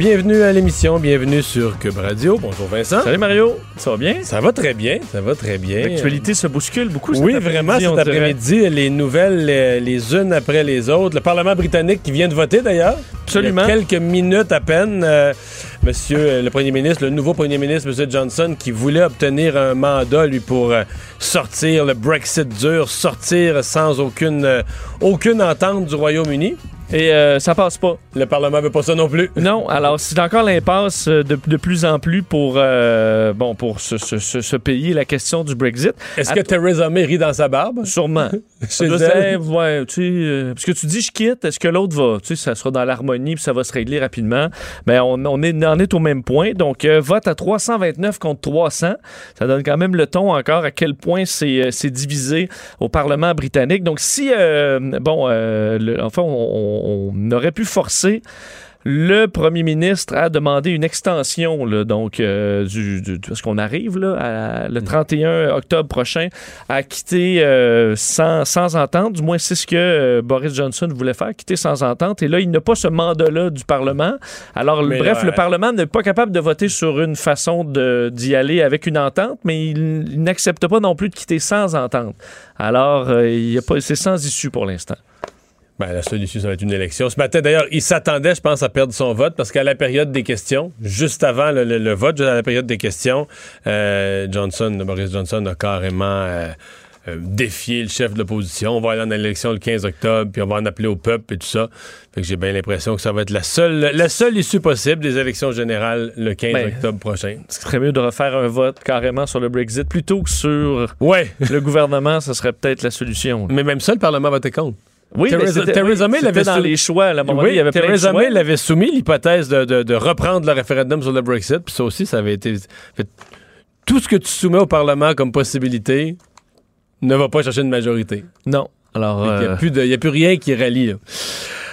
Bienvenue à l'émission, bienvenue sur Cube Radio. Bonjour Vincent. Salut Mario, ça va bien? Ça va très bien, ça va très bien. L'actualité se bouscule beaucoup cet Oui, vraiment, cet après-midi, les nouvelles les, les unes après les autres. Le Parlement britannique qui vient de voter d'ailleurs. Absolument. Il y a quelques minutes à peine. euh, monsieur euh, le premier ministre, le nouveau premier ministre, Monsieur Johnson, qui voulait obtenir un mandat, lui, pour euh, sortir le Brexit dur, sortir sans aucune, euh, aucune entente du Royaume-Uni. Et euh, ça passe pas. Le Parlement veut pas ça non plus. Non, alors c'est encore l'impasse euh, de, de plus en plus pour, euh, bon, pour ce, ce- ce- ce pays, la question du Brexit. Est-ce que Theresa May rit dans sa barbe? Sûrement. Chez elle? ouais, tu sais, euh, parce que tu dis je quitte, est-ce que l'autre va, tu sais, ça sera dans l'harmonie puis ça va se régler rapidement. Mais on, on est, on est au même point. Donc, euh, vote à 329 contre 300. Ça donne quand même le ton encore à quel point c'est c'est divisé au Parlement britannique. Donc, si, euh, bon, euh, le- enfin, on, on- on aurait pu forcer le premier ministre a demandé une extension, là, donc, euh, du, du- parce qu'on arrive là, à- le 31 octobre prochain à quitter euh, sans, sans entente. Du moins, c'est ce que euh, Boris Johnson voulait faire, quitter sans entente. Et là, il n'a pas ce mandat-là du Parlement. Alors, Mais bref, là, le Parlement n'est pas capable de voter sur une façon d'y aller avec une entente, mais il, il n'accepte pas non plus de quitter sans entente. Alors, il y a pas, c'est sans issue pour l'instant. Ben, la seule issue, ça va être une élection. Ce matin, d'ailleurs, il s'attendait, je pense, à perdre son vote parce qu'à la période des questions, juste avant le, le- le vote, juste à la période des questions, euh, Johnson, Boris Johnson a carrément euh, euh, défié le chef de l'opposition. On va aller en élection le 15 octobre, puis on va en appeler au peuple et tout ça. Fait que j'ai bien l'impression que ça va être la seule, la seule issue possible des élections générales le 15 Ben, octobre prochain. Ce serait mieux de refaire un vote carrément sur le Brexit plutôt que sur Ouais. le gouvernement. Ce serait peut-être la solution. Mais même ça, le Parlement va voter contre. Oui, Theresa- Theresa May l'avait dans les choix. À un moment donné, Oui, il y avait Theresa. May l'avait soumis l'hypothèse de, de- de reprendre le référendum sur le Brexit, puis ça aussi, ça avait été. fait- tout ce que tu soumets au Parlement comme possibilité ne va pas chercher une majorité. Non. Alors, Il n'y euh, a, a plus rien qui relie. là.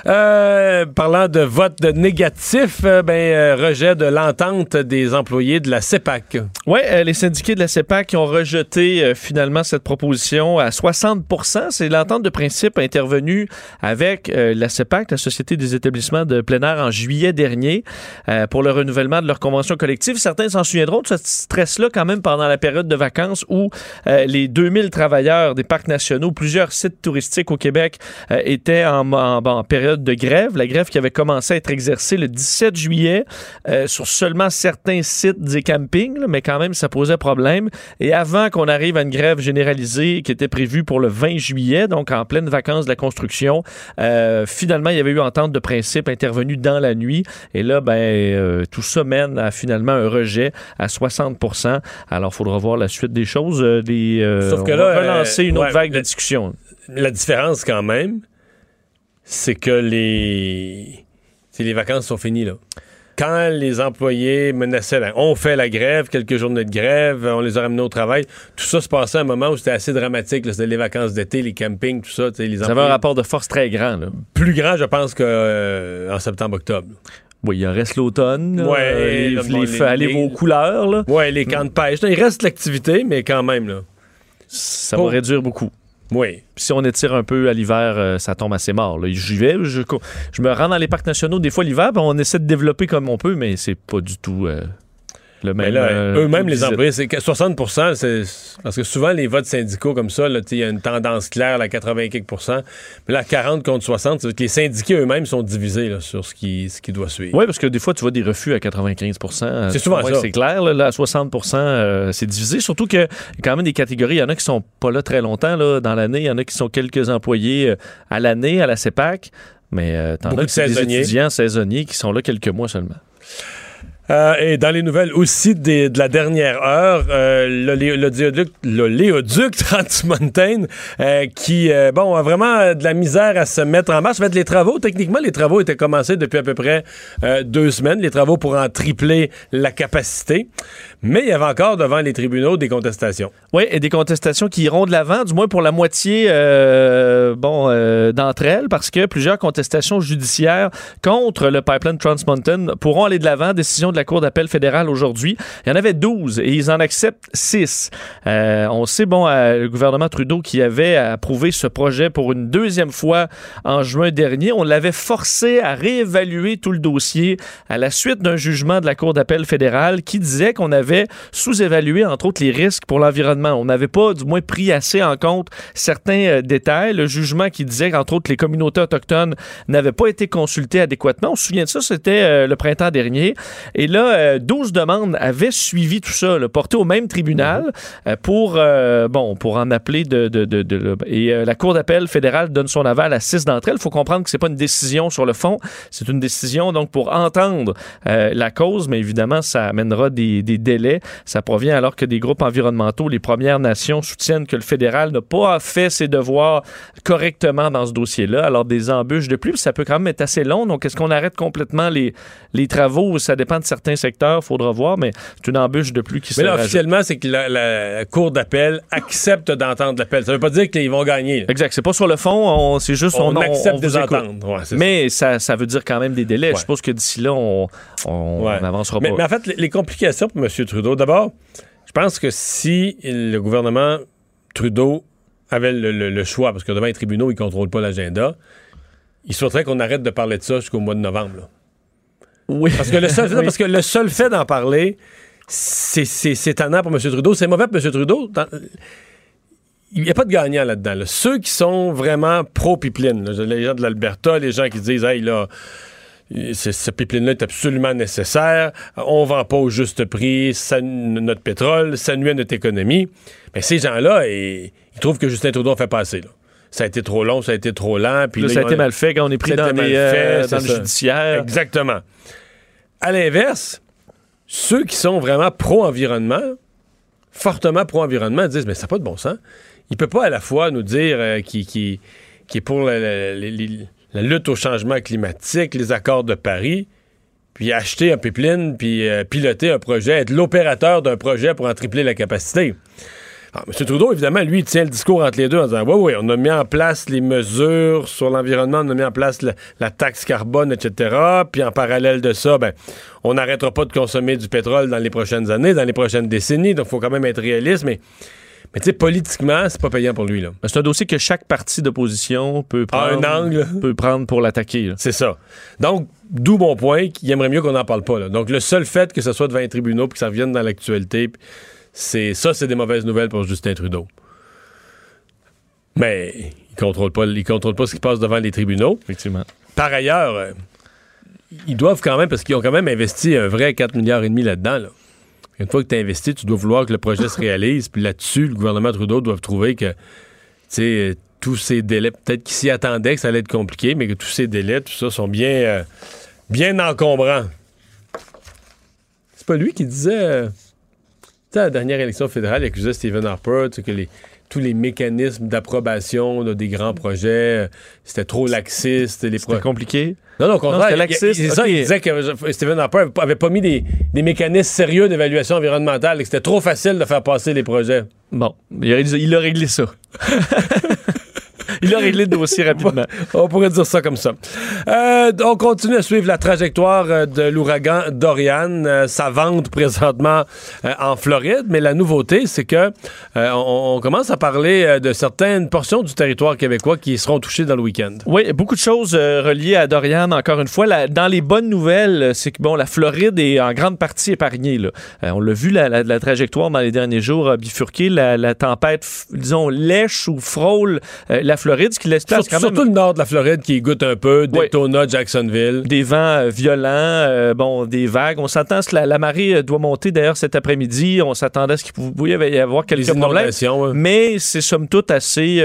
Euh, parlant de vote négatif, euh, ben, euh, rejet de l'entente des employés de la CEPAC. ouais, euh, les syndiqués de la CEPAC ont rejeté finalement cette proposition à 60% C'est l'entente de principe intervenue avec la CEPAC, la Société des établissements de plein air, en juillet dernier pour le renouvellement de leur convention collective. Certains s'en souviendront de ce stress-là quand même pendant la période de vacances où les 2000 travailleurs des parcs nationaux, plusieurs sites touristiques au Québec étaient en, en- en période de grève. La grève qui avait commencé à être exercée le 17 juillet euh, sur seulement certains sites des campings, là, mais quand même, ça posait problème. Et avant qu'on arrive à une grève généralisée qui était prévue pour le 20 juillet, donc en pleine vacances de la construction, euh, finalement, il y avait eu entente de principe intervenue dans la nuit. Et là, ben, euh, tout ça mène à finalement un rejet à 60% Alors, il faudra voir la suite des choses. Des, Sauf que on là, va relancer une autre vague de discussion. La différence, quand même, c'est que les, les vacances sont finies, là. Quand les employés menaçaient, la- on fait la grève, quelques journées de grève, on les a ramenés au travail, tout ça se passait à un moment où c'était assez dramatique. C'était les vacances d'été, les campings, tout ça. Les Ça avait un rapport de force très grand. Là. plus grand, je pense, qu'en septembre-octobre. Oui, il en reste l'automne. Ouais, Euh, les, le- les- les- aller vos couleurs, là. Ouais, les camps de pêche. Il reste l'activité, mais quand même, là. ça Pour- va réduire beaucoup. Oui. Si on étire un peu à l'hiver, euh, ça tombe assez mort. J'y vais, je, me rends dans les parcs nationaux des fois l'hiver, on essaie de développer comme on peut, mais c'est pas du tout euh, le Mais là, euh, eux-mêmes, les employés, c'est que 60 c'est. Parce que souvent, les votes syndicaux comme ça, il y a une tendance claire, à 80 quelques pourcents. Mais là, 40 contre 60, c'est que les syndiqués eux-mêmes sont divisés là, sur ce qui, ce qui doit suivre. Oui, parce que des fois, tu vois des refus à 95% euh, C'est souvent ça. C'est clair, là, là, à 60% euh, c'est divisé. Surtout qu'il y a quand même des catégories. Il y en a qui sont pas là très longtemps là, dans l'année. Il y en a qui sont quelques employés euh, à l'année à la CEPAC. Mais euh, t'en as de des étudiants saisonniers qui sont là quelques mois seulement. Euh, et dans les nouvelles aussi de la dernière heure, euh, le, lé- le léoduc, le léoduc euh, qui, bon, a vraiment de la misère à se mettre en marche. En fait, les travaux, techniquement, les travaux étaient commencés depuis à peu près deux semaines, les travaux pour en tripler la capacité. Mais il y avait encore devant les tribunaux des contestations. Oui, et des contestations qui iront de l'avant, du moins pour la moitié bon, d'entre elles, parce que plusieurs contestations judiciaires contre le pipeline Trans Mountain pourront aller de l'avant. Décision la Cour d'appel fédérale aujourd'hui. Il y en avait 12 et ils en acceptent 6. Euh, on sait, bon, euh, le gouvernement Trudeau qui avait approuvé ce projet pour une deuxième fois en juin dernier, on l'avait forcé à réévaluer tout le dossier à la suite d'un jugement de la Cour d'appel fédérale qui disait qu'on avait sous-évalué, entre autres, les risques pour l'environnement. On n'avait pas, du moins, pris assez en compte certains euh, détails. Le jugement qui disait qu'entre autres, les communautés autochtones n'avaient pas été consultées adéquatement. On se souvient de ça, c'était le printemps dernier. Et là, euh, 12 demandes avaient suivi tout ça, là, portées au même tribunal euh, pour, euh, bon, pour en appeler de... de, de, de- et euh, la Cour d'appel fédérale donne son aval à six d'entre elles. Il faut comprendre que c'est pas une décision sur le fond, c'est une décision donc pour entendre euh, la cause, mais évidemment, ça amènera des, des délais. Ça provient alors que des groupes environnementaux, les Premières Nations, soutiennent que le fédéral n'a pas fait ses devoirs correctement dans ce dossier-là. Alors, des embûches de plus, ça peut quand même être assez long. Donc, est-ce qu'on arrête complètement les, les travaux? Ça dépend de certains secteurs, faudra voir, mais c'est une embûche de plus qui se Mais là, rajoute. officiellement, c'est que la, la Cour d'appel accepte d'entendre l'appel. Ça veut pas dire qu'ils vont gagner. là. Exact. C'est pas sur le fond, on- c'est juste On, on, accepte on des ententes. Ouais, ça. Mais ça, ça veut dire quand même des délais. Ouais. Je suppose que d'ici là, on Ouais. n'avancera Mais, pas. mais en fait, les, les complications pour M. Trudeau, d'abord, je pense que si le gouvernement Trudeau avait le, le- le choix, parce que devant les tribunaux, ils ne contrôlent pas l'agenda, il souhaiterait qu'on arrête de parler de ça jusqu'au mois de novembre. là. Oui. Parce que le seul, Oui. parce que le seul fait d'en parler, c'est c'est- c'est tannant pour M. Trudeau. C'est mauvais pour M. Trudeau. Dans- il n'y a pas de gagnant là-dedans. là. Ceux qui sont vraiment pro-pipeline, les gens de l'Alberta, les gens qui disent, hey, là, ce, pipeline-là est absolument nécessaire, on vend pas au juste prix ça, notre pétrole, ça nuit à notre économie. Mais ces gens-là, ils, ils trouvent que Justin Trudeau a fait passer. Là. Ça a été trop long, ça a été trop lent. Puis Là, là, ça a été mal fait quand on est pris dans, les, euh, fait, dans le judiciaire. Exactement. À l'inverse, ceux qui sont vraiment pro-environnement, fortement pro-environnement, disent Mais ça n'a pas de bon sens. Il peut pas à la fois nous dire euh, qu'il est pour la, la- la- la- la lutte au changement climatique, les accords de Paris, puis acheter un pipeline, puis euh, piloter un projet, être l'opérateur d'un projet pour en tripler la capacité. Alors, M. Trudeau, évidemment, lui, il tient le discours entre les deux en disant Oui, oui, on a mis en place les mesures sur l'environnement, on a mis en place la, la taxe carbone, etc. Puis en parallèle de ça, ben, on n'arrêtera pas de consommer du pétrole dans les prochaines années, dans les prochaines décennies. Donc, il faut quand même être réaliste. Mais, mais tu sais, politiquement, c'est pas payant pour lui. là. Ben, C'est un dossier que chaque parti d'opposition peut prendre, un angle. peut prendre pour l'attaquer. C'est ça. Donc, d'où mon point qu'il aimerait mieux qu'on n'en parle pas. là. Donc, le seul fait que ce soit devant les tribunaux puis que ça revienne dans l'actualité, c'est ça, c'est des mauvaises nouvelles pour Justin Trudeau. Mais il contrôle pas, il contrôle pas ce qui passe devant les tribunaux. Effectivement. Par ailleurs, euh, ils doivent quand même, parce qu'ils ont quand même investi un vrai 4 milliards et demi là-dedans. là. Une fois que tu as investi, tu dois vouloir que le projet se réalise. Puis là-dessus, le gouvernement Trudeau doit trouver que, tu sais, euh, tous ces délais, peut-être qu'ils s'y attendaient que ça allait être compliqué, mais que tous ces délais, tout ça, sont bien, euh, bien encombrants. C'est pas lui qui disait, euh, sais, à la dernière élection fédérale, il accusait Stephen Harper, que les, tous les mécanismes d'approbation là, des grands projets, euh, c'était trop laxiste. C'était compliqué? non, non, au contraire. c'était laxiste, c'est ça, il disait que Stephen Harper avait pas- avait pas mis des, des mécanismes sérieux d'évaluation environnementale et que c'était trop facile de faire passer les projets. Bon, il a, il a réglé ça. il a réglé le dossier rapidement. On pourrait dire ça comme ça. Euh, on continue à suivre la trajectoire euh, de l'ouragan Dorian. Euh, ça vente présentement euh, en Floride, mais la nouveauté, c'est que euh, on, commence à parler euh, de certaines portions du territoire québécois qui seront touchées dans le week-end. Oui, beaucoup de choses euh, reliées à Dorian, encore une fois. Dans les bonnes nouvelles, euh, c'est que bon, la Floride est en grande partie épargnée. là. Euh, on l'a vu, la, la- trajectoire dans les derniers jours a bifurqué. La, tempête, disons, lèche ou frôle euh, la Floride. Floride, ce qui laisse place Sur- quand même surtout le nord de la Floride qui goûte un peu, Oui. Daytona, Jacksonville. des vents euh, violents, euh, bon, des vagues. On s'attend à ce que la, la marée euh, doit monter d'ailleurs cet après-midi. On s'attendait à ce qu'il pouvait y avoir quelques problèmes. hein. Mais c'est somme toute assez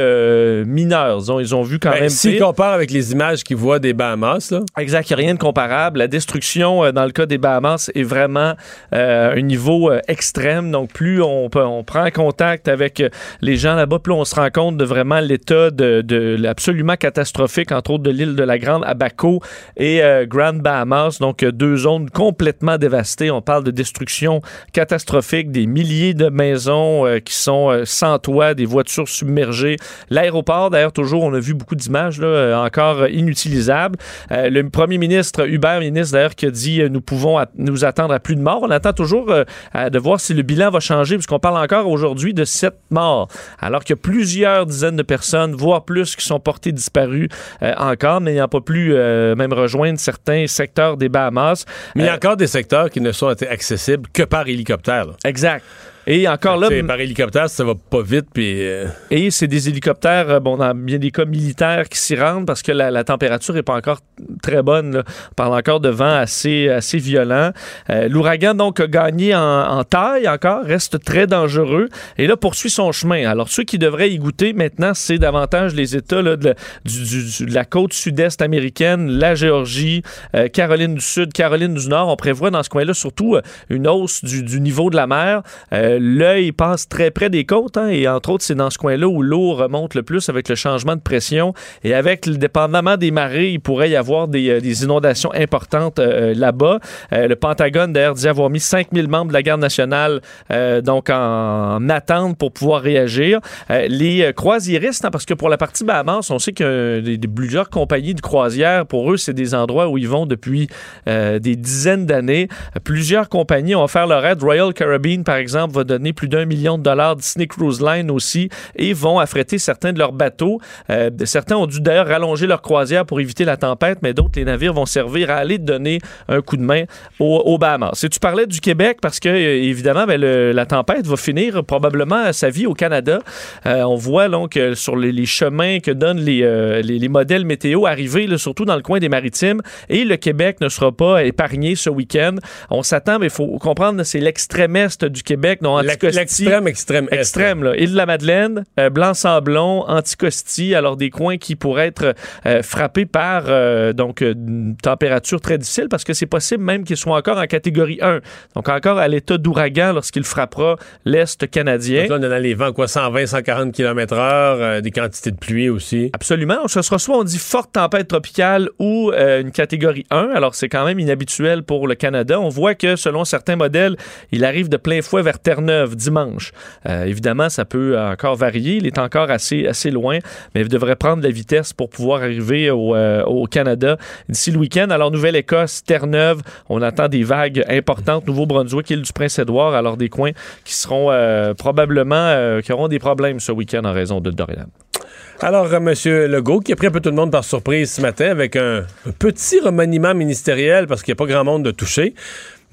mineur. Disons, ils ont vu quand Ben, même S'ils pire. comparent avec les images qu'ils voient des Bahamas, là, Exact, il n'y a rien de comparable. La destruction dans le cas des Bahamas est vraiment un niveau extrême. Donc, plus on, on prend contact avec les gens là-bas, plus on se rend compte de vraiment l'état de, absolument catastrophique, entre autres de l'île de la Grande, Abaco et euh, Grand Bahamas. Donc, euh, deux zones complètement dévastées. On parle de destruction catastrophique, des milliers de maisons euh, qui sont sans toit, des voitures submergées. L'aéroport, d'ailleurs, toujours, on a vu beaucoup d'images, encore inutilisables. Le premier ministre, Hubert, ministre d'ailleurs, qui a dit nous pouvons nous attendre à plus de morts. On attend toujours de voir si le bilan va changer, puisqu'on parle encore aujourd'hui de sept morts, alors a plusieurs dizaines de personnes, voire plus, qui sont portées disparues euh, encore, n'ayant pas pu euh, même rejoindre certains secteurs des Bahamas. mais il y a Euh, encore des secteurs qui ne sont accessibles que par hélicoptère. là. Exact. Et encore là, par hélicoptère, ça va pas vite. Puis, euh, Et c'est des hélicoptères, euh, bon, dans bien des cas militaires qui s'y rendent parce que la, la température n'est pas encore très bonne. Là. On parle encore de vent assez, assez violent. Euh, L'ouragan, donc, a gagné en, en taille encore, reste très dangereux et là, poursuit son chemin. Alors, ceux qui devraient y goûter maintenant, c'est davantage les États là, de, la- du- du- de la côte sud-est américaine, la Géorgie, euh, Caroline du Sud, Caroline du Nord. On prévoit dans ce coin-là surtout une hausse du, du niveau de la mer. Euh, L'œil passe très près des côtes hein, et entre autres, c'est dans ce coin-là où l'eau remonte le plus avec le changement de pression et avec, le dépendamment des marées, il pourrait y avoir des, euh, inondations importantes euh, là-bas. Euh, le Pentagone, d'ailleurs, dit avoir mis 5000 membres de la garde nationale donc en, en attente pour pouvoir réagir. Les croisiéristes, hein, parce que pour la partie Bahamas, on sait que des, plusieurs compagnies de croisière, pour eux, c'est des endroits où ils vont depuis des dizaines d'années. Plusieurs compagnies ont offert leur aide. Royal Caribbean, par exemple, va donner plus d'un million de dollars. Disney Cruise Line aussi, et vont affréter certains de leurs bateaux. Euh, certains ont dû d'ailleurs rallonger leur croisière pour éviter la tempête, mais d'autres, les navires vont servir à aller donner un coup de main aux, Bahamas. Et tu parlais du Québec parce que, euh, évidemment, ben, la tempête va finir probablement sa vie au Canada. Euh, on voit donc sur les, chemins que donnent les, les, les modèles météo arriver, surtout dans le coin des maritimes, et le Québec ne sera pas épargné ce week-end. On s'attend, mais il faut comprendre, c'est l'extrême est du Québec, Anticosti. l'extrême, extrême, est. Extrême, là. Île de la Madeleine, euh, Blanc-Sablon, Anticosti, alors des coins qui pourraient être euh, frappés par euh, donc euh, une température très difficile parce que c'est possible même qu'ils soient encore en catégorie 1. Donc encore à l'état d'ouragan lorsqu'il frappera l'Est canadien. Donc là, on dans les vents, quoi, 120, 140 km/h, euh, des quantités de pluie aussi. Absolument. Ce sera soit on dit forte tempête tropicale ou une catégorie 1. Alors c'est quand même inhabituel pour le Canada. On voit que selon certains modèles, il arrive de plein fouet vers Terre-Neuve dimanche. Euh, évidemment, ça peut encore varier. Il est encore assez, assez loin, mais il devrait prendre la vitesse pour pouvoir arriver au, euh, au Canada d'ici le week-end. Alors Nouvelle-Écosse, Terre-Neuve, on attend des vagues importantes. Nouveau-Brunswick, île du Prince-Édouard, alors des coins qui seront euh, probablement qui auront des problèmes ce week-end en raison de Dorian. Alors, M. Legault, qui a pris un peu tout le monde par surprise ce matin avec un petit remaniement ministériel parce qu'il n'y a pas grand monde de toucher.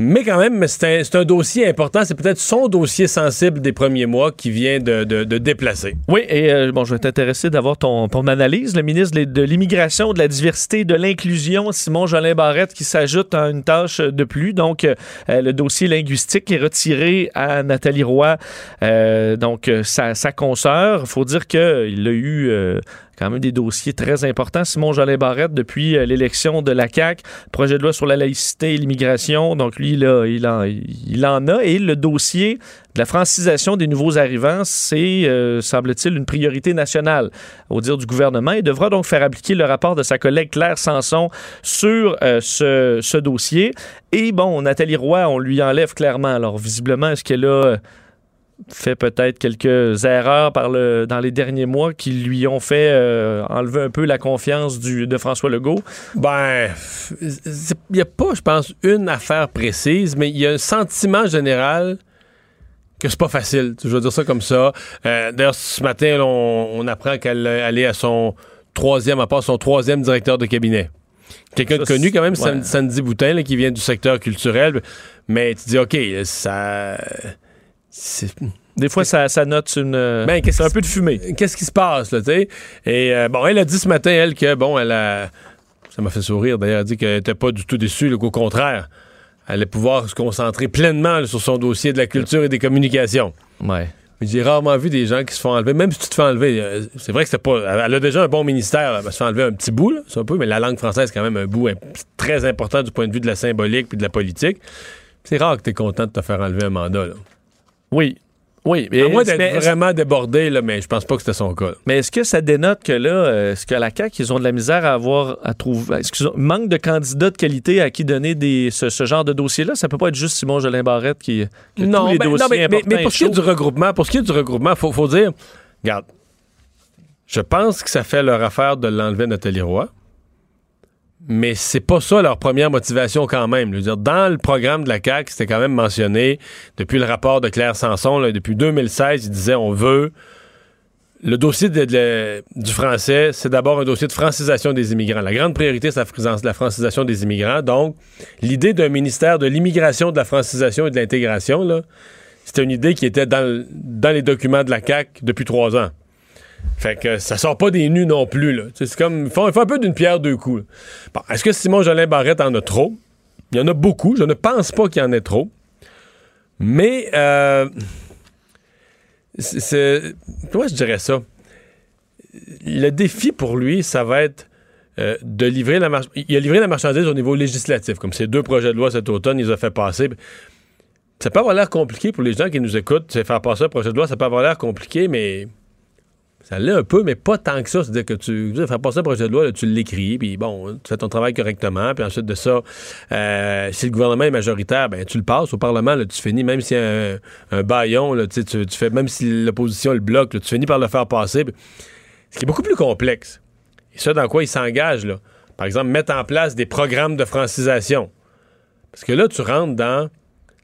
Mais quand même, c'est un, un dossier important. C'est peut-être son dossier sensible des premiers mois qui vient de, déplacer. Oui, et euh, bon, je vais t'intéresser d'avoir ton, analyse. Le ministre de- l'Immigration, de la Diversité de l'Inclusion, Simon Jolin Barrette, qui s'ajoute à une tâche de plus. Donc, euh, le dossier linguistique est retiré à Nathalie Roy, euh, donc sa, sa consoeur. Il faut dire qu'il a eu... quand même des dossiers très importants. Simon Jolin Barrette, depuis euh, l'élection de la CAQ, projet de loi sur la laïcité et l'immigration. Donc, lui, là, il, en, il en a. Et le dossier de la francisation des nouveaux arrivants, c'est, euh, semble-t-il, une priorité nationale au dire du gouvernement. Il devra donc faire appliquer le rapport de sa collègue Claire Sanson sur euh, ce, ce dossier. Et bon, Nathalie Roy, on lui enlève clairement. Alors, visiblement, est-ce qu'elle a fait peut-être quelques erreurs par le, dans les derniers mois qui lui ont fait euh, enlever un peu la confiance du, de François Legault? Ben, il n'y a pas, je pense, une affaire précise, mais il y a un sentiment général que c'est pas facile. Je veux dire ça comme ça. Euh, D'ailleurs, ce matin, là, on, on apprend qu'elle est à son troisième, à part son troisième directeur de cabinet. Quelqu'un de connu quand même, ouais. Sandy Boutin, là, qui vient du secteur culturel. Mais tu dis, OK, ça... c'est- Des fois, ça, ça note une, euh, Ben, qu'est-ce c'est un qui peu de fumée. Qu'est-ce qui se passe, là, tu sais? Et euh, bon, elle a dit ce matin, elle, que, bon, elle a. Ça m'a fait sourire, d'ailleurs, elle a dit qu'elle n'était pas du tout déçue, qu'au contraire, elle allait pouvoir se concentrer pleinement là, sur son dossier de la culture et des communications. Ouais. Mais J'ai rarement vu des gens qui se font enlever, même si tu te fais enlever. euh, C'est vrai que c'était pas. Elle a déjà un bon ministère, elle se faire enlever un petit bout, là, c'est un peu, mais la langue française, c'est quand même un bout très important du point de vue de la symbolique puis de la politique. C'est rare que tu es content de te faire enlever un mandat, là. Oui. Oui. Mais, À moins d'être vraiment débordé, là, mais je pense pas que c'était son cas. là. mais est-ce que ça dénote que là, euh, est-ce que la CAQ, ils ont de la misère à avoir, à trouver, excusez manque de candidats de qualité à qui donner des, ce, ce genre de dossier-là? Ça peut pas être juste Simon Jolin Barrette qui, a tous les ben, dossiers mais, mais- importants mais pour ce qui est du regroupement, pour ce qui est du regroupement, faut, faut dire, regarde, je pense que ça fait leur affaire de l'enlever Nathalie Roy, mais c'est pas ça leur première motivation quand même. Dans le programme de la CAQ, c'était quand même mentionné depuis le rapport de Claire Sanson, depuis 2016, ils disaient on veut le dossier du français, c'est d'abord un dossier de francisation des immigrants. La grande priorité, c'est la, francisation des immigrants. Donc, l'idée d'un ministère de l'immigration, de la francisation et de l'intégration, c'était une idée qui était dans les documents de la CAQ depuis trois ans. Fait que ça sort pas des nus non plus. Là. C'est comme. Il faut, un peu d'une pierre deux coups. Bon, Est-ce que Simon Jolin Barrette en a trop? Il y en a beaucoup. Je ne pense pas qu'il y en ait trop. Mais euh, je dirais ça? Le défi pour lui, ça va être euh, de livrer la marchandise. Il a livré la marchandise au niveau législatif, comme ces deux projets de loi cet automne, il les a fait passer. Ça peut avoir l'air compliqué pour les gens qui nous écoutent. Faire passer un projet de loi, ça peut avoir l'air compliqué, mais ça l'est un peu, mais pas tant que ça. C'est-à-dire que tu faire passer un projet de loi, tu l'écris, puis bon, tu fais ton travail correctement, puis ensuite de ça, euh, si le gouvernement est majoritaire, ben tu le passes au Parlement, tu finis, même s'il y a un, baillon, tu, fais, même si l'opposition le bloque, tu finis par le faire passer. Ce qui est beaucoup plus complexe. Et ça, dans quoi il s'engage, là. Par exemple, mettre en place des programmes de francisation. Parce que là, tu rentres dans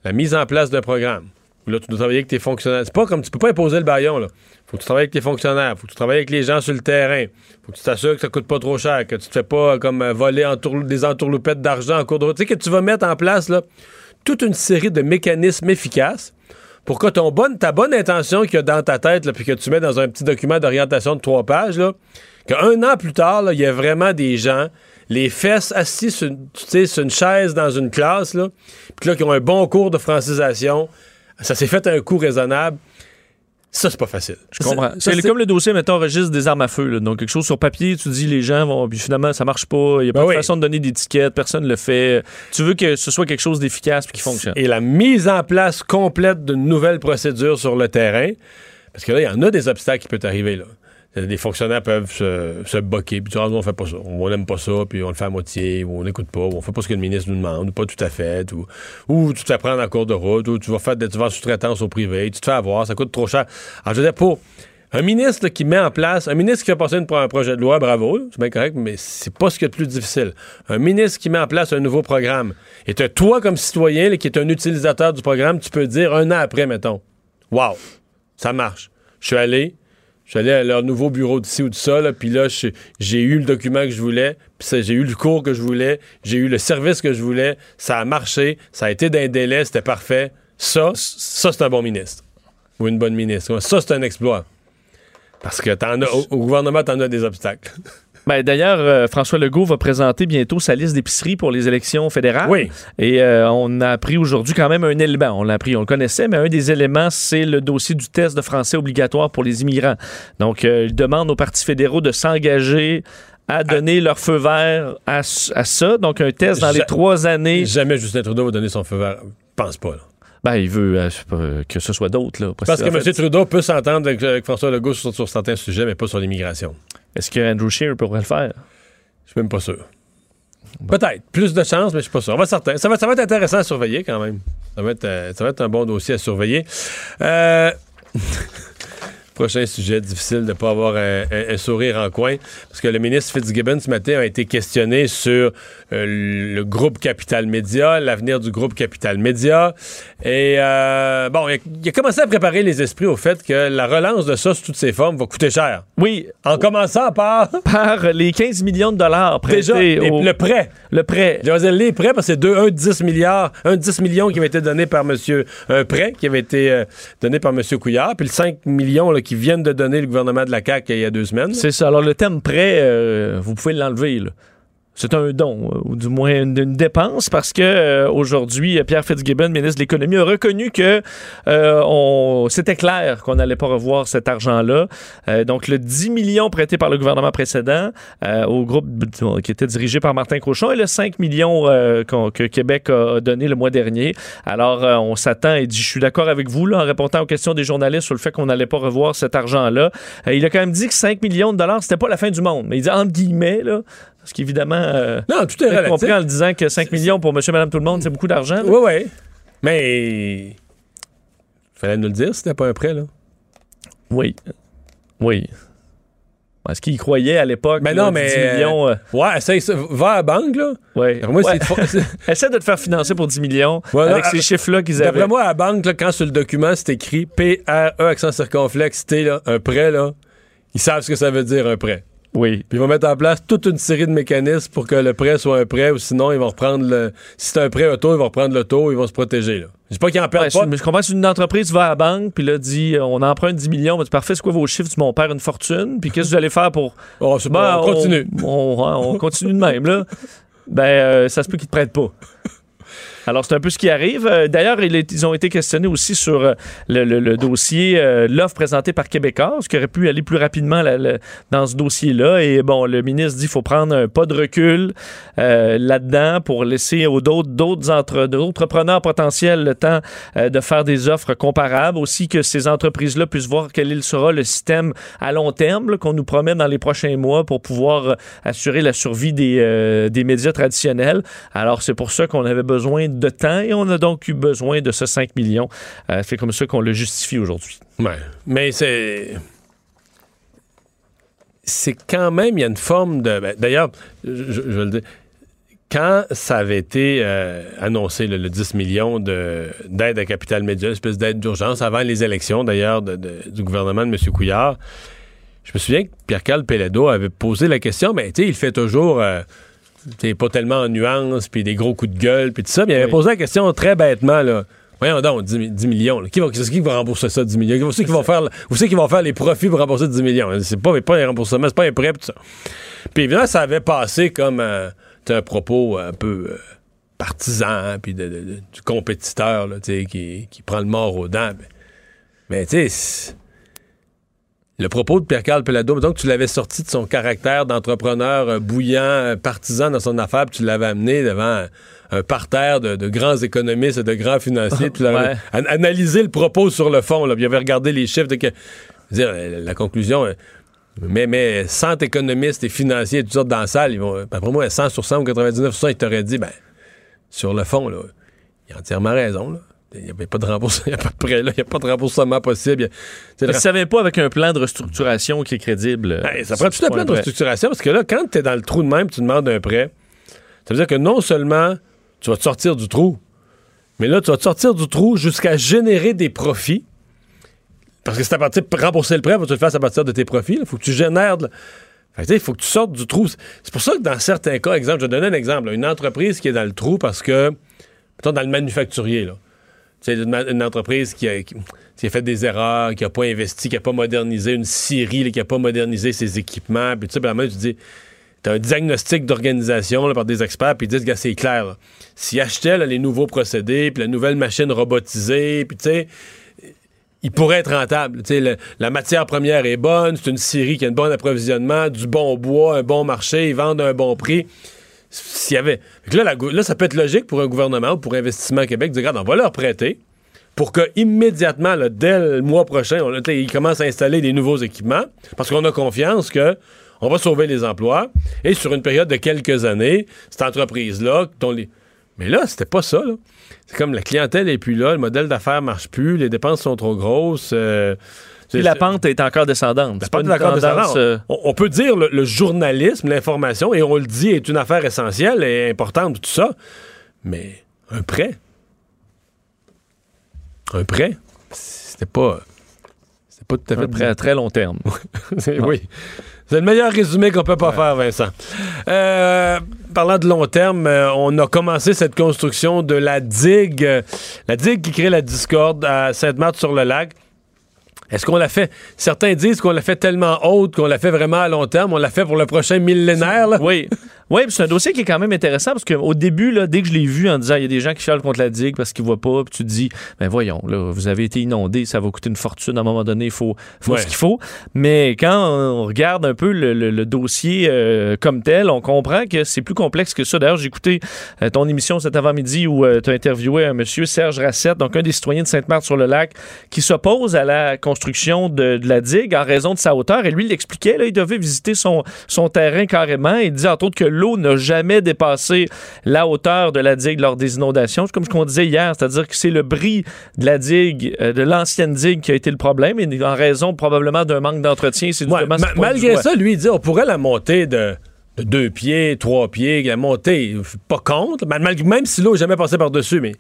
la mise en place d'un programme. Là, tu dois travailler avec tes fonctionnaires. C'est pas comme tu peux pas imposer le baillon, là. Faut que tu travailles avec tes fonctionnaires, faut que tu travailles avec les gens sur le terrain, faut que tu t'assures que ça coûte pas trop cher, que tu te fais pas comme euh, voler des entourloupettes d'argent en cours de route. Tu sais, que tu vas mettre en place, là, toute une série de mécanismes efficaces pour que ton ta bonne intention qu'il y a dans ta tête, puis que tu mets dans un petit document d'orientation de trois pages, là, qu'un an plus tard, il y a vraiment des gens, les fesses assis sur sur une chaise dans une classe, là, puis là, qui ont un bon cours de francisation, ça s'est fait à un coût raisonnable. Ça, c'est pas facile. Je comprends. C'est comme le dossier, mettons, registre des armes à feu. là. Donc, quelque chose sur papier, tu dis les gens vont. Puis finalement, ça marche pas. Il n'y a pas Ben de oui. façon de donner d'étiquette. Personne ne le fait. Tu veux que ce soit quelque chose d'efficace et qui fonctionne. Et la mise en place complète d'une nouvelle procédure sur le terrain, parce que là, il y en a des obstacles qui peuvent arriver. Là. Des fonctionnaires peuvent se, se boquer, puis dire, ah, on fait pas ça, on n'aime pas ça, puis on le fait à moitié, ou on n'écoute pas, ou on fait pas ce que le ministre nous demande, ou pas tout à fait, ou, ou tu prendre en cours de route, ou tu vas faire de, tu en sous-traitance au privé, tu te fais avoir, ça coûte trop cher. Alors, je veux dire, pour un ministre qui met en place, un ministre qui fait passer un projet de loi, bravo, c'est bien correct, mais c'est pas ce qui est le plus difficile. Un ministre qui met en place un nouveau programme, et toi, comme citoyen, qui est un utilisateur du programme, tu peux dire un an après, mettons, wow, ça marche. Je suis allé, je suis allé à leur nouveau bureau d'ici ou de ça, là, puis là, j'ai eu le document que je voulais, puis j'ai eu le cours que je voulais, j'ai eu le service que je voulais, ça a marché, ça a été d'un délai, c'était parfait. Ça, ça c'est un bon ministre. Ou une bonne ministre. Ça, c'est un exploit. Parce que t'en as, au, au gouvernement, t'en as des obstacles. Ben, D'ailleurs, euh, François Legault va présenter bientôt sa liste d'épiceries pour les élections fédérales. Oui. Et euh, on a appris aujourd'hui quand même un élément. On l'a appris, on le connaissait, mais un des éléments, c'est le dossier du test de français obligatoire pour les immigrants. Donc, euh, il demande aux partis fédéraux de s'engager à donner leur feu vert à, ça. Donc, un test dans Ja- les trois années. Jamais Justin Trudeau va donner son feu vert. Je pense pas. là. Ben, il veut euh, que ce soit d'autres. là. Parce que En fait, M. Trudeau peut s'entendre avec, avec François Legault sur, sur certains sujets, mais pas sur l'immigration. Est-ce que Andrew Scheer pourrait le faire? Je suis même pas sûr. Peut-être. Plus de chance, mais je suis pas sûr. On va certain. Ça va, ça va être intéressant à surveiller quand même. Ça va être, euh, ça va être un bon dossier à surveiller. Euh, Prochain sujet, difficile de ne pas avoir un, un- un sourire en coin, parce que le ministre Fitzgibbon ce matin a été questionné sur euh, le groupe Capital Média, l'avenir du groupe Capital Média. Et euh, bon, il a, il a commencé à préparer les esprits au fait que la relance de ça sous toutes ses formes va coûter cher. Oui, En commençant par par les 15 millions de dollars déjà au- le prêt. le prêt. Je vais dire les prêts, parce que c'est deux- un 10 milliards, un 10 millions qui avait été donné par monsieur, un prêt qui avait été euh, donné par monsieur Couillard, puis le 5 millions là, qui viennent de donner le gouvernement de la CAQ il y a deux semaines. C'est ça. Alors, le thème prêt, euh, vous pouvez l'enlever. là. C'est un don, euh, ou du moins une, dépense, parce que euh, aujourd'hui, Pierre Fitzgibbon, ministre de l'Économie, a reconnu que euh, on- c'était clair qu'on n'allait pas revoir cet argent-là. Euh, donc, le 10 millions prêté par le gouvernement précédent euh, au groupe qui était dirigé par Martin Cochon et le 5 millions euh, qu'on- que Québec a, donné le mois dernier. Alors, on s'attend et dit, je suis d'accord avec vous là, en répondant aux questions des journalistes sur le fait qu'on n'allait pas revoir cet argent-là. Il a quand même dit que 5 millions de dollars, c'était pas la fin du monde. Mais il dit entre guillemets, là, parce qu'évidemment, euh, Non, tout est relatif. en le disant que 5 millions pour monsieur, madame, tout le monde, c'est beaucoup d'argent. Oui, oui. Mais. Fallait nous le dire, c'était pas un prêt, là. Oui. Oui. Est-ce qu'il y croyait à l'époque? Mais non, mais, 10 millions. euh, Ouais, essaye ça. Va à la banque, là. ouais. Moi, Ouais. Essaie de te faire financer pour 10 millions Ouais, avec ces euh, chiffres-là qu'ils avaient. D'après moi, à la banque, là, quand sur le document, c'est écrit P-R-E, accent circonflexe, T, là, un prêt, là, ils savent ce que ça veut dire, un prêt. Oui. Puis ils vont mettre en place toute une série de mécanismes pour que le prêt soit un prêt, ou sinon, ils vont reprendre le. Si c'est un prêt auto, ils vont reprendre l'auto, ils vont se protéger, là. Je dis pas qu'ils en perdent Ouais, pas. c'est- je comprends, c'est une entreprise va à la banque, puis là, dit, euh, on emprunte 10 millions. Mais c'est parfait, c'est quoi vos chiffres? Tu père a une fortune, puis qu'est-ce que vous allez faire pour. Oh, Ben, on continue. On, on- on continue de même, là. Ben, euh, ça se peut qu'ils te prêtent pas. Alors, c'est un peu ce qui arrive. Euh, D'ailleurs, ils ont été questionnés aussi sur euh, le, dossier, euh, l'offre présentée par Québécois, ce qui aurait pu aller plus rapidement dans ce dossier-là. Et bon, le ministre dit qu'il faut prendre un pas de recul là-dedans pour laisser aux d'autres, d'autres, entre, entrepreneurs potentiels le temps de faire des offres comparables. Aussi que ces entreprises-là puissent voir quel sera le système à long terme qu'on nous promet dans les prochains mois pour pouvoir assurer la survie des, des médias traditionnels. Alors, c'est pour ça qu'on avait besoin temps et on a donc eu besoin de ce 5 millions. Euh, c'est comme ça qu'on le justifie aujourd'hui. Ouais. Mais c'est. C'est quand même, il y a une forme de. ben, D'ailleurs, je, je- je vais le dire. Quand ça avait été euh, annoncé, le 10 millions de- d'aide à Capital Média, une espèce d'aide d'urgence, avant les élections d'ailleurs de- de- du gouvernement de M. Couillard, je me souviens que Pierre-Carl Pelledo avait posé la question, mais tu sais, il fait toujours. euh, sais, pas tellement en nuances, puis des gros coups de gueule, puis tout ça. Mais il avait Oui. posé la question très bêtement, là. Voyons donc, 10, mi- 10 millions. là. Qui, va, qui va rembourser ça, 10 millions? Où c'est qui vont faire, qui vont faire les profits pour rembourser 10 millions? C'est pas, pas un remboursement, c'est pas un prêt, tout ça. Puis évidemment, ça avait passé comme euh, un propos un peu euh, partisan, hein, puis de- de- de- du compétiteur, là, tu sais, qui, qui prend le mort aux dents. Mais, mais tu sais, le propos de Pierre-Carl Pelado, donc tu l'avais sorti de son caractère d'entrepreneur euh, bouillant, euh, partisan dans son affaire, puis tu l'avais amené devant un, parterre de, de grands économistes et de grands financiers, puis tu l'avais Ouais. analysé le propos sur le fond, là, puis il avait regardé les chiffres de que, je veux dire, la, la conclusion, euh, mais, mais 100 économistes et financiers et toutes sortes dans la salle, ils vont, euh, après moi, 100 sur 100 ou 99 sur 100, ils t'auraient dit, ben, sur le fond, là, il a entièrement raison, là. Il n'y a pas de remboursement, il n'y a pas de prêt, là, il n'y a pas de remboursement possible. Le Je savais pas avec un plan de restructuration qui est crédible. Hey, ça C'est prend tout un plan de restructuration parce que là, quand tu es dans le trou de même, tu demandes un prêt, ça veut dire que non seulement tu vas te sortir du trou, mais là, tu vas te sortir du trou jusqu'à générer des profits. Parce que c'est à partir de rembourser le prêt, faut que tu le fasses à partir de tes profits. Il faut que tu génères. tu il faut que tu sortes du trou. C'est pour ça que dans certains cas, exemple, je vais donner un exemple. là, une entreprise qui est dans le trou parce que, mettons, dans le manufacturier, là. Sais, une, entreprise qui a, fait des erreurs, qui n'a pas investi, qui n'a pas modernisé une scierie, qui n'a pas modernisé ses équipements. Puis tu sais, moment, tu dis, tu as un diagnostic d'organisation par des experts, puis ils disent, gars, c'est clair. S'ils achetaient les nouveaux procédés, puis la nouvelle machine robotisée, puis tu sais, il pourrait être rentable. Le- la matière première est bonne, c'est une scierie qui a un bon approvisionnement, du bon bois, un bon marché, ils vendent à un bon prix. S'il y avait. Là, ça peut être logique pour un gouvernement ou pour Investissement Québec de dire, regarde, on va leur prêter pour que immédiatement, dès le mois prochain, ils commencent à installer des nouveaux équipements parce qu'on a confiance que on va sauver les emplois et sur une période de quelques années, cette entreprise-là, dont les... mais là, c'était pas ça. C'est comme la clientèle est plus là, le modèle d'affaires marche plus, les dépenses sont trop grosses. euh, Puis la pente est encore descendante. La C'est pas pente une est encore descendante. euh, On, on peut dire le, le journalisme, l'information, et on le dit, est une affaire essentielle et importante, tout ça. Mais un prêt, un prêt, c'était pas, c'était pas tout à fait un prêt à très long terme. C'est- oui. C'est le meilleur résumé qu'on peut pas faire, Vincent. Euh, parlant de long terme, euh, on a commencé cette construction de la digue, euh, la digue qui crée la discorde à Sainte-Marthe-sur-le-Lac. Est-ce qu'on l'a fait? Certains disent qu'on l'a fait tellement haute qu'on l'a fait vraiment à long terme. On l'a fait pour le prochain millénaire. Oui. Oui, c'est un dossier qui est quand même intéressant parce qu'au début, là, dès que je l'ai vu en disant il y a des gens qui chialent contre la digue parce qu'ils voient pas, puis tu te dis, ben voyons, là, vous avez été inondé, ça va coûter une fortune à un moment donné, il faut, faut Ouais. ce qu'il faut. Mais quand on regarde un peu le, le- le dossier euh, comme tel, on comprend que c'est plus complexe que ça. D'ailleurs, j'ai écouté euh, ton émission cet avant-midi où tu as interviewé un monsieur, Serge Rassette, donc un des citoyens de Sainte-Marthe-sur-le-Lac, qui s'oppose à la construction de, de la digue en raison de sa hauteur. Et lui, il l'expliquait, il devait visiter son, son terrain carrément. Il dit entre autres que l'eau n'a jamais dépassé la hauteur de la digue lors des inondations. C'est comme ce qu'on disait hier, c'est-à-dire que c'est le bris de la digue, euh, de l'ancienne digue qui a été le problème, et en raison probablement d'un manque d'entretien. C'est Ouais, ma- malgré ça, lui, il dit on pourrait la monter de, de deux pieds, trois pieds, la monter, je suis pas contre, même si l'eau n'est jamais passée par-dessus, mais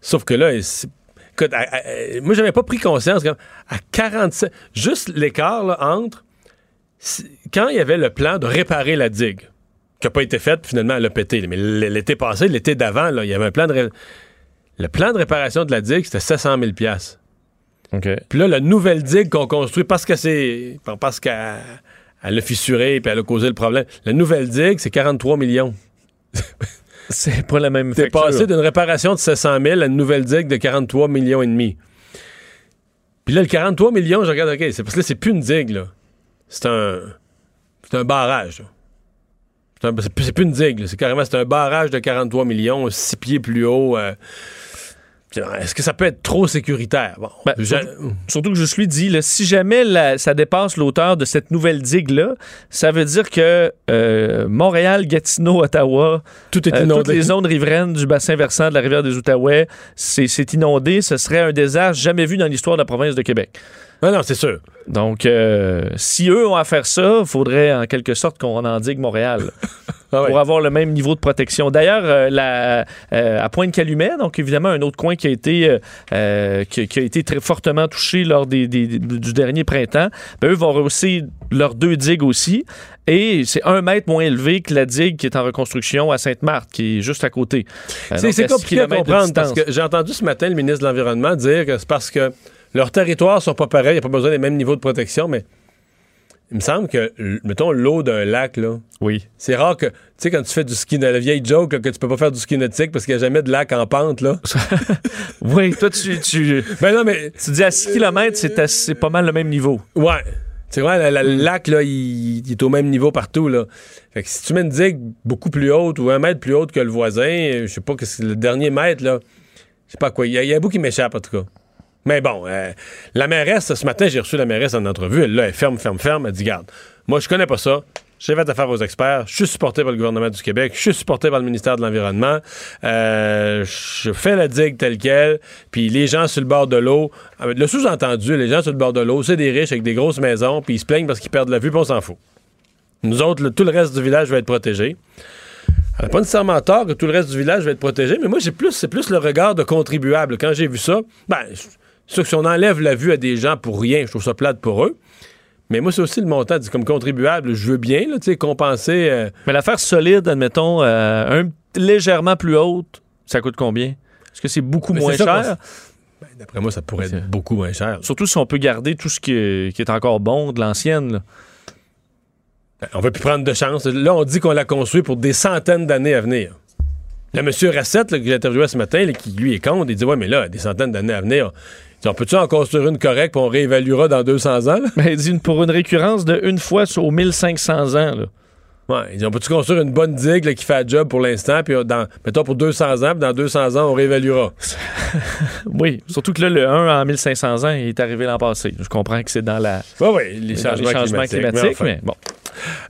sauf que là, écoute, à- à- moi, j'avais pas pris conscience à 47, juste l'écart entre quand il y avait le plan de réparer la digue, qui n'a pas été fait, finalement, elle a pété. Mais l'été passé, l'été d'avant, là, il y avait un plan de. ré- Le plan de réparation de la digue, c'était 700 000 OK. puis là, la nouvelle digue qu'on construit, parce que c'est. parce qu'elle elle a fissuré puis elle a causé le problème. La nouvelle digue, c'est 43 millions. C'est pas la même T'es passé d'une réparation de 700 000 à une nouvelle digue de 43 millions et demi. Puis là, le 43 millions, je regarde, OK, c'est parce que là, c'est plus une digue, là. C'est un. C'est un barrage, là. C'est plus, une digue. C'est carrément c'est un barrage de 43 millions, 6 pieds plus haut. euh. Est-ce que ça peut être trop sécuritaire? Bon, Ben, je- surtout, surtout que je suis dit, là, si jamais la- ça dépasse l'auteur de cette nouvelle digue-là, ça veut dire que euh, Montréal, Gatineau, Ottawa, tout est euh, toutes les zones riveraines du bassin versant de la rivière des Outaouais, c'est inondé. Ce serait un désastre jamais vu dans l'histoire de la province de Québec. Non, non, c'est sûr. Donc, euh, si eux ont à faire ça, il faudrait en quelque sorte qu'on endigue Montréal Ah ouais. pour avoir le même niveau de protection. D'ailleurs, euh, euh, à Pointe-Calumet, donc évidemment un autre coin qui a été, euh, qui, qui a été très fortement touché lors des, des- du dernier printemps, ben, eux vont rehausser leurs deux digues aussi. Et c'est un mètre moins élevé que la digue qui est en reconstruction à Sainte-Marthe, qui est juste à côté. C'est compliqué à comprendre parce que j'ai entendu ce matin le ministre de l'Environnement dire que c'est parce que leurs territoires sont pas pareils, il n'y a pas besoin des mêmes niveaux de protection, mais il me semble que, mettons, l'eau d'un lac, là, Oui. c'est rare que, tu sais, quand tu fais du ski, la vieille joke, là, que tu peux pas faire du ski nautique parce qu'il n'y a jamais de lac en pente, là. Oui, toi, tu, tu, ben non, mais, tu dis à 6 km, c'est pas mal le même niveau. ouais. C'est vrai, le lac, là, il, il est au même niveau partout, là. Fait que si tu mets une digue beaucoup plus haute ou un mètre plus haute que le voisin, je sais pas que c'est le dernier mètre, là. Je sais pas quoi. Il y, y a un bout qui m'échappe, en tout cas. Mais bon, euh, la mairesse, ce matin, j'ai reçu la mairesse en entrevue. Elle, là, elle ferme, ferme, ferme. Elle dit Garde, moi, je connais pas ça. J'ai fait affaire aux experts. Je suis supporté par le gouvernement du Québec. Je suis supporté par le ministère de l'Environnement. Euh, je fais la digue telle quelle. Puis les gens sur le bord de l'eau. euh, Le sous-entendu, les gens sur le bord de l'eau, c'est des riches avec des grosses maisons. Puis ils se plaignent parce qu'ils perdent la vue. Puis on s'en fout. Nous autres, tout le reste du village va être protégé. Elle n'a pas nécessairement tort que tout le reste du village va être protégé, mais moi, j'ai plus, c'est plus le regard de contribuable. Quand j'ai vu ça, ben, sûr que si on enlève la vue à des gens pour rien, je trouve ça plate pour eux. Mais moi, c'est aussi le montant, comme contribuable. Je veux bien, là, tu sais, compenser. euh, Mais l'affaire solide, admettons, euh, un, légèrement plus haute, ça coûte combien? Est-ce que c'est beaucoup Mais moins cher? ben, D'après moi, ça pourrait être beaucoup moins cher. Surtout si on peut garder tout ce qui est, qui est encore bon de l'ancienne. Ben, On va plus prendre de chance. Là, on dit qu'on l'a construit pour des centaines d'années à venir. Le monsieur Rassette, là, que j'ai interviewé ce matin, là, qui lui est contre, il dit Ouais, mais là, des centaines d'années à venir, on peut-tu en construire une correcte puis on réévaluera dans 200 ans? il dit pour une récurrence de une fois sur- aux 1500 ans. là. Ouais, on peut-tu construire une bonne digue là, qui fait le job pour l'instant, puis dans, mettons pour 200 ans, puis dans 200 ans, on réévaluera? Oui, surtout que là, le 1 en 1500 ans, il est arrivé l'an passé. Je comprends que c'est dans, la, Oui, oui, les changements, climatiques. climatiques, mais bon.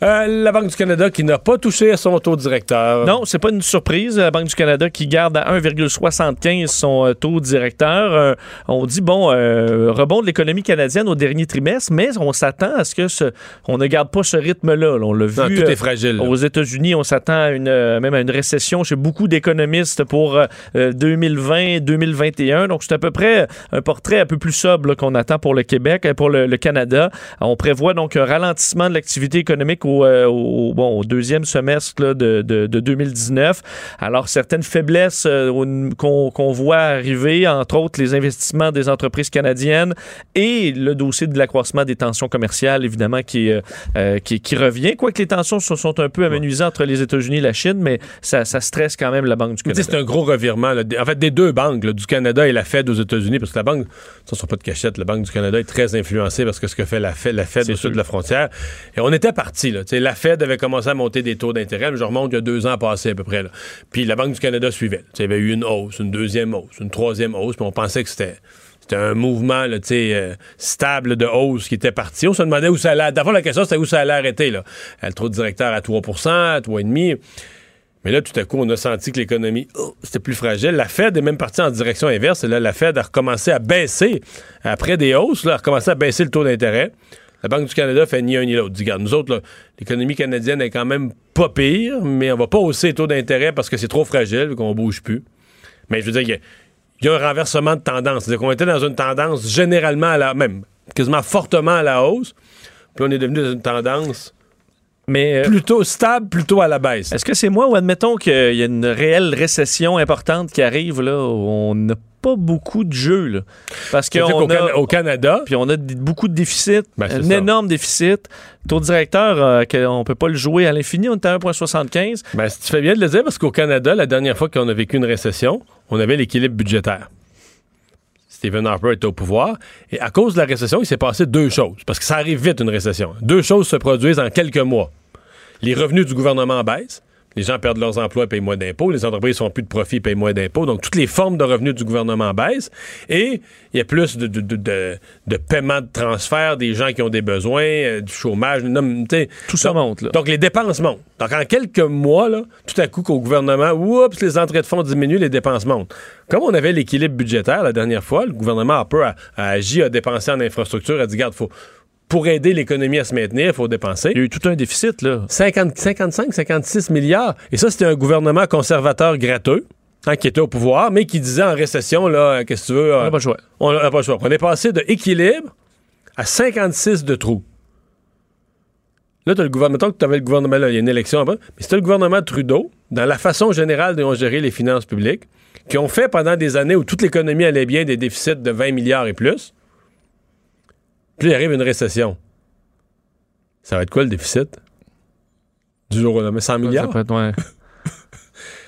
Euh, la Banque du Canada qui n'a pas touché à son taux directeur. Non, c'est pas une surprise. La Banque du Canada qui garde à 1,75 son euh, taux directeur. Euh, on dit, bon, euh, rebond de l'économie canadienne au dernier trimestre, mais on s'attend à ce que ce, on ne garde pas ce rythme-là. là. On l'a vu. Non, tout est fragile. là. Aux États-Unis, on s'attend à une, même à une récession chez beaucoup d'économistes pour euh, 2020-2021. Donc, c'est à peu près un portrait un peu plus sobre qu'on attend pour le Québec, euh, pour le, le Canada. On prévoit donc un ralentissement de l'activité économique au, euh, au- bon, au deuxième semestre là, de, de- de 2019. Alors, certaines faiblesses euh, qu'on qu'on voit arriver, entre autres les investissements des entreprises canadiennes et le dossier de l'accroissement des tensions commerciales, évidemment, qui, euh, euh, qui, qui revient. Quoique les tensions se sont un peu amenuisées entre les États-Unis et la Chine, mais ça, ça stresse quand même la Banque du Canada. C'est un gros revirement. là. En fait, des deux banques, là, du Canada et la Fed aux États-Unis, parce que la banque, ça ne pas de cachette, la Banque du Canada est très influencée parce que ce que fait la Fed, la Fed au sud de la frontière. Et on était parti. La Fed avait commencé à monter des taux d'intérêt, mais je remonte il y a deux ans passés à peu près. Puis la Banque du Canada suivait. Il y avait eu une hausse, une deuxième hausse, une troisième hausse, puis on pensait que c'était. Un mouvement euh, stable de hausse qui était parti. On se demandait où ça allait. D'abord, la question, c'était où ça allait arrêter. Là. Le taux de directeur à 3% à 3,5 mais là, tout à coup, on a senti que l'économie, oh, c'était plus fragile. La Fed est même partie en direction inverse. Et là, la Fed a recommencé à baisser, après des hausses, là, a recommencé à baisser le taux d'intérêt. La Banque du Canada fait ni un ni l'autre. Dit, regarde, nous autres, l'économie canadienne est quand même pas pire, mais on va pas hausser les taux d'intérêt parce que c'est trop fragile, qu'on bouge plus. Mais je veux dire, il y a- il y, a un renversement de tendance. C'est-à-dire qu'on était dans une tendance généralement à la, même quasiment fortement à la hausse. Puis on est devenu dans une tendance Mais euh, plutôt stable, plutôt à la baisse. est-ce que c'est moi ou admettons qu'il y a une réelle récession importante qui arrive là, où on n'a pas beaucoup de jeux là, parce qu'on qu'au a Can- au Canada, puis on a beaucoup de déficits, Ben, un ça. énorme déficit. Taux directeur, euh, que on peut pas le jouer à l'infini, on est à 1,75. Ben, si tu fais bien de le dire, parce qu'au Canada, la dernière fois qu'on a vécu une récession, on avait l'équilibre budgétaire. Stephen Harper était au pouvoir. Et à cause de la récession, il s'est passé deux choses. Parce que ça arrive vite, une récession. Deux choses se produisent en quelques mois. Les revenus du gouvernement baissent. Les gens perdent leurs emplois et payent moins d'impôts. Les entreprises font plus de profit et payent moins d'impôts. Donc, toutes les formes de revenus du gouvernement baissent. Et il y a plus de, de, de, transfert des gens qui ont des besoins, euh, du chômage. non, Tout ça donc- monte, là. donc, les dépenses montent. Donc, en quelques mois, là, tout à coup, qu'au gouvernement, oups, les entrées de fonds diminuent, les dépenses montent. Comme on avait l'équilibre budgétaire la dernière fois, le gouvernement Harper a, a agi, a dépensé en infrastructure, a dit, garde, faut, pour aider l'économie à se maintenir, il faut dépenser. Il y a eu tout un déficit là. 50, 55, 56 milliards. Et ça, c'était un gouvernement conservateur gratteux, hein, qui était au pouvoir, mais qui disait en récession, là, euh, qu'est-ce que tu veux? On euh, n'a pas le choix. on n'a pas le choix. On est passé de équilibre à 56 de trous. Là, tu as le gouvernement, que tu avais le gouvernement, là, il y a une élection après, mais c'était le gouvernement Trudeau, dans la façon générale dont on gérait les finances publiques, qui ont fait pendant des années où toute l'économie allait bien des déficits de 20 milliards et plus. Puis il arrive une récession. Ça va être quoi le déficit? Du jour au lendemain, 100 milliards? Ça peut être, ouais.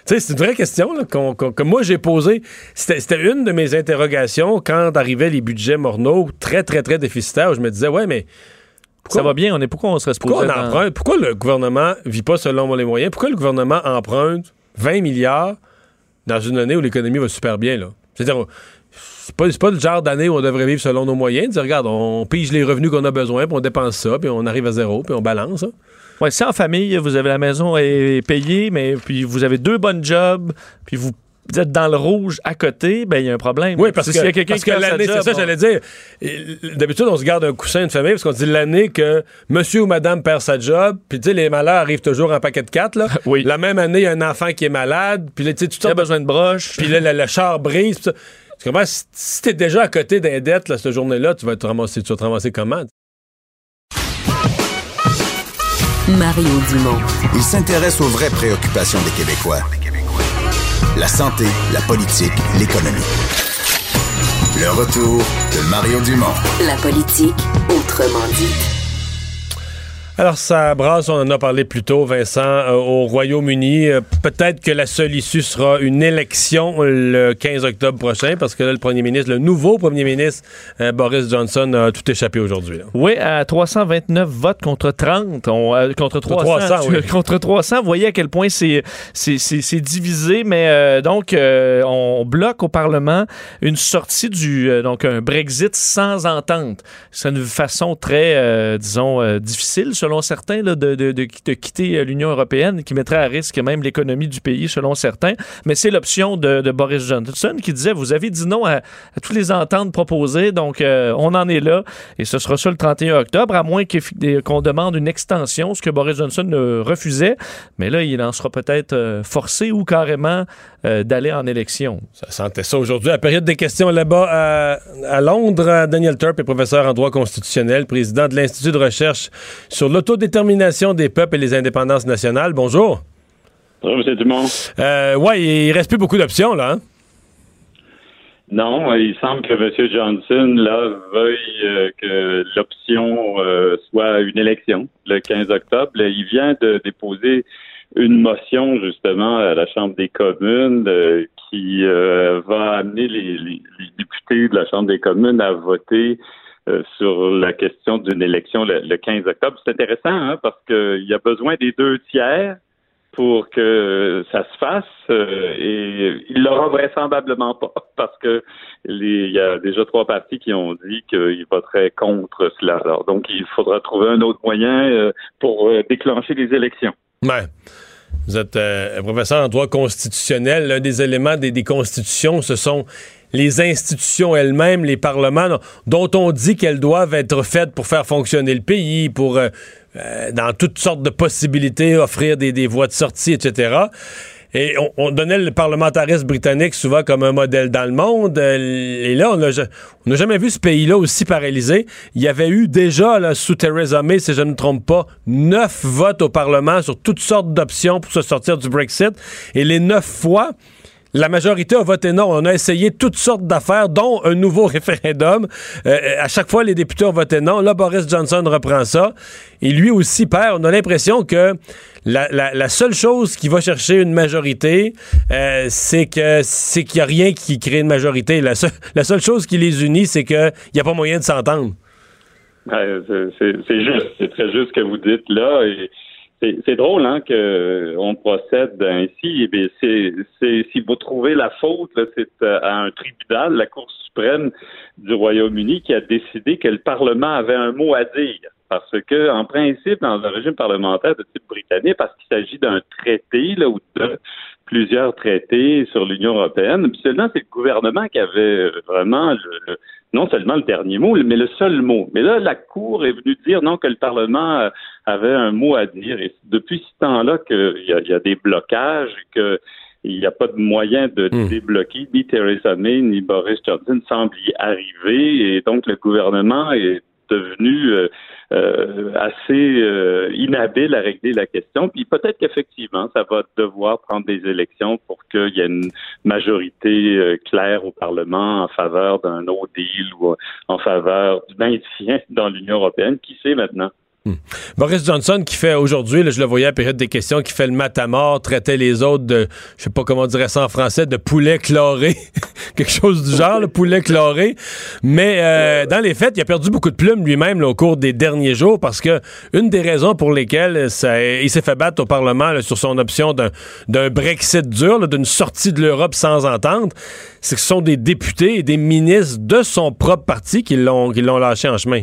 Tu sais, c'est une vraie question là, qu'on- qu'on- que moi j'ai posée. C'était c'était une de mes interrogations quand arrivaient les budgets morneaux très, très, très déficitaires. Où je me disais, ouais, mais Ça va bien, on est pourquoi on supposé pourquoi, on emprunte, pourquoi le gouvernement vit pas selon les moyens? Pourquoi le gouvernement emprunte 20 milliards dans une année où l'économie va super bien? là? C'est-à-dire, c'est pas, c'est pas le genre d'année où on devrait vivre selon nos moyens. Dire, regarde, on pige les revenus qu'on a besoin, puis on dépense ça, puis on arrive à zéro, puis on balance. hein. Ouais, si en famille, vous avez la maison est payée, mais puis vous avez deux bonnes jobs, puis vous êtes dans le rouge à côté, ben il y a un problème. Oui, parce que, quelqu'un parce que l'année, c'est ça, j'allais dire. D'habitude, on se garde un coussin de famille parce qu'on dit l'année que monsieur ou madame perd sa job, puis tu sais, les malheurs arrivent toujours en paquet de quatre, là. Oui. La même année, il y a un enfant qui est malade, puis là, tu sais, tu Il y a sors besoin de broche. puis là, le, le char brise, pis ça. Tu comprends? Si, si t'es déjà à côté d'un dette, là, cette journée-là, tu vas te ramasser, tu vas te ramasser comment? Mario Dumont. Il s'intéresse aux vraies préoccupations des Québécois. La santé, la politique, l'économie. Le retour de Mario Dumont. La politique autrement dit. Alors, ça brasse, on en a parlé plus tôt, Vincent, euh, au Royaume-Uni. Euh, Peut-être que la seule issue sera une élection le 15 octobre prochain, parce que là, le premier ministre, le nouveau premier ministre, euh, Boris Johnson, a tout échappé aujourd'hui. Oui, à 329 votes contre 30, on- euh, contre 300, 300, tu- oui. contre 300, vous voyez à quel point c'est divisé, mais donc on bloque au Parlement une sortie du donc un Brexit sans entente. C'est une façon très, disons, difficile selon certains, de, de, de, quitter euh, l'Union européenne, qui mettrait à risque même l'économie du pays, selon certains. Mais c'est l'option de, Boris Johnson qui disait, vous avez dit non à, toutes les ententes proposées, donc euh, on en est là. Et ce sera ça le 31 octobre, à moins qu'on demande une extension, ce que Boris Johnson refusait. Mais là, il en sera peut-être forcé ou carrément d'aller en élection. Ça sentait ça aujourd'hui. La période des questions là-bas à, à Londres, Daniel Turp est professeur en droit constitutionnel, président de l'Institut de recherche sur l'autodétermination des peuples et les indépendances nationales. Bonjour. Bonjour, M. Dumont. Euh, oui, il reste plus beaucoup d'options, là. Hein? Non, il semble que M. Johnson, là, veuille euh, que l'option euh, soit une élection le 15 octobre. il vient de déposer une motion, justement, à la Chambre des communes qui va amener les, les, députés de la Chambre des communes à voter euh, sur la question d'une élection le, 15 octobre. C'est intéressant hein, parce qu'il y a besoin des deux tiers pour que ça se fasse euh, et il l'aura vraisemblablement pas parce que il y a déjà trois partis qui ont dit qu'ils voteraient contre cela. Donc il faudra trouver un autre moyen euh, pour déclencher les élections. Ouais. Vous êtes professeur en droit constitutionnel. L'un des éléments des constitutions, ce sont les institutions elles-mêmes, les parlements, dont on dit qu'elles doivent être faites pour faire fonctionner le pays, pour, euh, euh, dans toutes sortes de possibilités, offrir des, des voies de sortie, etc. Et on, donnait le parlementarisme britannique souvent comme un modèle dans le monde. Euh, et là, on n'a jamais vu ce pays-là aussi paralysé. Il y avait eu déjà, là, sous Theresa May, si je ne me trompe pas, neuf votes au Parlement sur toutes sortes d'options pour se sortir du Brexit. Et les neuf fois, la majorité a voté non. On a essayé toutes sortes d'affaires, dont un nouveau référendum. Euh, à chaque fois, les députés ont voté non. Là, Boris Johnson reprend ça. Et lui aussi perd. On a l'impression que la, seule chose qui va chercher une majorité, euh, c'est que c'est qu'il n'y a rien qui crée une majorité. La, seule chose qui les unit, c'est qu'il n'y a pas moyen de s'entendre. c'est juste, c'est très juste ce que vous dites là. C'est drôle hein, qu'on procède ainsi. Eh c'est si vous trouvez la faute, c'est euh, à un tribunal, la Cour suprême du Royaume-Uni, qui a décidé que le Parlement avait un mot à dire. Parce que, en principe, dans un régime parlementaire de type britannique, parce qu'il s'agit d'un traité là, ou de plusieurs traités sur l'Union européenne, seulement c'est le gouvernement qui avait vraiment le, non seulement le dernier mot, mais le seul mot. Mais là, la Cour est venue dire non que le Parlement euh, avait un mot à dire. Et depuis ce temps-là qu'il y, y, a des blocages, qu'il n'y a pas de moyen de hmm. débloquer. Ni Theresa May ni Boris Johnson semblent y arriver. Et donc, le gouvernement est devenu euh, euh, assez euh, inhabile à régler la question. Puis peut-être qu'effectivement, ça va devoir prendre des élections pour qu'il y ait une majorité claire au Parlement en faveur d'un no deal ou en faveur du maintien dans l'Union européenne. Qui sait maintenant? Hmm. Boris Johnson qui fait aujourd'hui, je le voyais à la période des questions, qui fait le mat à mort, traitait les autres de, je sais pas comment on dirait ça en français, de poulet chloré, quelque chose du genre, le poulet chloré. Mais euh, dans les faits, il a perdu beaucoup de plumes lui-même au cours des derniers jours parce que une des raisons pour lesquelles il s'est fait battre au Parlement sur son option d'un Brexit dur, d'une sortie de l'Europe sans entente, c'est que ce sont des députés et des ministres de son propre parti qui l'ont lâché en chemin.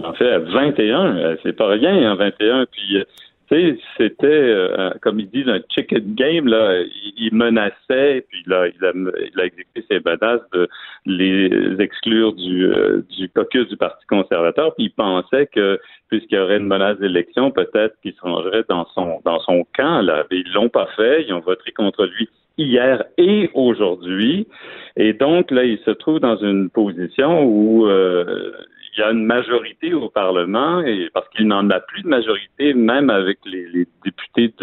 En fait, 21, euh, c'est pas rien, en 21. Puis, euh, tu sais, c'était, euh, comme ils disent, un chicken game. Là, il, menaçait, puis là, il a, il a exécuté ses menaces de les exclure du, du caucus du Parti conservateur. Puis il pensait que, puisqu'il y aurait une menace d'élection, peut-être qu'il se rangerait dans son dans son camp. Là, mais ils l'ont pas fait. Ils ont voté contre lui hier et aujourd'hui. Et donc, là, il se trouve dans une position où euh, il y a une majorité au Parlement, et parce qu'il n'en a plus de majorité, même avec les, députés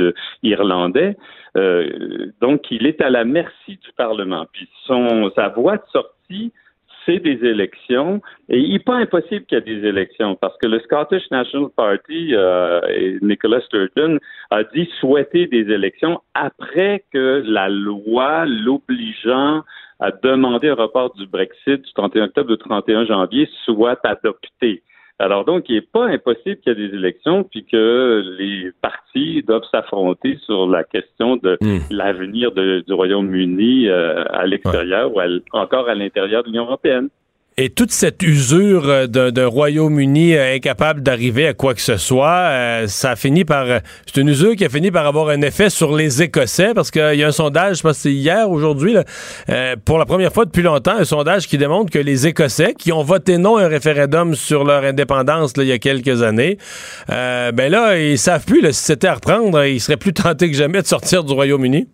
irlandais. Euh, donc, il est à la merci du Parlement. Puis son, sa voie de sortie, c'est des élections. Et il n'est pas impossible qu'il y ait des élections, parce que le Scottish National Party euh, et Nicola Sturgeon a dit souhaiter des élections après que la loi l'obligeant à demander un report du Brexit du 31 octobre au 31 janvier soit adopté. Alors donc, il n'est pas impossible qu'il y ait des élections puis que les partis doivent s'affronter sur la question de hmm. l'avenir du Royaume-Uni euh, à l'extérieur ou encore à l'intérieur de l'Union européenne. Et toute cette usure euh, d'un Royaume-Uni euh, incapable d'arriver à quoi que ce soit, euh, ça a fini par... C'est une usure qui a fini par avoir un effet sur les Écossais, parce qu'il y a un sondage, je pense que c'est hier, aujourd'hui, pour la première fois depuis longtemps, un sondage qui démontre que les Écossais, qui ont voté non à un référendum sur leur indépendance là, il y a quelques années, euh, ben là, ils savent plus là, si c'était à reprendre, ils seraient plus tentés que jamais de sortir du Royaume-Uni.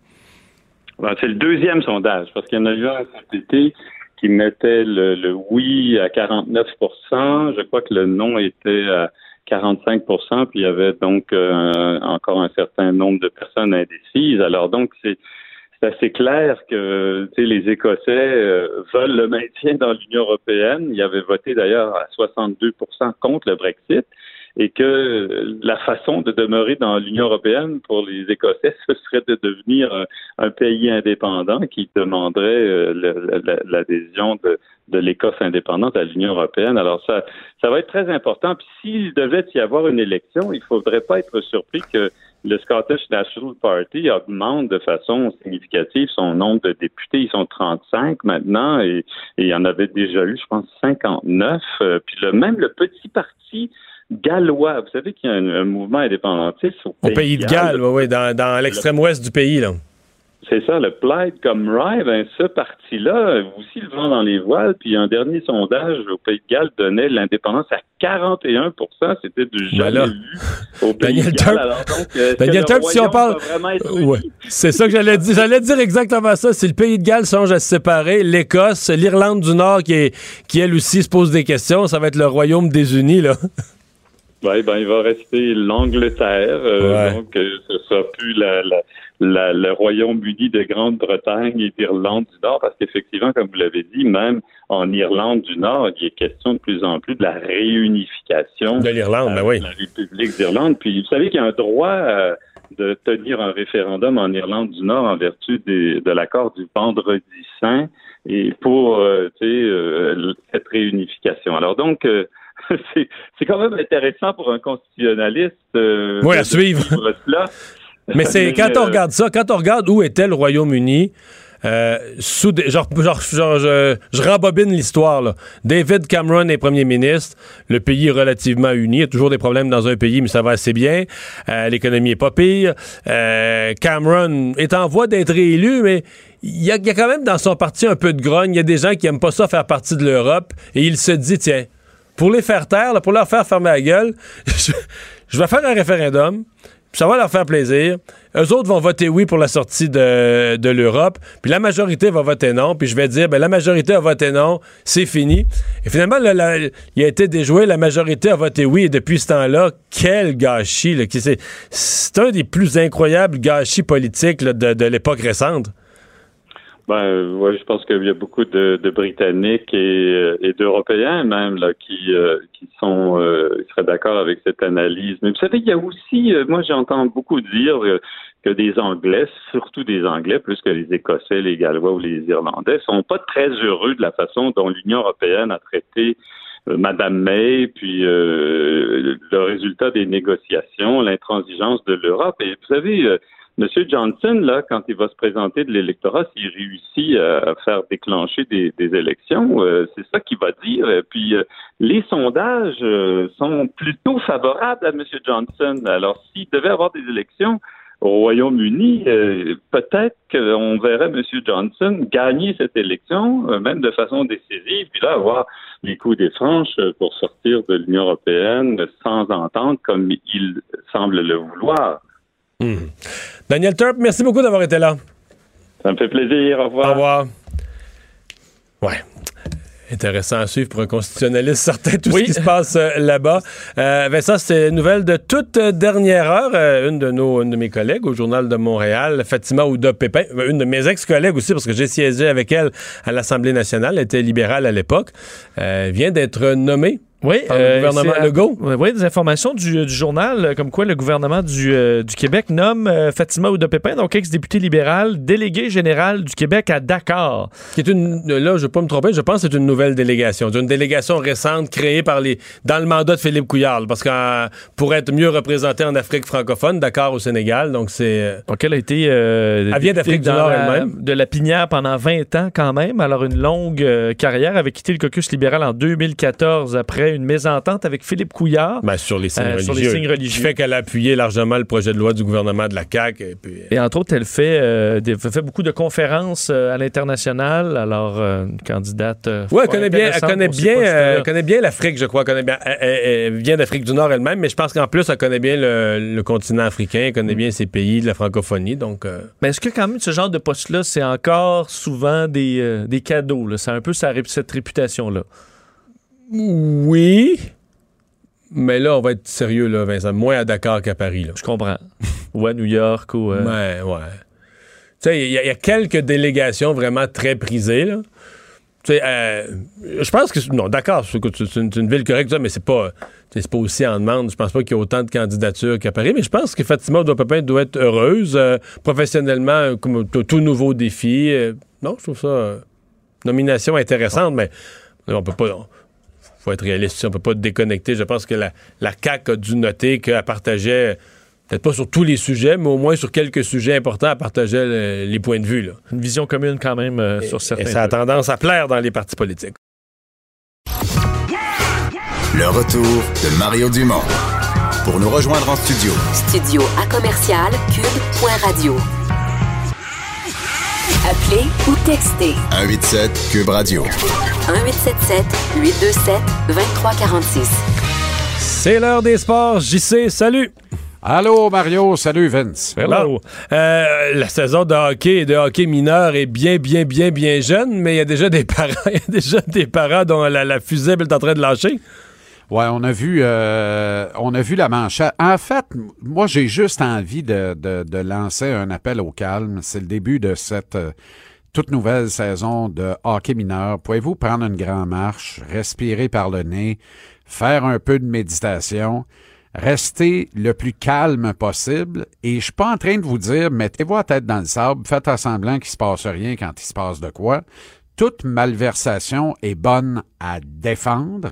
Ben, c'est le deuxième sondage, parce qu'il y en a eu un cet été qui mettait le, le oui à 49% Je crois que le non était à 45% puis il y avait donc euh, encore un certain nombre de personnes indécises. Alors donc, c'est assez clair que les Écossais euh, veulent le maintien dans l'Union européenne. Ils avaient voté d'ailleurs à 62% contre le Brexit et que la façon de demeurer dans l'Union européenne pour les Écossais, ce serait de devenir un, un pays indépendant qui demanderait euh, l'adhésion de, l'Écosse indépendante à l'Union européenne. Alors ça, ça va être très important. Puis s'il devait y avoir une élection, il faudrait pas être surpris que le Scottish National Party augmente de façon significative son nombre de députés. Ils sont 35 maintenant et, et il y en avait déjà eu, je pense, 59. Euh, puis le même le petit parti gallois, vous savez qu'il y a un, un mouvement indépendantiste au, Au pays de Galles, oui, oui, dans, dans l'extrême ouest du pays. Là. C'est ça, le Plaid comme Rye, ben, ce parti-là, aussi le vent dans les voiles, puis un dernier sondage au Pays de Galles donnait l'indépendance à 41% C'était du jamais Voilà. vu au Pays Daniel de Galles. Alors donc, est-ce Daniel Turp, si on parle-? Ouais. C'est ça que j'allais dire. J'allais dire exactement ça. Si le pays de Galles songe à se séparer, l'Écosse, l'Irlande du Nord, qui, est, qui elle aussi se pose des questions, ça va être le royaume des unis, là. Ouais, ben, il va rester l'Angleterre. euh, Ouais. Donc, euh, ce sera plus la, la, la- le Royaume-Uni de Grande-Bretagne et d'Irlande du Nord, parce qu'effectivement, comme vous l'avez dit, même en Irlande du Nord, il est question de plus en plus de la réunification De l'Irlande, ben oui. la République d'Irlande. Puis, vous savez qu'il y a un droit euh, de tenir un référendum en Irlande du Nord en vertu des- de l'accord du Vendredi Saint et pour euh, euh, cette réunification. Alors donc, euh, c'est quand même intéressant pour un constitutionnaliste euh, Oui, à suivre. cela. Mais c'est quand on euh, regarde ça, quand on regarde où était le Royaume-Uni, euh, sous des- genre, genre, genre, je, je rembobine l'histoire. David Cameron est premier ministre. Le pays est relativement uni. Il y a toujours des problèmes dans un pays, mais ça va assez bien. Euh, L'économie est pas pire. Euh, Cameron est en voie d'être réélu, mais il y, a, il y a quand même dans son parti un peu de grogne. Il y a des gens qui aiment pas ça faire partie de l'Europe. Et il se dit, tiens, pour les faire taire, pour leur faire fermer la gueule, je, vais faire un référendum. Ça va leur faire plaisir. Eux autres vont voter oui pour la sortie de, l'Europe. Puis la majorité va voter non. Puis je vais dire, ben la majorité a voté non. C'est fini. Et finalement, il a été déjoué. La majorité a voté oui. Et depuis ce temps-là, quel gâchis. c'est, un des plus incroyables gâchis politiques de, de l'époque récente. Ben, ouais, je pense qu'il y a beaucoup de, de Britanniques et, euh, et d'Européens même là qui euh, qui sont euh, seraient d'accord avec cette analyse. Mais vous savez, il y a aussi, euh, moi j'entends beaucoup dire euh, que des Anglais, surtout des Anglais, plus que les Écossais, les Gallois ou les Irlandais, sont pas très heureux de la façon dont l'Union européenne a traité euh, Madame May, puis le résultat des négociations, l'intransigeance de l'Europe. Et vous savez, Monsieur Johnson, là, quand il va se présenter de l'électorat, s'il réussit à faire déclencher des, des élections, euh, c'est ça qu'il va dire. Et puis, euh, les sondages euh, sont plutôt favorables à Monsieur Johnson. Alors, s'il devait avoir des élections au Royaume-Uni, euh, peut-être qu'on verrait Monsieur Johnson gagner cette élection, euh, même de façon décisive, puis là, avoir les coups des franches pour sortir de l'Union européenne sans entente comme il semble le vouloir. Hmm. Daniel Turp, merci beaucoup d'avoir été là. Ça me fait plaisir. Au revoir. Au revoir. Ouais. Intéressant à suivre pour un constitutionnaliste certain tout Oui. ce qui se passe euh, là-bas. Euh, Vincent, c'est une nouvelle de toute dernière heure. Euh, une de nos, une de mes collègues au Journal de Montréal, Fatima Ouda Pépin, euh, une de mes ex-collègues aussi, parce que j'ai siégé avec elle à l'Assemblée nationale, elle était libérale à l'époque, euh, vient d'être nommée Oui, le euh, gouvernement Legault. Oui, oui, des informations du, du journal, euh, comme quoi le gouvernement du, euh, du Québec nomme euh, Fatima Oudopépin, donc ex-députée libérale, déléguée générale du Québec à Dakar. Qui est une, là, je ne vais pas me tromper, je pense que c'est une nouvelle délégation. C'est une délégation récente créée par les, dans le mandat de Philippe Couillard, parce que pour être mieux représentée en Afrique francophone, Dakar au Sénégal, donc c'est. euh, Donc, elle a été euh, Elle vient d'Afrique du Nord elle-même. de la Pinière pendant 20 ans quand même. Alors, une longue euh, carrière. avait quitté le caucus libéral en 2014 après une mésentente avec Philippe Couillard. ben, sur les signes Euh, religieux. sur les signes religieux. Qui fait qu'elle a appuyé largement le projet de loi du gouvernement de la CAQ. Et puis, Et entre autres, elle fait, euh, des- fait beaucoup de conférences euh, à l'international. Alors, euh, une candidate. euh, Ouais, elle connaît bien, elle connaît bien, euh, connaît bien l'Afrique, je crois. Elle, connaît bien, elle, elle- elle vient d'Afrique du Nord elle-même, mais je pense qu'en plus, elle connaît bien le, le continent africain, elle connaît bien ces pays de la francophonie. Donc, euh, Mais est-ce que quand même ce genre de poste-là, c'est encore souvent des, euh, des cadeaux? C'est un peu sa cette réputation-là. Oui. Mais là, on va être sérieux, là, Vincent. Moins à Dakar qu'à Paris. Là. Je comprends. ou à New York ou... euh, Ouais, ouais. Tu sais, il y, a- il y a quelques délégations vraiment très prisées, là. Tu sais, euh, je pense que... Non, Dakar, c'est une, ville correcte, mais c'est pas... pas aussi en demande. Je pense pas qu'il y ait autant de candidatures qu'à Paris, mais je pense que Fatima Oudopépin doit être heureuse. euh, professionnellement, euh, comme tout, tout nouveau défi. euh, non, je trouve ça... nomination intéressante, mais on peut pas... on- faut être réaliste, on peut pas déconnecter. Je pense que la, la CAQ a dû noter qu'elle partageait, peut-être pas sur tous les sujets, mais au moins sur quelques sujets importants, elle partageait le- les points de vue. Là. Une vision commune quand même euh, sur Et certains... ça a tendance à plaire dans les partis politiques. Le retour de Mario Dumont. Pour nous rejoindre en studio, Studio à commercial cube.radio. Appelez ou textez 187 Cube Radio. 1877 827 2346. C'est l'heure des sports. JC, salut! Allô Mario, salut Vince. Hello. Euh, la saison de hockey et de hockey mineur est bien, bien, bien, bien jeune, mais il y a déjà des parents, il y a déjà des parents dont la, la fusible est en train de lâcher. Ouais, on a vu, euh, on a vu la manchette. En fait, moi, j'ai juste envie de, de- de lancer un appel au calme. C'est le début de cette euh, toute nouvelle saison de hockey mineur. Pouvez-vous prendre une grande marche, respirer par le nez, faire un peu de méditation, rester le plus calme possible? Et je suis pas en train de vous dire, mettez-vous la tête dans le sable, faites à semblant qu'il se passe rien quand il se passe de quoi. Toute malversation est bonne à défendre.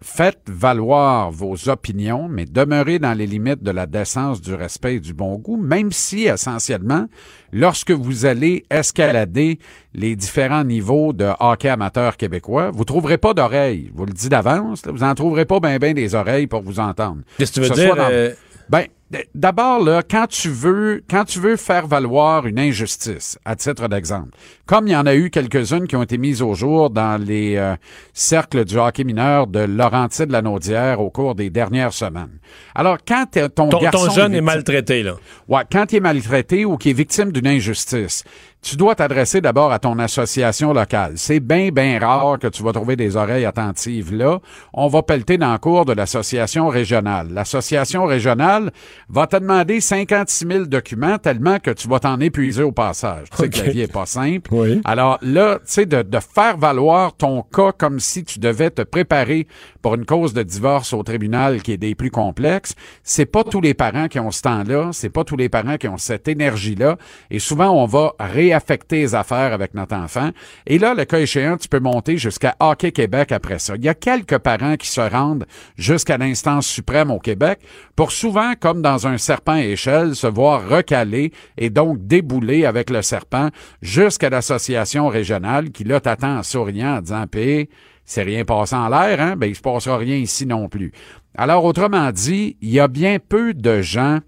Faites valoir vos opinions, mais demeurez dans les limites de la décence, du respect et du bon goût, même si, essentiellement, lorsque vous allez escalader les différents niveaux de hockey amateur québécois, vous trouverez pas d'oreilles. Je vous le dis d'avance, vous en trouverez pas bien ben des oreilles pour vous entendre. Qu'est-ce que tu veux Ce dire? soit dans- euh, ben, d'abord, là, quand tu veux, quand tu veux faire valoir une injustice, à titre d'exemple, comme il y en a eu quelques-unes qui ont été mises au jour dans les euh, cercles du hockey mineur de Laurentide la Naudière au cours des dernières semaines. Alors, quand ton, ton, garçon ton jeune est victime- maltraité, là. Ouais, quand il est maltraité ou qu'il est victime d'une injustice, tu dois t'adresser d'abord à ton association locale. C'est bien, bien rare que tu vas trouver des oreilles attentives là. On va pelleter dans le cours de l'association régionale. L'association régionale va te demander 56 000 documents tellement que tu vas t'en épuiser au passage. Tu sais que la vie est pas simple. Oui. Alors là, tu sais, de, de faire valoir ton cas comme si tu devais te préparer pour une cause de divorce au tribunal qui est des plus complexes, c'est pas tous les parents qui ont ce temps-là, c'est pas tous les parents qui ont cette énergie-là, et souvent on va réaffecter les affaires avec notre enfant. Et là, le cas échéant, tu peux monter jusqu'à Hockey Québec après ça. Il y a quelques parents qui se rendent jusqu'à l'instance suprême au Québec pour souvent, comme dans un serpent échelle, se voir recaler et donc débouler avec le serpent jusqu'à l'association régionale qui là t'attend en souriant en disant Puis, c'est rien passé en l'air, hein? Ben, il se passera rien ici non plus. Alors, autrement dit, il y a bien peu de gens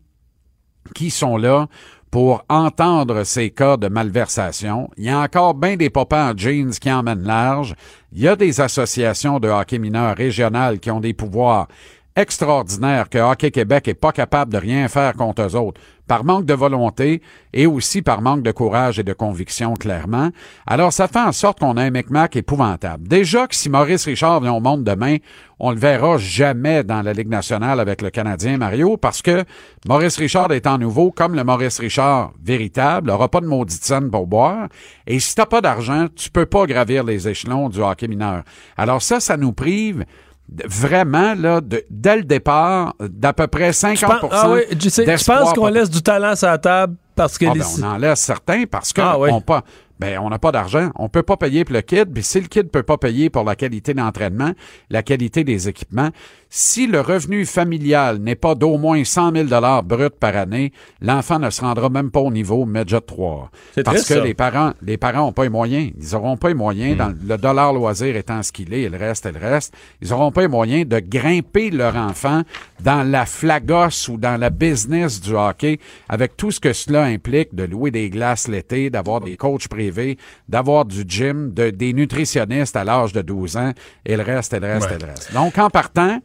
qui sont là pour entendre ces cas de malversation. Il y a encore bien des papas en jeans qui emmènent large. Il y a des associations de hockey mineur régionales qui ont des pouvoirs extraordinaires que Hockey Québec est pas capable de rien faire contre eux autres, par manque de volonté et aussi par manque de courage et de conviction, clairement. Alors, ça fait en sorte qu'on a un micmac épouvantable. Déjà que si Maurice Richard vient au monde demain, on le verra jamais dans la Ligue nationale avec le Canadien, Mario, parce que Maurice Richard étant nouveau, comme le Maurice Richard véritable, aura pas de maudite scène pour boire. Et si t'as pas d'argent, tu peux pas gravir les échelons du hockey mineur. Alors ça, ça nous prive vraiment, là, de, dès le départ, d'à peu près 50 Je pense, ah oui, je sais, je pense qu'on laisse du talent sur la table parce que ah, les- ben, on en laisse certains parce que Ah, oui. pas, ben, on n'a pas d'argent. On peut pas payer pour le kid. Puis si le kid peut pas payer pour la qualité d'entraînement, la qualité des équipements, si le revenu familial n'est pas d'au moins 100 000 brut par année, l'enfant ne se rendra même pas au niveau Medjet 3. C'est Parce que ça. les parents, les parents ont pas les moyens. Ils auront pas les Hmm. moyens, dans le dollar loisir étant ce qu'il est, et le reste et le reste, ils auront pas les moyens de grimper leur enfant dans la flagosse ou dans la business du hockey avec tout ce que cela implique de louer des glaces l'été, d'avoir des coachs privés, d'avoir du gym, de, des nutritionnistes à l'âge de 12 ans et le reste et le reste Ouais. et le reste. Donc, en partant,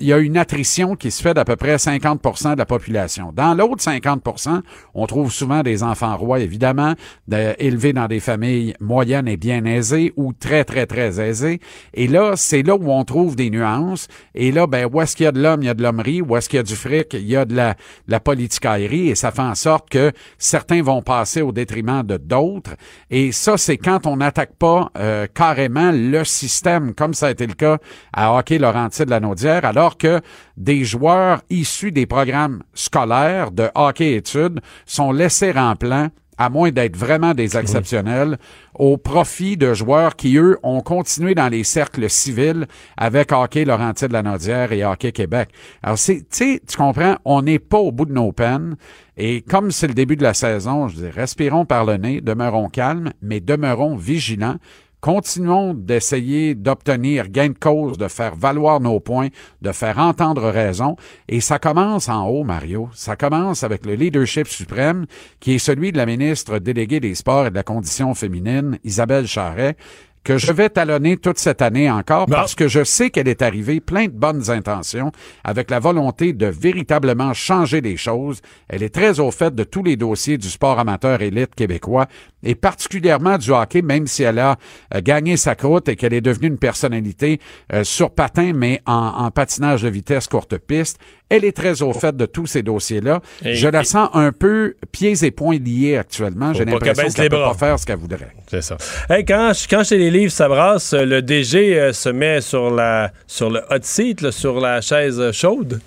il y a une attrition qui se fait d'à peu près 50% de la population. Dans l'autre 50% on trouve souvent des enfants rois, évidemment, de- élevés dans des familles moyennes et bien aisées ou très, très, très aisées. Et là, c'est là où on trouve des nuances. Et là, ben, où est-ce qu'il y a de l'homme, il y a de l'hommerie. Où est-ce qu'il y a du fric, il y a de la, la politicaillerie. Et ça fait en sorte que certains vont passer au détriment de d'autres. Et ça, c'est quand on n'attaque pas euh, carrément le système, comme ça a été le cas à Hockey Laurentier de la Naudière, alors que des joueurs issus des programmes scolaires de hockey-études sont laissés en plan à moins d'être vraiment des exceptionnels, au profit de joueurs qui, eux, ont continué dans les cercles civils avec Hockey Laurentier de la Naudière et Hockey Québec. Alors, c'est, tu sais, tu comprends, on n'est pas au bout de nos peines. Et comme c'est le début de la saison, je dis, respirons par le nez, demeurons calmes, mais demeurons vigilants. Continuons d'essayer d'obtenir gain de cause, de faire valoir nos points, de faire entendre raison. Et ça commence en haut, Mario. Ça commence avec le leadership suprême, qui est celui de la ministre déléguée des Sports et de la Condition féminine, Isabelle Charret, que je vais talonner toute cette année encore parce que je sais qu'elle est arrivée plein de bonnes intentions avec la volonté de véritablement changer les choses. Elle est très au fait de tous les dossiers du sport amateur élite québécois et particulièrement du hockey, même si elle a euh, gagné sa croûte et qu'elle est devenue une personnalité euh, sur patin, mais en, en patinage de vitesse courte piste. Elle est très au fait de tous ces dossiers-là. Je la sens un peu pieds et poings liés actuellement. J'ai l'impression qu'elle les peut pas faire ce qu'elle voudrait. C'est ça. Hey, quand, quand chez les livres, ça brasse, le DG euh, se met sur, la, sur le hot seat, là, sur la chaise chaude.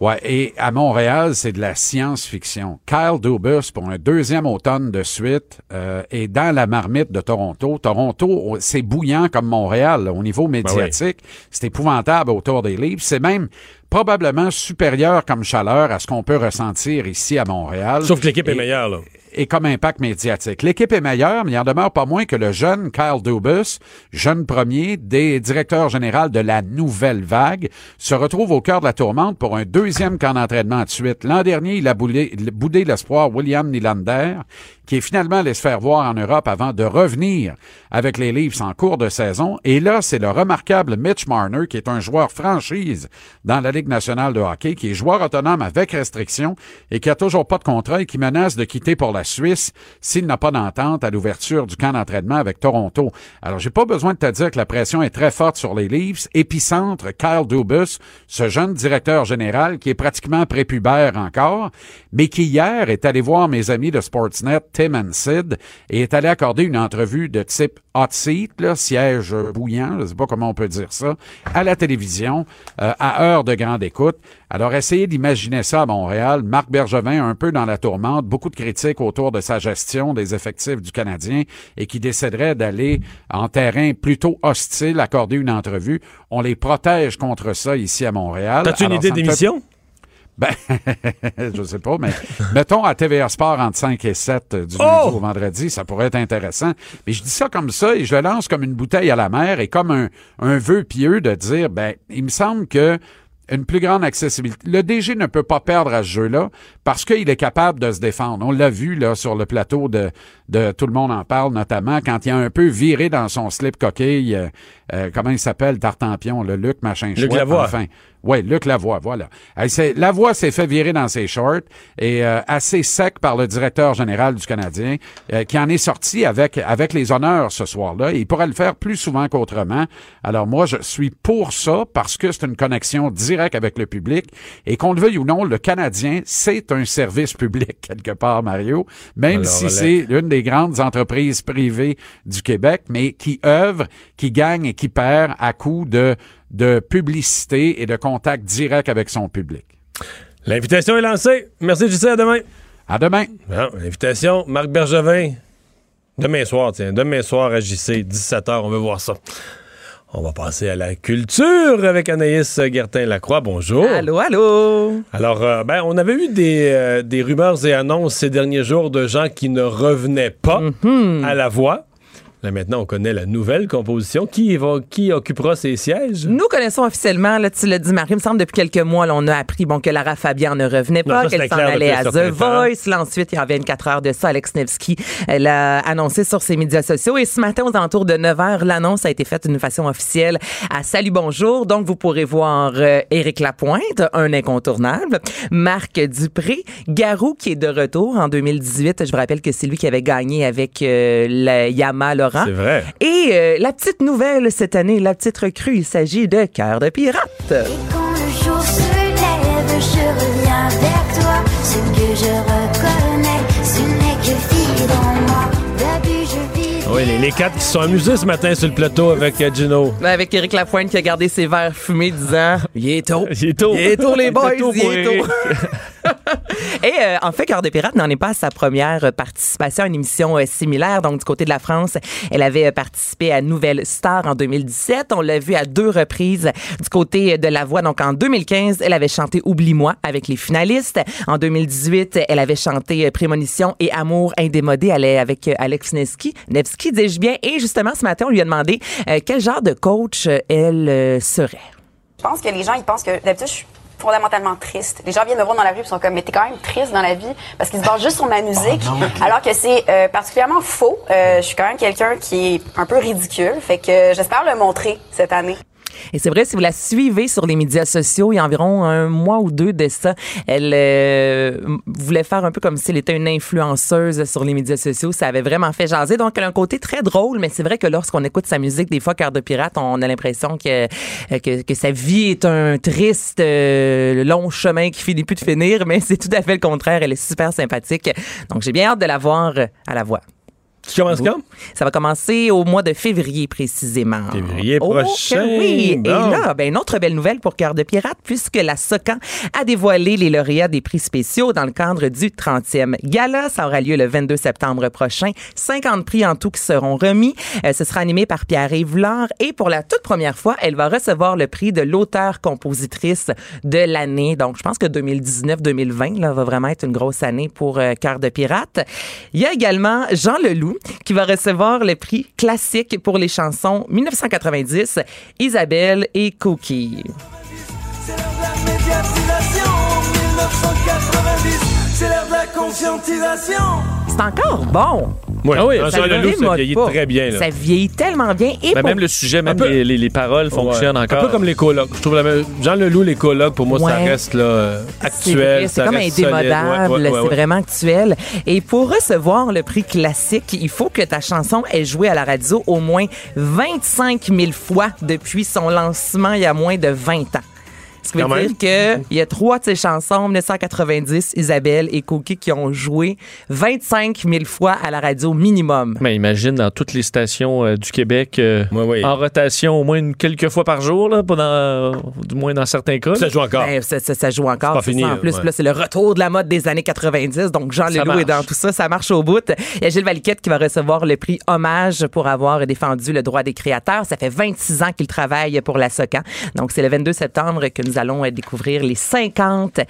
Ouais, et à Montréal, c'est de la science-fiction. Kyle Dubus, pour un deuxième automne de suite, euh, est dans la marmite de Toronto. Toronto, c'est bouillant comme Montréal là, au niveau médiatique. C'est épouvantable autour des livres. C'est même probablement supérieur comme chaleur à ce qu'on peut ressentir ici à Montréal. Sauf que l'équipe est meilleure. Là. Et comme impact médiatique. L'équipe est meilleure, mais il en demeure pas moins que le jeune Kyle Dubus, jeune premier des directeurs général de la nouvelle vague, se retrouve au cœur de la tourmente pour un deuxième camp d'entraînement de suite. L'an dernier, il a boudé, l'espoir William Nylander, qui est finalement se faire voir en Europe avant de revenir avec les Leafs en cours de saison. Et là, c'est le remarquable Mitch Marner, qui est un joueur franchise dans la Ligue nationale de hockey, qui est joueur autonome avec restriction et qui a toujours pas de contrat et qui menace de quitter pour la Suisse s'il n'a pas d'entente à l'ouverture du camp d'entraînement avec Toronto. Alors, j'ai pas besoin de te dire que la pression est très forte sur les Leafs. Épicentre, Kyle Dubus, ce jeune directeur général qui est pratiquement prépubère encore, mais qui hier est allé voir mes amis de Sportsnet, Tim and Sid, et est allé accorder une entrevue de type hot seat, là, siège bouillant, je sais pas comment on peut dire ça, à la télévision, euh, à heure de grande écoute. Alors, essayez d'imaginer ça à Montréal. Marc Bergevin, un peu dans la tourmente, beaucoup de critiques autour de sa gestion des effectifs du Canadien et qui déciderait d'aller en terrain plutôt hostile, accorder une entrevue. On les protège contre ça ici à Montréal. T'as-tu une idée d'émission? ben, je sais pas, mais mettons à TVA Sport entre 5 et 7 euh, du Oh! lundi au vendredi, ça pourrait être intéressant. Mais je dis ça comme ça et je le lance comme une bouteille à la mer et comme un, un vœu pieux de dire, ben, il me semble que une plus grande accessibilité. Le DG ne peut pas perdre à ce jeu-là parce qu'il est capable de se défendre. On l'a vu là sur le plateau de, de Tout le monde en parle, notamment quand il a un peu viré dans son slip coquille, euh, comment il s'appelle, Tartampion, le Luc machin Luc chouette, Lavoie. enfin. Oui, Luc Lavoie, voilà. Elle Lavoie s'est fait virer dans ses shorts et euh, assez sec par le directeur général du Canadien, euh, qui en est sorti avec avec les honneurs ce soir-là. Il pourrait le faire plus souvent qu'autrement. Alors moi, je suis pour ça parce que c'est une connexion directe avec le public et qu'on le veuille ou non, le Canadien, c'est un service public quelque part, Mario, même Alors, si c'est l'une des grandes entreprises privées du Québec, mais qui œuvre, qui gagne et qui perd à coup de de publicité et de contact direct avec son public. L'invitation est lancée. Merci, JC. À demain. À demain. Bon, L'invitation, Marc Bergevin. Demain soir, tiens. Demain soir à JC, 17h. On veut voir ça. On va passer à la culture avec Anaïs Gertin-Lacroix. Bonjour. Allô, allô. Alors, euh, ben, on avait eu des, euh, des rumeurs et annonces ces derniers jours de gens qui ne revenaient pas Mhm. à la voix. Là, maintenant, on connaît la nouvelle composition. Qui, va, qui occupera ces sièges? Nous connaissons officiellement, là, tu l'as dit, Marie, il me semble depuis quelques mois, là, on a appris bon, que Lara Fabian ne revenait pas, qu'elle s'en allait à The. Voice. Là, ensuite, il y avait 24 heures de ça, Alex Nevsky l'a annoncé sur ses médias sociaux. Et ce matin, aux alentours de 9 h, l'annonce a été faite d'une façon officielle à Salut Bonjour. Donc, vous pourrez voir euh, Éric Lapointe, un incontournable, Marc Dupré, Garou qui est de retour en 2018. Je vous rappelle que c'est lui qui avait gagné avec euh, la Yama Laurent. C'est vrai. Et euh, la petite nouvelle cette année, la petite recrue, il s'agit de Cœur de pirate. Et quand le jour se lève, je reviens vers toi. Ce que je reconnais, ce n'est que fille dans moi. Vis. Oui, les, les quatre qui se sont amusés ce matin sur le plateau avec euh, Gino. Ben, Avec Éric Lapointe qui a gardé ses verres fumés disant Il est tôt. Il est tôt. Il est tôt, les boys, Il est tôt Et euh, en fait, Cœur de pirate n'en est pas à sa première participation à une émission euh, similaire. Donc, du côté de la France, elle avait euh, participé à Nouvelle Star en 2017. On l'a vu à deux reprises du côté euh, de la voix. Donc, en 2015, elle avait chanté Oublie-moi avec les finalistes. En 2018, elle avait chanté Prémonition et Amour indémodé avec Alex Nevsky. Nevsky, dis-je bien. Et justement, ce matin, on lui a demandé quel genre de coach elle serait. Je pense que les gens, ils pensent que d'habitude, fondamentalement triste. Les gens viennent me voir dans la rue et sont comme, mais t'es quand même triste dans la vie parce qu'ils se basent juste sur ma musique. alors que c'est euh, particulièrement faux. Euh, je suis quand même quelqu'un qui est un peu ridicule. Fait que euh, j'espère le montrer cette année. Et c'est vrai, si vous la suivez sur les médias sociaux, il y a environ un mois ou deux de ça, elle euh, voulait faire un peu comme si elle était une influenceuse sur les médias sociaux. Ça avait vraiment fait jaser. Donc, elle a un côté très drôle, mais c'est vrai que lorsqu'on écoute sa musique, des fois, Cœur de pirate, on a l'impression que, que, que sa vie est un triste, euh, long chemin qui finit plus de finir, mais c'est tout à fait le contraire. Elle est super sympathique. Donc, j'ai bien hâte de la voir euh, à la voix. Tu commences quand? Ça va commencer au mois de février précisément. Février Oh, prochain. oui. Bon. Et là, ben, une autre belle nouvelle pour Cœur de Pirate, puisque la SOCAN a dévoilé les lauréats des prix spéciaux dans le cadre du 30e gala. Ça aura lieu le 22 septembre prochain. 50 prix en tout qui seront remis. Euh, ce sera animé par Pierre-Yves. Et pour la toute première fois, elle va recevoir le prix de l'auteur-compositrice de l'année. Donc, je pense que 2019-2020 là, va vraiment être une grosse année pour euh, Cœur de Pirate. Il y a également Jean Leloup qui va recevoir le prix classique pour les chansons 1990, Isabelle et Cookie. C'est l'heure de la médiatisation 1990 C'est l'heure de la conscientisation C'est encore bon. Ah oui, Ah, ça Jean ne Leloup, ça vieillit pas. très bien. Là. Ça vieillit tellement bien. Et Ben, pour- même le sujet, même peu- les, les- les paroles fonctionnent Ouais. encore. Un peu comme les colocs. Je trouve la même... Jean Leloup, les colocs, pour moi, ça reste là, euh, C'est actuel. C'est comme indémodable, Ouais, c'est vraiment actuel. Et pour recevoir le prix classique, il faut que ta chanson ait joué à la radio au moins 25 000 fois depuis son lancement il y a moins de 20 ans. Ce qui veut dire qu'il y a trois de ces chansons, 1990, Isabelle et Cookie, qui ont joué 25 000 fois à la radio minimum. Mais imagine dans toutes les stations euh, du Québec euh, en rotation au moins une- quelques fois par jour, là, pendant, euh, du moins dans certains cas. Ça joue encore. Ben, ça, ça- ça joue encore. pas fini, ça. En plus, ouais. C'est le retour de la mode des années 90. Donc, Jean Leloup est dans tout ça. Ça marche au bout. Il y a Gilles Valiquette qui va recevoir le prix Hommage pour avoir défendu le droit des créateurs. Ça fait 26 ans qu'il travaille pour la SOCAN. Donc, c'est le 22 septembre que nous allons euh, découvrir les 50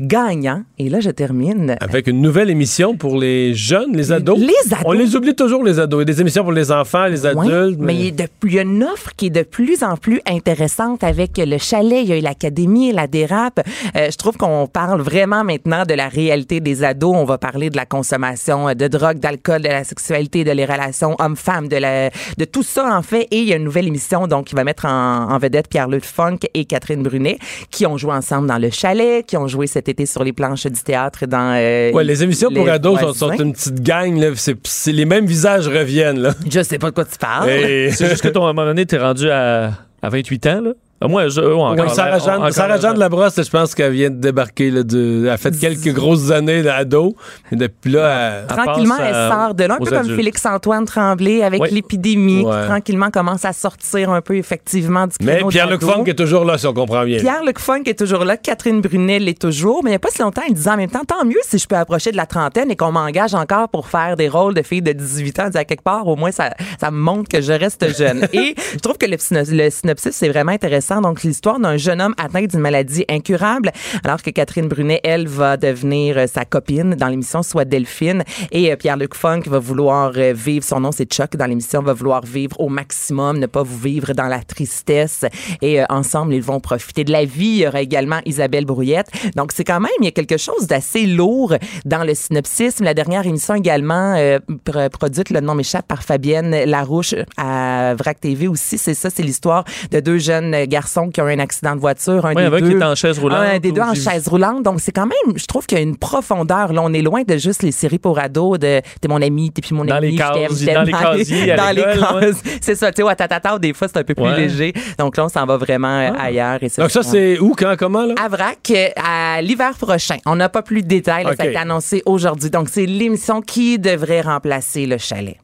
gagnants. Et là, je termine. Avec une nouvelle émission pour les jeunes, les ados. Les ados. On les oublie toujours, les ados. Il y a des émissions pour les enfants, les adultes. mais il y, a de- il y a une offre qui est de plus en plus intéressante avec le chalet, il y a eu l'académie, la dérape. Euh, je trouve qu'on parle vraiment maintenant de la réalité des ados. On va parler de la consommation de drogue, d'alcool, de la sexualité, de les relations hommes-femmes, de, la, de tout ça en fait. Et il y a une nouvelle émission donc qui va mettre en, en vedette Pierre-Luc Funk et Catherine Brunet qui ont joué ensemble dans le chalet, qui ont joué cet été sur les planches du théâtre dans euh, Ouais, les émissions pour ados sont, une petite gang. Là. C'est, c'est- les mêmes visages reviennent. Là. Je sais pas de quoi tu parles. Et- C'est juste que ton, à un moment donné, t'es rendu à, à 28 ans, là. Ah, Moi, je, ouais, encore, Oui, Sarah Jeanne, encore- Sarah Jeanne Labrosse, je pense qu'elle vient de débarquer. Là, de, elle a fait quelques grosses années d'ado. Et depuis là, elle, Tranquillement, elle à- sort de là, un peu comme. Félix-Antoine Tremblay avec Oui. l'épidémie, Ouais. qui tranquillement commence à sortir un peu effectivement du Mais Pierre-Luc. Funk est toujours là, si on comprend bien. Pierre-Luc Funk est toujours là, Catherine Brunel l'est toujours, mais il n'y a pas si longtemps, il disait en même temps, tant mieux si je peux approcher de la trentaine et qu'on m'engage encore pour faire des rôles de filles de 18 ans. À quelque part, au moins, ça, ça me montre que je reste jeune. et je trouve que le, le synopsis, c'est vraiment intéressant. Donc, l'histoire d'un jeune homme atteint d'une maladie incurable, alors que Catherine Brunet, elle, va devenir euh, sa copine dans l'émission Soit Delphine. Et euh, Pierre-Luc Funk va vouloir euh, vivre, son nom c'est Chuck dans l'émission, va vouloir vivre au maximum, ne pas vous vivre dans la tristesse. Et ensemble, ils vont profiter de la vie. Il y aura également Isabelle Brouillette. Donc, c'est quand même, il y a quelque chose d'assez lourd dans le synopsis. La dernière émission également, euh, pr- produite, le nom m'échappe, par Fabienne Larouche à VRAC TV aussi. C'est ça, c'est l'histoire de deux jeunes garçons qui ont eu un accident de voiture. Un Oui, des avec deux, qui est en chaise roulante. un des deux en chaise roulante. Donc, c'est quand même, je trouve qu'il y a une profondeur. Là, on est loin de juste les séries pour ados de t'es mon ami, t'es puis mon Dans ami, les je t'aime, cases- je t'aime. dans les casiers Dans les ouais. cases. C'est ça, tu sais, Watatata, des fois, c'est un peu plus Ouais. léger. Donc là, on s'en va vraiment euh, ailleurs. Et Donc ça, c'est où, quand, comment, là? à Vrac, euh, à l'hiver prochain. On n'a pas plus de détails. là, Ça a été annoncé aujourd'hui. Donc, c'est l'émission qui devrait remplacer le chalet.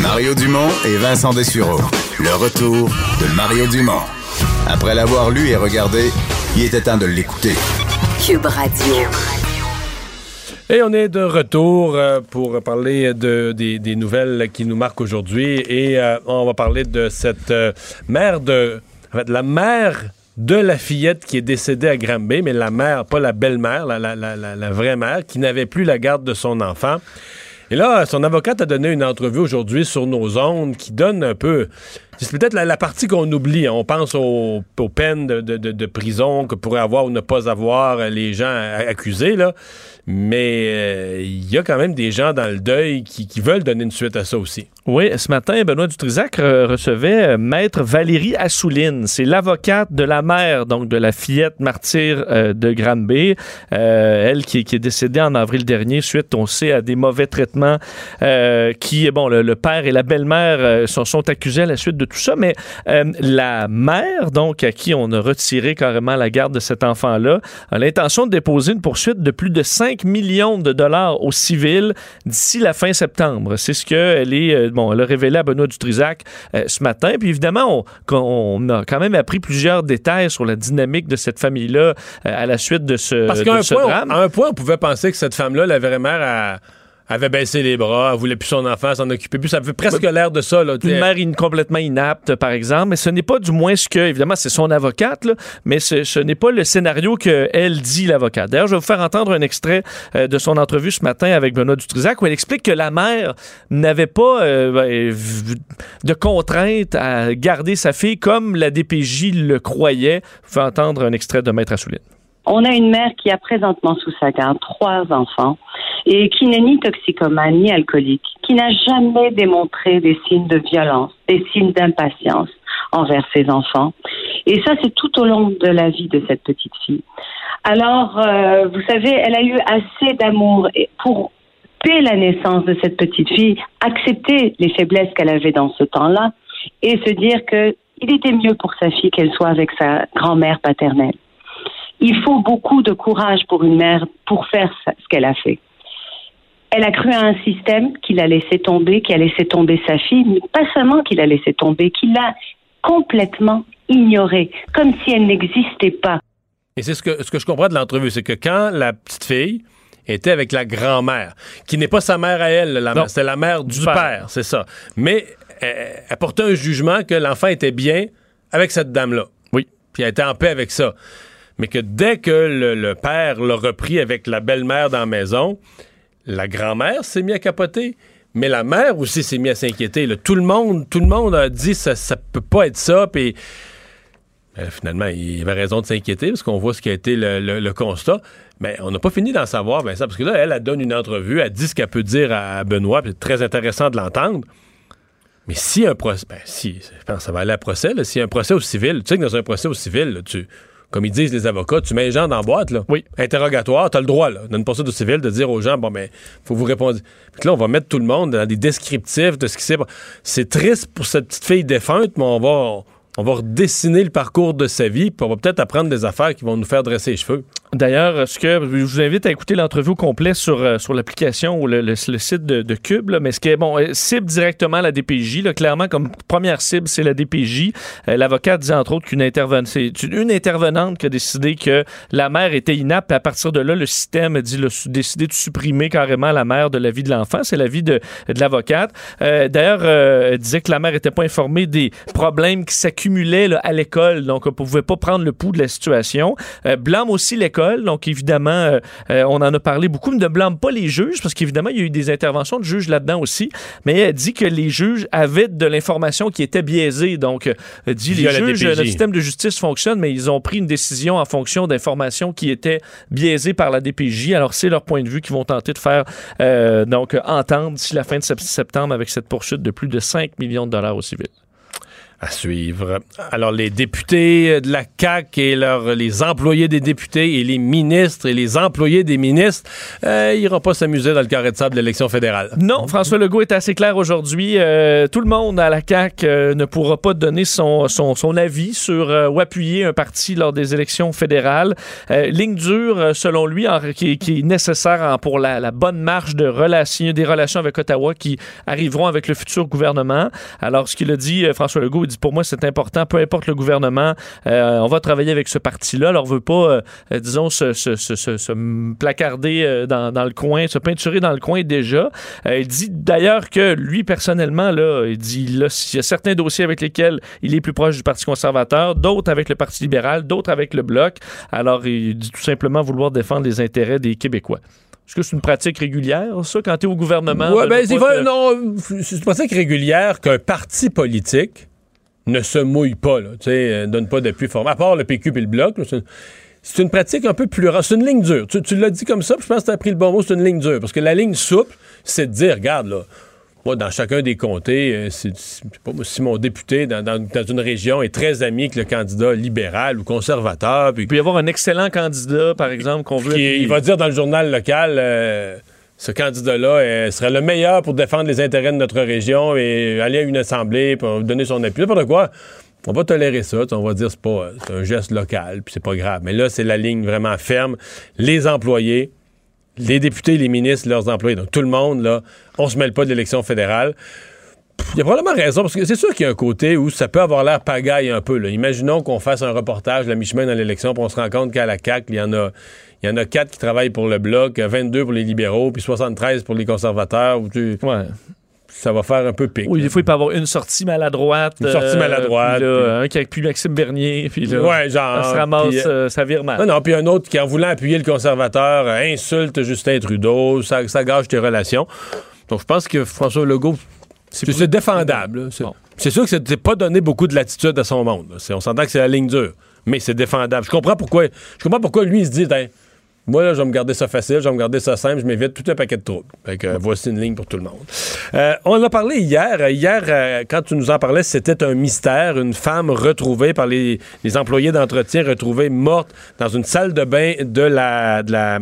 Mario Dumont et Vincent Dessureau. Le retour de Mario Dumont. Après l'avoir lu et regardé, il était temps de l'écouter. Cube Radio. Et on est de retour euh, pour parler de, des, des nouvelles qui nous marquent aujourd'hui. Et euh, on va parler de cette euh, mère de. En fait, la mère de la fillette qui est décédée à Granby, mais la mère, pas la belle-mère, la, la- la- la- la vraie mère, qui n'avait plus la garde de son enfant. Et là, son avocate a donné une entrevue aujourd'hui sur nos ondes qui donne un peu. C'est peut-être la, partie qu'on oublie. hein. On pense aux, peines de, de- prison que pourraient avoir ou ne pas avoir les gens accusés, là. Mais euh, il y a quand même des gens dans le deuil qui, veulent donner une suite à ça aussi. Oui, ce matin, Benoît Dutrisac euh, recevait euh, Maître Valérie Assouline. C'est l'avocate de la mère, donc de la fillette martyre euh, de Granby. Euh, elle qui, est décédée en avril dernier suite, on sait, à des mauvais traitements euh, qui, bon, le, père et la belle-mère euh, sont, sont accusés à la suite de tout ça, mais euh, la mère, donc, à qui on a retiré carrément la garde de cet enfant-là, a l'intention de déposer une poursuite de plus de 5 millions de dollars au civil d'ici la fin septembre. C'est ce qu'elle est, euh, bon, elle a révélé à Benoît Dutrisac euh, ce matin. Puis évidemment, on, a quand même appris plusieurs détails sur la dynamique de cette famille-là euh, à la suite de ce, Parce de qu'à un, ce point, drame. à un point, on pouvait penser que cette femme-là, la vraie mère, a- avait baissé les bras, elle voulait plus son enfant, s'en occuper plus. Ça fait presque l'air de ça. Là, Une mère in- complètement inapte, par exemple, mais ce n'est pas du moins ce que, évidemment, c'est son avocate, là, mais ce, ce n'est pas le scénario qu'elle dit, l'avocate. D'ailleurs, je vais vous faire entendre un extrait euh, de son entrevue ce matin avec Benoît Dutrisac, où elle explique que la mère n'avait pas euh, ben, de contrainte à garder sa fille comme la DPJ le croyait. Vous pouvez entendre un extrait de Maître Assouline. On a une mère qui a présentement sous sa garde trois enfants et qui n'est ni toxicomane ni alcoolique, qui n'a jamais démontré des signes de violence, des signes d'impatience envers ses enfants. Et ça, c'est tout au long de la vie de cette petite fille. Alors, euh, vous savez, elle a eu assez d'amour pour, dès la naissance de cette petite fille, accepter les faiblesses qu'elle avait dans ce temps-là et se dire que il était mieux pour sa fille qu'elle soit avec sa grand-mère paternelle. Il faut beaucoup de courage pour une mère pour faire ce qu'elle a fait. Elle a cru à un système qui l'a laissé tomber, qui a laissé tomber sa fille, mais pas seulement qu'il a laissé tomber, qu'il l'a complètement ignoré, comme si elle n'existait pas. Et c'est ce que, ce que je comprends de l'entrevue, c'est que quand la petite fille était avec la grand-mère, qui n'est pas sa mère à elle, c'est la mère du, Du père, père. c'est ça. Mais elle portait un jugement que l'enfant était bien avec cette dame-là. Oui. Puis elle était en paix avec ça. Mais que dès que le, père l'a repris avec la belle-mère dans la maison, la grand-mère s'est mise à capoter. Mais la mère aussi s'est mise à s'inquiéter. Tout le monde, tout le monde a dit ça, ça peut pas être ça. Euh, finalement, il avait raison de s'inquiéter parce qu'on voit ce qui a été le, constat. Mais on n'a pas fini d'en savoir, Vincent, parce que là, elle, elle donne une entrevue, elle dit ce qu'elle peut dire à Benoît, c'est très intéressant de l'entendre. Mais si un procès, ben je pense que ça va aller à procès, si un procès au civil, tu sais que dans un procès au civil, tu, comme ils disent les avocats, tu mets les gens dans la boîte, là. Oui. Interrogatoire, tu as le droit, là, dans une procès au civil, de dire aux gens, bon, ben, faut vous répondre. Que là, on va mettre tout le monde dans des descriptifs de ce qui s'est. C'est triste pour cette petite fille défunte, mais on va, on va redessiner le parcours de sa vie, puis on va peut-être apprendre des affaires qui vont nous faire dresser les cheveux. D'ailleurs, ce que je vous invite à écouter l'entrevue au complet sur, euh, sur l'application ou le, le- le site de, de Cube, là, mais ce qui est bon, euh, cible directement la DPJ. Là, clairement, comme première cible, c'est la DPJ. Euh, L'avocat dit entre autres qu'une intervenante, c'est une, intervenante qui a décidé que la mère était inapte. À partir de là, le système a décidé de supprimer carrément la mère de la vie de l'enfant. C'est la vie de, de l'avocate. Euh, D'ailleurs, euh, elle disait que la mère n'était pas informée des problèmes qui s'accumulaient à l'école, donc ne pouvait pas prendre le pouls de la situation. Euh, blâme aussi l'école, donc évidemment, euh, euh, on en a parlé beaucoup, mais ne blâme pas les juges, parce qu'évidemment, il y a eu des interventions de juges là-dedans aussi, mais elle dit que les juges avaient de l'information qui était biaisée, donc euh, elle dit Via les juges, notre système de justice fonctionne, mais ils ont pris une décision en fonction d'informations qui étaient biaisées par la DPJ, alors c'est leur point de vue qu'ils vont tenter de faire donc entendre d'ici la fin de sept- septembre avec cette poursuite de plus de 5 millions de dollars au civil. À suivre. Alors, les députés de la CAQ et les employés des députés et les ministres et les employés des ministres euh, pas s'amuser dans le carré de sable de l'élection fédérale. Non, François Legault est assez clair aujourd'hui. Euh, tout le monde à la CAQ euh, ne pourra pas donner son, son, son avis sur euh, ou appuyer un parti lors des élections fédérales. Ligne dure, selon lui, qui, qui est nécessaire pour la, la bonne marche de des relations avec Ottawa qui arriveront avec le futur gouvernement. Alors, ce qu'il a dit, François Legault, dit pour moi, c'est important, peu importe le gouvernement, euh, on va travailler avec ce parti-là. Alors, on veut pas, euh, disons, se, se, se, se- se placarder euh, dans, dans le coin, se peinturer dans le coin déjà. Il dit d'ailleurs que lui, personnellement, là, il dit là, il y a certains dossiers avec lesquels il est plus proche du Parti conservateur, d'autres avec le Parti libéral, d'autres avec le Bloc. Alors, il dit tout simplement vouloir défendre les intérêts des Québécois. Est-ce que c'est une pratique régulière, ça, quand tu es au gouvernement? De ben, non, c'est une pratique régulière qu'un parti politique ne se mouille pas, là, tu sais, euh, donne pas d'appui formel, à part le PQ et le Bloc. là, c'est- une pratique un peu plus rare. C'est une ligne dure. Tu, tu l'as dit comme ça, puis je pense que tu as pris le bon mot, c'est une ligne dure. Parce que la ligne souple, c'est de dire, regarde, là, moi, dans chacun des comtés, euh, c'est- pas si mon député dans, dans- dans une région est très ami avec le candidat libéral ou conservateur, puis Il peut y avoir un excellent candidat, par exemple, qu'on veut. qui- il va dire dans le journal local, euh, ce candidat-là euh, serait le meilleur pour défendre les intérêts de notre région et aller à une assemblée pour donner son appui. N'importe quoi. On va tolérer ça. On va dire c'est pas un geste local, puis c'est pas grave. Mais là, c'est la ligne vraiment ferme. Les employés, les députés, les ministres, leurs employés, donc tout le monde, là, on se mêle pas de l'élection fédérale. Il y a probablement raison, parce que c'est sûr qu'il y a un côté où ça peut avoir l'air pagaille un peu. Imaginons qu'on fasse un reportage la mi-chemin dans l'élection, puis on se rend compte qu'à la CAQ, il y en a, il y en a quatre qui travaillent pour le Bloc, 22 pour les libéraux, puis 73 pour les conservateurs. Tu- Ouais. Ça va faire un peu pic. Oui, des fois, il peut avoir une sortie maladroite. Une sortie euh, maladroite, puis là, puis- Un qui a plus Maxime Bernier. Puis là, Ouais, genre, ça se ramasse, puis, euh, euh, ça vire mal. Non, non, puis un autre qui, en voulant appuyer le conservateur, euh, insulte Justin Trudeau, ça, ça gâche tes relations. Donc, je pense que François Legault, c'est défendable. C'est sûr que c'est pas donné beaucoup de latitude à son monde. On s'entend que c'est la ligne dure, mais c'est défendable. Je comprends pourquoi. Je comprends pourquoi lui il se dit, Tiens, moi là, je vais me garder ça facile, je vais me garder ça simple, je m'évite tout un paquet de troubles. Fait que, euh, voici une ligne pour tout le monde. Euh, on en a parlé hier. Euh, Hier, euh, quand tu nous en parlais, c'était un mystère. Une femme retrouvée par les, les employés d'entretien, retrouvée morte dans une salle de bain de la, de la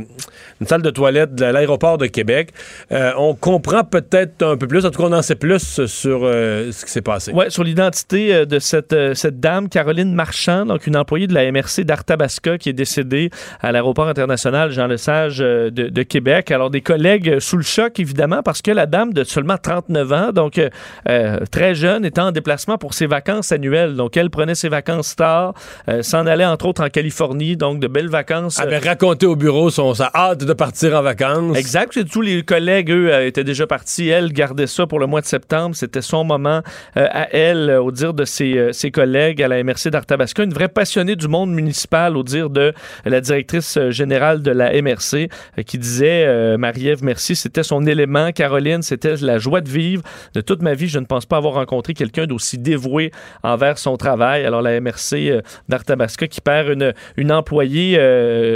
une salle de toilette de l'aéroport de Québec. On comprend peut-être un peu plus, en tout cas, on en sait plus sur ce qui s'est passé. Ouais, sur l'identité de cette, cette dame, Caroline Marchand, donc une employée de la MRC d'Arthabasca qui est décédée à l'aéroport international Jean Lesage euh, de, de Québec. Alors, des collègues sous le choc, évidemment, parce que la dame de seulement 39 ans, donc euh, euh, très jeune, était en déplacement pour ses vacances annuelles. Donc, elle prenait ses vacances tard, euh, s'en allait entre autres en Californie, donc de belles vacances. Elle avait raconté au bureau son, sa hâte de partir en vacances. Exact. Tous les collègues, eux, étaient déjà partis. Elle gardait ça pour le mois de septembre. C'était son moment euh, à elle, au dire de ses, ses collègues à la MRC d'Arthabasca. Une vraie passionnée du monde municipal, au dire de la directrice euh, de la MRC, euh, qui disait, euh, Marie-Ève Merci, c'était son élément. Caroline, c'était la joie de vivre. De toute ma vie, je ne pense pas avoir rencontré quelqu'un d'aussi dévoué envers son travail. Alors, la MRC euh, d'Arthabasca qui perd une, une employée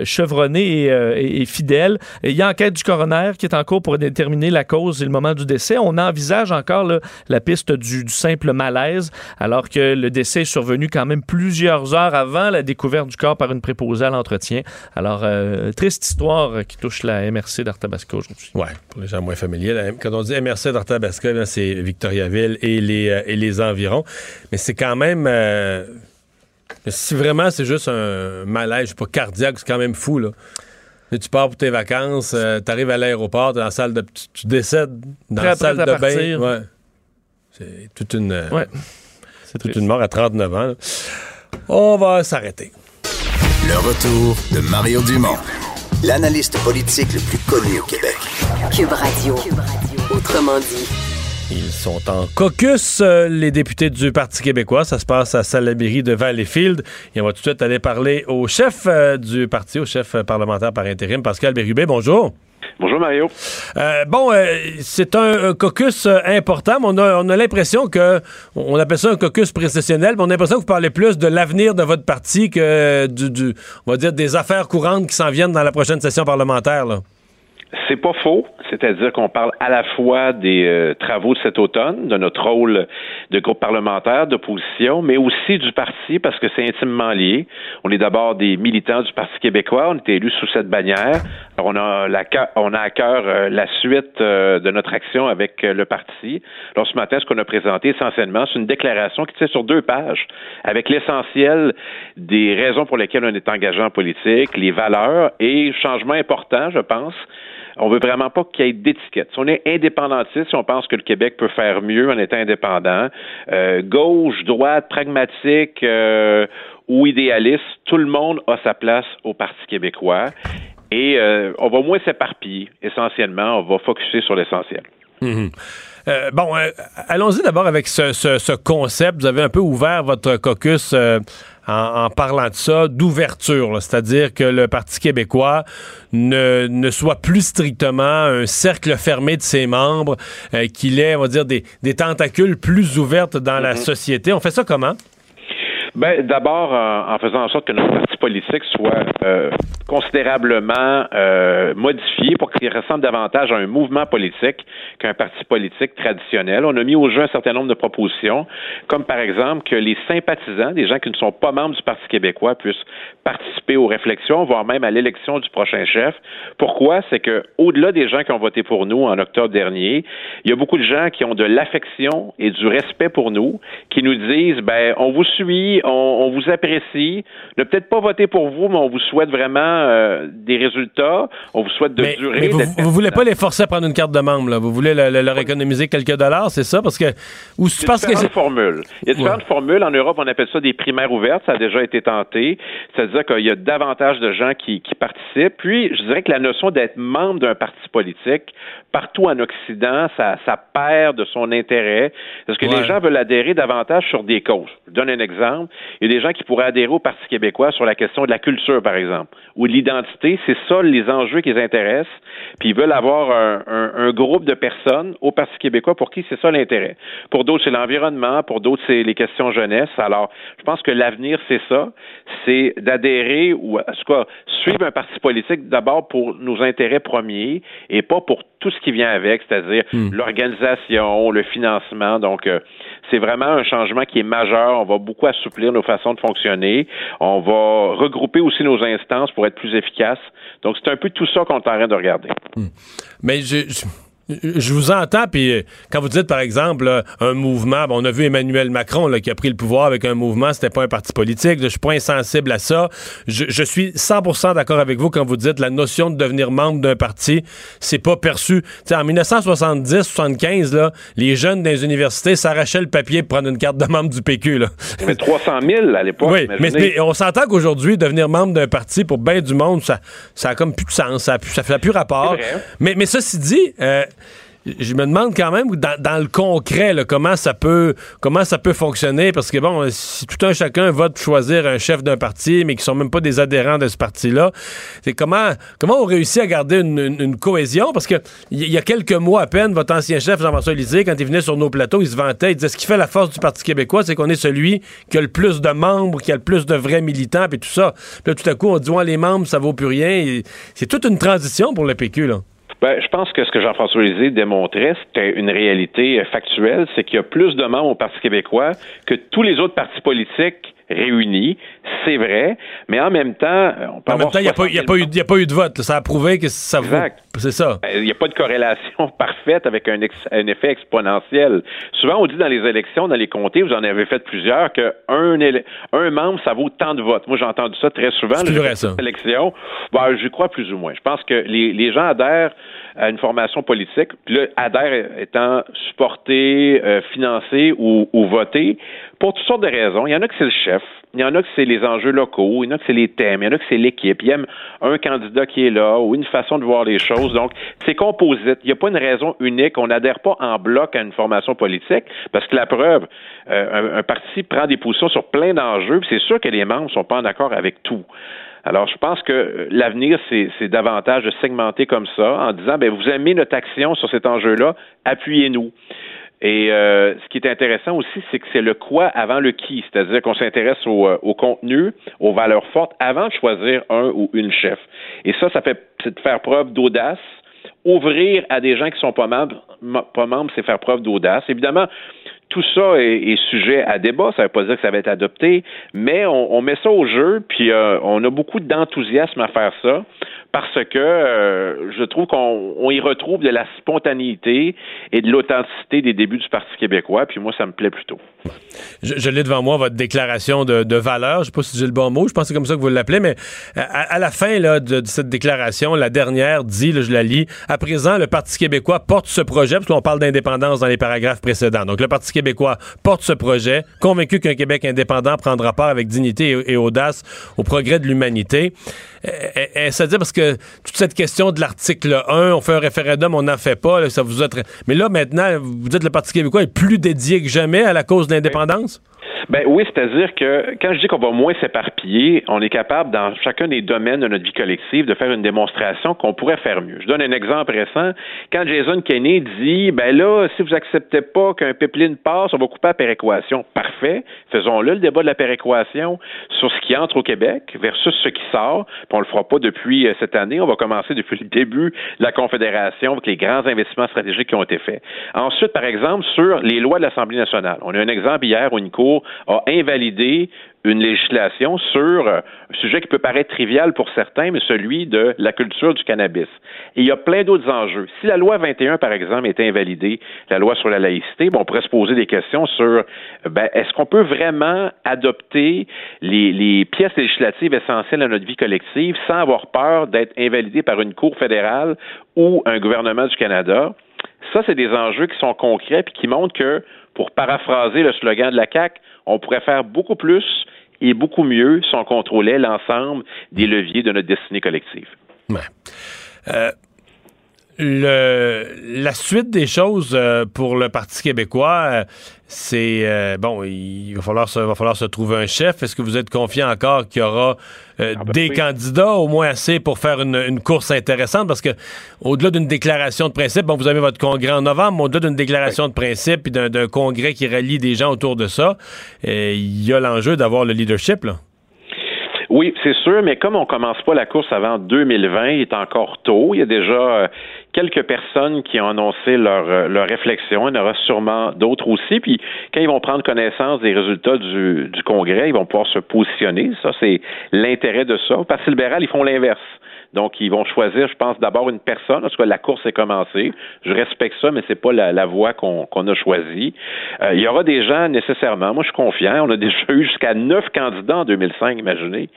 chevronnée et, fidèle. Et il y a enquête du coroner qui est en cours pour déterminer la cause et le moment du décès. On envisage encore la piste du, simple malaise, alors que le décès est survenu quand même plusieurs heures avant la découverte du corps par une préposée à l'entretien. Alors, triste histoire euh, qui touche la MRC d'Arthabasca aujourd'hui. Ouais, pour les gens moins familiers. la- Quand on dit MRC d'Arthabasca, c'est Victoriaville et les, euh, et les environs. Mais c'est quand même... euh, si vraiment c'est juste un malaise, je sais pas, cardiaque, c'est quand même fou, là. Là, tu pars pour tes vacances, tu arrives à l'aéroport, t'es dans la salle de... Tu, tu décèdes dans Prêt la salle prêt de bain. Ouais. C'est toute une... euh, Ouais. C'est toute une mort à 39 ans. là. On va s'arrêter. Le retour de Mario Dumont, l'analyste politique le plus connu au Québec. Cube Radio. Autrement dit. Ils sont en caucus, euh, les députés du Parti québécois. Ça se passe à Salaberry de Valleyfield. Et on va tout de suite aller parler au chef euh, du parti, au chef euh, parlementaire par intérim, Pascal Bérubé. Bonjour. Bonjour Mario. Euh, bon, c'est un, un caucus important, mais on a, on a l'impression que, on appelle ça un caucus précessionnel, mais on a l'impression que vous parlez plus de l'avenir de votre parti que du, du- on va dire, des affaires courantes qui s'en viennent dans la prochaine session parlementaire. Là. C'est pas faux, c'est-à-dire qu'on parle à la fois des euh, travaux de cet automne, de notre rôle de groupe parlementaire, d'opposition, mais aussi du parti parce que c'est intimement lié. On est d'abord des militants du Parti québécois, on était élus sous cette bannière. Alors on a, la, on a à cœur euh, la suite euh, de notre action avec le parti. Alors ce matin, ce qu'on a présenté essentiellement, c'est une déclaration qui tient sur deux pages avec l'essentiel des raisons pour lesquelles on est engagé en politique, les valeurs et changement important, je pense. On veut vraiment pas qu'il y ait d'étiquette. Si on est indépendantiste, si on pense que le Québec peut faire mieux en étant indépendant, euh, gauche, droite, pragmatique euh, ou idéaliste, tout le monde a sa place au Parti québécois. Et euh, on va moins s'éparpiller, essentiellement. On va focuser sur l'essentiel. Mhm. Bon, allons-y d'abord avec ce, ce- ce concept. Vous avez un peu ouvert votre caucus en, en parlant de ça, d'ouverture, c'est-à-dire que le Parti québécois ne, ne soit plus strictement un cercle fermé de ses membres, euh, qu'il ait, on va dire, des, des tentacules plus ouvertes dans la société. On fait ça comment? Ben, d'abord, en, faisant en sorte que notre parti politique soit euh, considérablement euh, modifié pour qu'il ressemble davantage à un mouvement politique qu'un parti politique traditionnel. On a mis au jeu un certain nombre de propositions, comme par exemple que les sympathisants, des gens qui ne sont pas membres du Parti québécois, puissent participer aux réflexions, voire même à l'élection du prochain chef. Pourquoi? C'est que au-delà des gens qui ont voté pour nous en octobre dernier, il y a beaucoup de gens qui ont de l'affection et du respect pour nous, qui nous disent, ben, on vous suit, on, on vous apprécie, ne peut-être pas voter pour vous, mais on vous souhaite vraiment euh, des résultats, on vous souhaite de mais, durer. mais vous, vous voulez pas les forcer à prendre une carte de membre, là. Vous voulez le- le- leur économiser quelques dollars, c'est ça? Parce que. Ou Il y a différentes formules. Il y a différentes formules. En Europe, on appelle ça des primaires ouvertes. Ça a déjà été tenté. C'est-à-dire qu'il y a davantage de gens qui, qui participent. Puis, je dirais que la notion d'être membre d'un parti politique, partout en Occident, ça, ça perd de son intérêt. Parce que Ouais. les gens veulent adhérer davantage sur des causes. Je donne un exemple. Il y a des gens qui pourraient adhérer au Parti québécois sur la question de la culture, par exemple, ou de l'identité. C'est ça les enjeux qui les intéressent. Puis ils veulent avoir un, un- un groupe de personnes au Parti québécois pour qui c'est ça l'intérêt. Pour d'autres, c'est l'environnement. Pour d'autres, c'est les questions jeunesse. Alors, je pense que l'avenir, c'est ça. C'est d'adhérer ou, en tout cas, suivre un parti politique d'abord pour nos intérêts premiers et pas pour tout ce qui vient avec, c'est-à-dire l'organisation, le financement. Donc, euh, c'est vraiment un changement qui est majeur. On va beaucoup assouplir nos façons de fonctionner. On va regrouper aussi nos instances pour être plus efficaces. Donc, c'est un peu tout ça qu'on est en train de regarder. Mais je, je, je vous entends, puis euh, quand vous dites, par exemple, là, un mouvement, on a vu Emmanuel Macron là, qui a pris le pouvoir avec un mouvement, c'était pas un parti politique, je suis pas insensible à ça. Je, je suis 100% d'accord avec vous quand vous dites la notion de devenir membre d'un parti, c'est pas perçu. T'sais, en 1970-75, là, les jeunes dans les universités s'arrachaient le papier pour prendre une carte de membre du PQ. Là. Mais 300 000 à l'époque. Oui, mais, on s'entend qu'aujourd'hui, devenir membre d'un parti pour bien du monde, ça, ça a comme plus de sens, ça a plus, ça fait plus rapport. Mais, mais ceci dit, euh, je me demande quand même dans, le concret comment ça peut comment ça peut fonctionner parce que bon si tout un chacun pour choisir un chef d'un parti mais qui sont même pas des adhérents de ce parti là c'est comment on réussit à garder une, cohésion? Parce que il y, a quelques mois à peine votre ancien chef Jean-François Lisée quand il venait sur nos plateaux il se vantait il disait ce qui fait la force du Parti québécois c'est qu'on est celui qui a le plus de membres qui a le plus de vrais militants puis tout ça. Puis là tout à coup on dit les membres ça vaut plus rien. C'est toute une transition pour le PQ là Ben, je pense que ce que Jean-François Lisée démontrait, c'était une réalité euh, factuelle, c'est qu'il y a plus de membres au Parti québécois que tous les autres partis politiques réunis, c'est vrai, mais en même temps, on peut En même temps, il n'y a, pas- y a pas eu- il y a pas eu de vote. là. Ça a prouvé que ça vaut. C'est ça. Ben, Il n'y a pas de corrélation parfaite avec un, ex- un effet exponentiel. Souvent, on dit dans les élections, dans les comtés, vous en avez fait plusieurs, qu'un un membre, ça vaut tant de votes. Moi, j'ai entendu ça très souvent. C'est vrai, ça. élection. Ben, je crois plus ou moins. Je pense que les, les gens adhèrent à une formation politique, puis là, adhèrent étant supportés, euh, financés ou, ou votés pour toutes sortes de raisons. Il y en a que c'est le chef, il y en a que c'est les enjeux locaux, il y en a que c'est les thèmes, il y en a que c'est l'équipe. Il aime un candidat qui est là ou une façon de voir les choses. Donc, c'est composite. Il n'y a pas une raison unique. On n'adhère pas en bloc à une formation politique parce que la preuve, euh, un, un parti prend des positions sur plein d'enjeux, c'est sûr que les membres ne sont pas en accord avec tout. Alors, je pense que euh, l'avenir, c'est davantage de segmenter comme ça, en disant, ben, vous aimez notre action sur cet enjeu-là, appuyez-nous. Et euh, ce qui est intéressant aussi, c'est que c'est le quoi avant le qui, c'est-à-dire qu'on s'intéresse au, euh, contenu, aux valeurs fortes, avant de choisir un ou une chef. Et ça, ça fait de faire preuve d'audace. Ouvrir à des gens qui sont pas membres, pas membres, c'est faire preuve d'audace. Évidemment, tout ça est, sujet à débat. Ça ne veut pas dire que ça va être adopté, mais on, on met ça au jeu, puis euh, on a beaucoup d'enthousiasme à faire ça parce que euh, je trouve qu'on on y retrouve de la spontanéité et de l'authenticité des débuts du Parti québécois, puis moi, ça me plaît plutôt. Je, je l'ai devant moi, votre déclaration de, de valeur. Je sais pas si j'ai le bon mot. Je pense que c'est comme ça que vous l'appelez, mais à, à la fin là, de, de cette déclaration, la dernière dit, là, je la lis, à présent, le Parti québécois porte ce projet, parce qu'on parle d'indépendance dans les paragraphes précédents. Donc, le Parti québécois porte ce projet, convaincu qu'un Québec indépendant prendra part avec dignité et, et audace au progrès de l'humanité. C'est-à-dire parce que toute cette question de l'article 1, on fait un référendum, on n'en fait pas, ça vous a... Mais là, maintenant, vous dites que le Parti québécois est plus dédié que jamais à la cause de l'indépendance? Ben oui, c'est-à-dire que quand je dis qu'on va moins s'éparpiller, on est capable dans chacun des domaines de notre vie collective de faire une démonstration qu'on pourrait faire mieux. Je donne un exemple récent. Quand Jason Kenney dit, ben là, si vous acceptez pas qu'un pipeline passe, on va couper la péréquation. Parfait. Faisons-le, le débat de la péréquation sur ce qui entre au Québec versus ce qui sort. Puis on le fera pas depuis euh, cette année. On va commencer depuis le début de la Confédération avec les grands investissements stratégiques qui ont été faits. Ensuite, par exemple, sur les lois de l'Assemblée nationale. On a un exemple hier où une cour a invalidé une législation sur euh, un sujet qui peut paraître trivial pour certains, mais celui de la culture du cannabis. Et il y a plein d'autres enjeux. Si la loi 21, par exemple, était invalidée, la loi sur la laïcité, bon, on pourrait se poser des questions sur ben, est-ce qu'on peut vraiment adopter les, les pièces législatives essentielles à notre vie collective sans avoir peur d'être invalidé par une Cour fédérale ou un gouvernement du Canada? Ça, c'est des enjeux qui sont concrets puis qui montrent que, pour paraphraser le slogan de la CAQ, on pourrait faire beaucoup plus et beaucoup mieux si on contrôlait l'ensemble des leviers de notre destinée collective. Euh, le, la suite des choses euh, pour le Parti québécois, euh, c'est euh, bon, il va falloir, se, va falloir se trouver un chef. Est-ce que vous êtes confiant encore qu'il y aura euh, Ah ben des oui. candidats au moins assez pour faire une, une course intéressante? Parce que au-delà d'une déclaration de principe, bon, vous avez votre congrès en novembre, mais au-delà d'une déclaration de principe et d'un congrès qui rallie des gens autour de ça, euh, il y a l'enjeu d'avoir le leadership. Là. Oui, c'est sûr, mais comme on commence pas la course avant 2020, il est encore tôt. Il y a déjà quelques personnes qui ont annoncé leur, euh, leur réflexion. Il y en aura sûrement d'autres aussi. Puis quand ils vont prendre connaissance des résultats du, du congrès, ils vont pouvoir se positionner. Ça, c'est l'intérêt de ça. Au Parti libéral, ils font l'inverse. Donc, ils vont choisir, je pense, d'abord une personne. En tout cas, la course est commencée. Je respecte ça, mais c'est pas la, la voie qu'on a choisie. Euh, il y aura des gens nécessairement. Moi, je suis confiant. On a déjà eu jusqu'à neuf candidats en 2005, imaginez.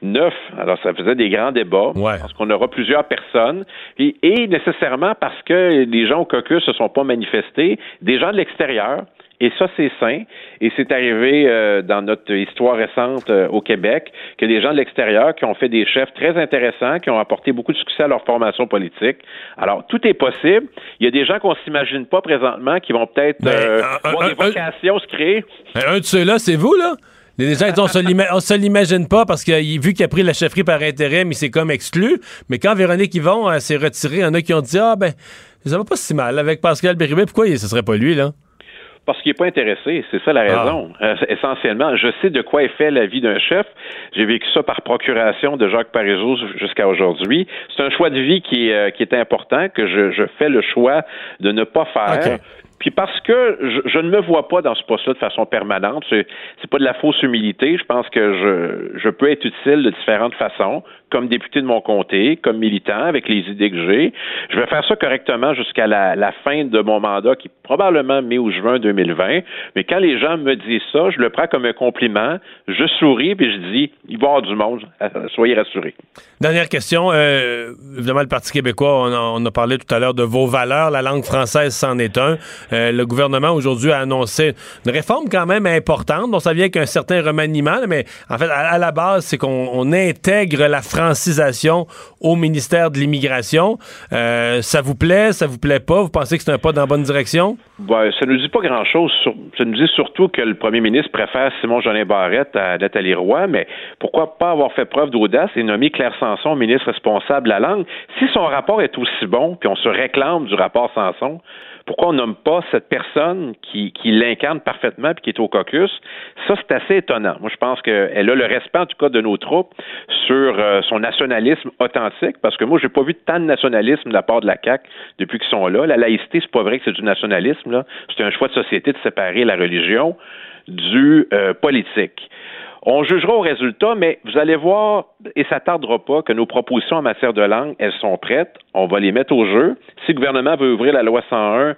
Neuf. Alors, ça faisait des grands débats. Ouais. Parce qu'on aura plusieurs personnes. Et, et nécessairement parce que les gens au caucus se sont pas manifestés, des gens de l'extérieur. Et ça, c'est sain. Et c'est arrivé euh, dans notre histoire récente euh, au Québec que des gens de l'extérieur qui ont fait des chefs très intéressants, qui ont apporté beaucoup de succès à leur formation politique. Alors, tout est possible. Il y a des gens qu'on s'imagine pas présentement qui vont peut-être Ben, euh, des vocations se créer. Un de ceux-là, c'est vous, là? Les gens, on se l'imagine pas parce que vu qu'il a pris la chefferie par intérim, il s'est comme exclu. Mais quand Véronique Yvon s'est retirée, il y en a qui ont dit Ah, ben, ça va pas si mal avec Pascal Bérubé. Pourquoi ce serait pas lui, là? Parce qu'il n'est pas intéressé, c'est ça la Ah. raison. Euh, essentiellement, je sais de quoi est fait la vie d'un chef. J'ai vécu ça par procuration de Jacques Parizeau jusqu'à aujourd'hui. C'est un choix de vie qui est, euh, qui est important, que je, je fais le choix de ne pas faire. Puis parce que je, je ne me vois pas dans ce poste-là de façon permanente, c'est, c'est pas de la fausse humilité. Je pense que je, je peux être utile de différentes façons, comme député de mon comté, comme militant, avec les idées que j'ai. Je vais faire ça correctement jusqu'à la, fin de mon mandat, qui est probablement mai ou juin 2020. Mais quand les gens me disent ça, je le prends comme un compliment. Je souris puis je dis, il va y avoir du monde. Soyez rassurés. Dernière question. Euh, évidemment, le Parti québécois, on a, on parlé tout à l'heure de vos valeurs. La langue française, c'en est un. Euh, le gouvernement, aujourd'hui, a annoncé une réforme quand même importante. Bon, ça vient avec un certain remaniement, mais en fait, à, à la base, c'est qu'on on intègre la francisation au ministère de l'Immigration. Euh, ça vous plaît? Ça vous plaît pas? Vous pensez que c'est un pas dans la bonne direction? Ben, ça nous dit pas grand-chose. Ça nous dit surtout que le premier ministre préfère Simon Jolin Barrette à Nathalie Roy, mais pourquoi pas avoir fait preuve d'audace et nommer Claire Sanson ministre responsable de la langue? Si son rapport est aussi bon, puis on se réclame du rapport Sanson, pourquoi on nomme pas cette personne qui, qui l'incarne parfaitement puis qui est au caucus? Ça, c'est assez étonnant. Moi, je pense qu'elle a le respect, en tout cas, de nos troupes sur euh, son nationalisme authentique, parce que moi, j'ai pas vu tant de nationalisme de la part de la CAQ depuis qu'ils sont là. La laïcité, c'est pas vrai que c'est du nationalisme, là. C'est un choix de société de séparer la religion du euh, politique. On jugera au résultat, mais vous allez voir, et ça tardera pas, que nos propositions en matière de langue, elles sont prêtes. On va les mettre au jeu. Si le gouvernement veut ouvrir la loi 101,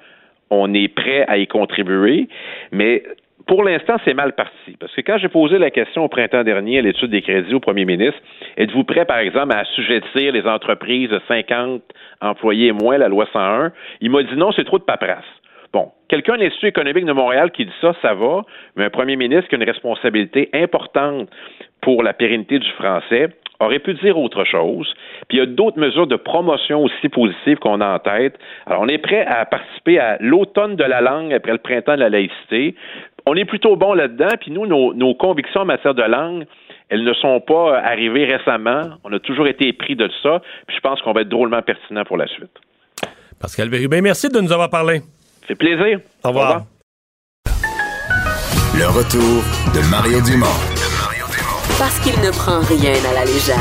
on est prêt à y contribuer. Mais pour l'instant, c'est mal parti. Parce que quand j'ai posé la question au printemps dernier à l'étude des crédits au premier ministre, êtes-vous prêt, par exemple, à assujettir les entreprises de 50 employés moins la loi 101? Il m'a dit non, c'est trop de paperasse. Bon, quelqu'un de l'Institut économique de Montréal qui dit ça, ça va, mais un premier ministre qui a une responsabilité importante pour la pérennité du français aurait pu dire autre chose. Puis il y a d'autres mesures de promotion aussi positives qu'on a en tête. Alors, on est prêt à participer à l'automne de la langue après le printemps de la laïcité. On est plutôt bon là-dedans, puis nous, nos, convictions en matière de langue, elles ne sont pas arrivées récemment. On a toujours été pris de ça, puis je pense qu'on va être drôlement pertinent pour la suite. Pascal Bérubin, merci de nous avoir parlé. C'est plaisir. Au revoir. Le retour de Mario Dumont. Parce qu'il ne prend rien à la légère.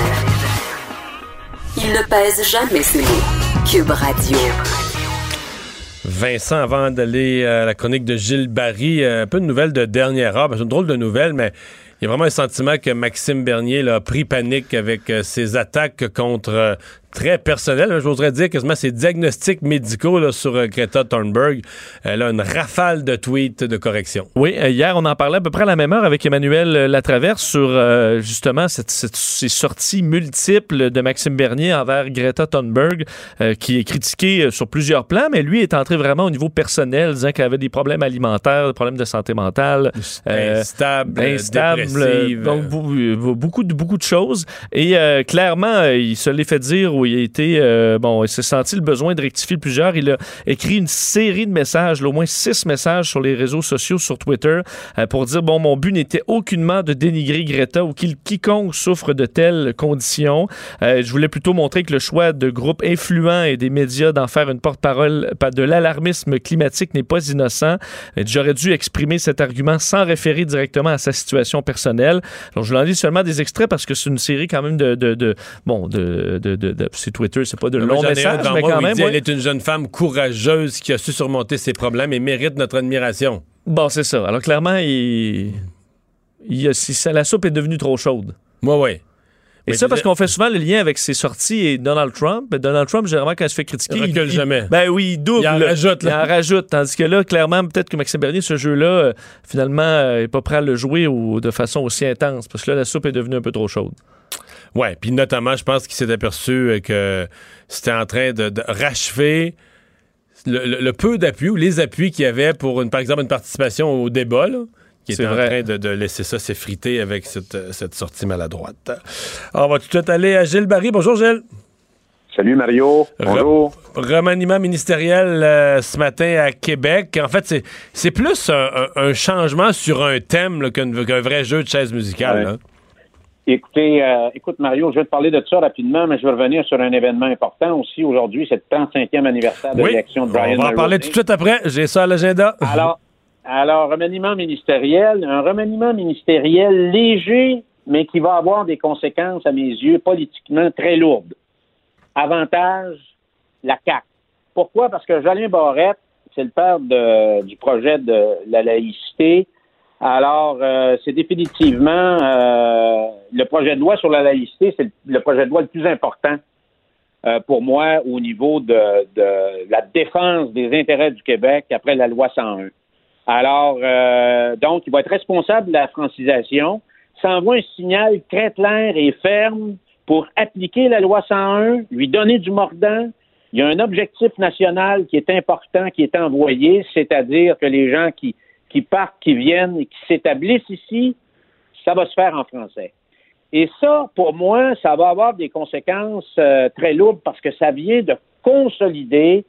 Il ne pèse jamais ses mots. Cube Radio. Vincent, avant d'aller à la chronique de Gilles Barry, euh, un peu de nouvelles de dernière heure. Ben, C'est une drôle de nouvelle, mais il y a vraiment un sentiment que Maxime Bernier là, a pris panique avec euh, ses attaques contre euh, très personnelles. J'oserais dire quasiment ses diagnostics médicaux là, sur euh, Greta Thunberg. Elle a une rafale de tweets de correction. Oui, euh, hier, on en parlait à peu près à la même heure avec Emmanuel euh, Latraverse sur euh, justement cette, cette- ces sorties multiples de Maxime Bernier envers Greta Thunberg, euh, qui est critiqué sur plusieurs plans, mais lui est entré vraiment au niveau personnel, disant qu'elle avait des problèmes alimentaires, des problèmes de santé mentale. euh, Instable, instable, dépressive. donc beaucoup de beaucoup de choses et euh, clairement il se l'est fait dire il a été euh, bon il s'est senti le besoin de rectifier plusieurs. Il a écrit une série de messages au moins six messages sur les réseaux sociaux sur Twitter euh, pour dire bon mon but n'était aucunement de dénigrer Greta ou qu'il quiconque souffre de telles conditions. Euh, je voulais plutôt montrer que le choix de groupes influents et des médias d'en faire une porte-parole de l'alarmisme climatique n'est pas innocent. J'aurais dû exprimer cet argument sans référer directement à sa situation personnelle. Alors, je vous en seulement des extraits parce que c'est une série quand même de, de, de- bon, de, de, de- c'est Twitter, c'est pas de Moi, longs messages, mais quand même. dit, ouais. Elle est une jeune femme courageuse qui a su surmonter ses problèmes et mérite notre admiration. Bon, c'est ça. Alors, clairement, il, il, si ça, la soupe est devenue trop chaude. Moi, oui. Et Mais ça, parce qu'on fait souvent le lien avec ses sorties et Donald Trump. Mais Donald Trump, généralement, quand il se fait critiquer, Il recule jamais. Ben oui, il double. Il en rajoute, là. Il en rajoute. Tandis que là, clairement, peut-être que Maxime Bernier, ce jeu-là, euh, finalement, euh, est pas prêt à le jouer ou de façon aussi intense. Parce que là, la soupe est devenue un peu trop chaude. Ouais, puis notamment, je pense qu'il s'est aperçu euh, que c'était en train de, de rachever le, le- le peu d'appui ou les appuis qu'il y avait pour, une, par exemple, une participation au débat, là, qui C'est était en train de, de laisser ça s'effriter avec cette, euh, cette sortie maladroite. Alors, on va tout de suite aller à Gilles Barry. Bonjour, Gilles. Salut Mario. Bonjour. Remaniement ministériel euh, ce matin à Québec. En fait, c'est, plus un, un- un changement sur un thème qu'un, qu'un vrai jeu de chaise musicale. Ouais. là. Écoutez, euh, écoute Mario, je vais te parler de ça rapidement, mais je vais revenir sur un événement important aussi aujourd'hui, c'est le 35e anniversaire de Oui, l'élection de on Brian va en parler tout de suite après. J'ai ça à l'agenda. Alors, alors, remaniement ministériel, un remaniement ministériel léger, mais qui va avoir des conséquences, à mes yeux, politiquement très lourdes. Avantage, la CAQ. Pourquoi? Parce que Jolin Barrette c'est le père de- du projet de la laïcité. Alors, euh, c'est définitivement euh, le projet de loi sur la laïcité, c'est le, projet de loi le plus important euh, pour moi au niveau de, de la défense des intérêts du Québec après la loi 101. Alors, euh, donc, il va être responsable de la francisation. Ça envoie un signal très clair et ferme pour appliquer la loi 101, lui donner du mordant. Il y a un objectif national qui est important, qui est envoyé, c'est-à-dire que les gens qui, qui partent, qui viennent et qui s'établissent ici, ça va se faire en français. Et ça, pour moi, ça va avoir des conséquences euh, très lourdes parce que ça vient de consolider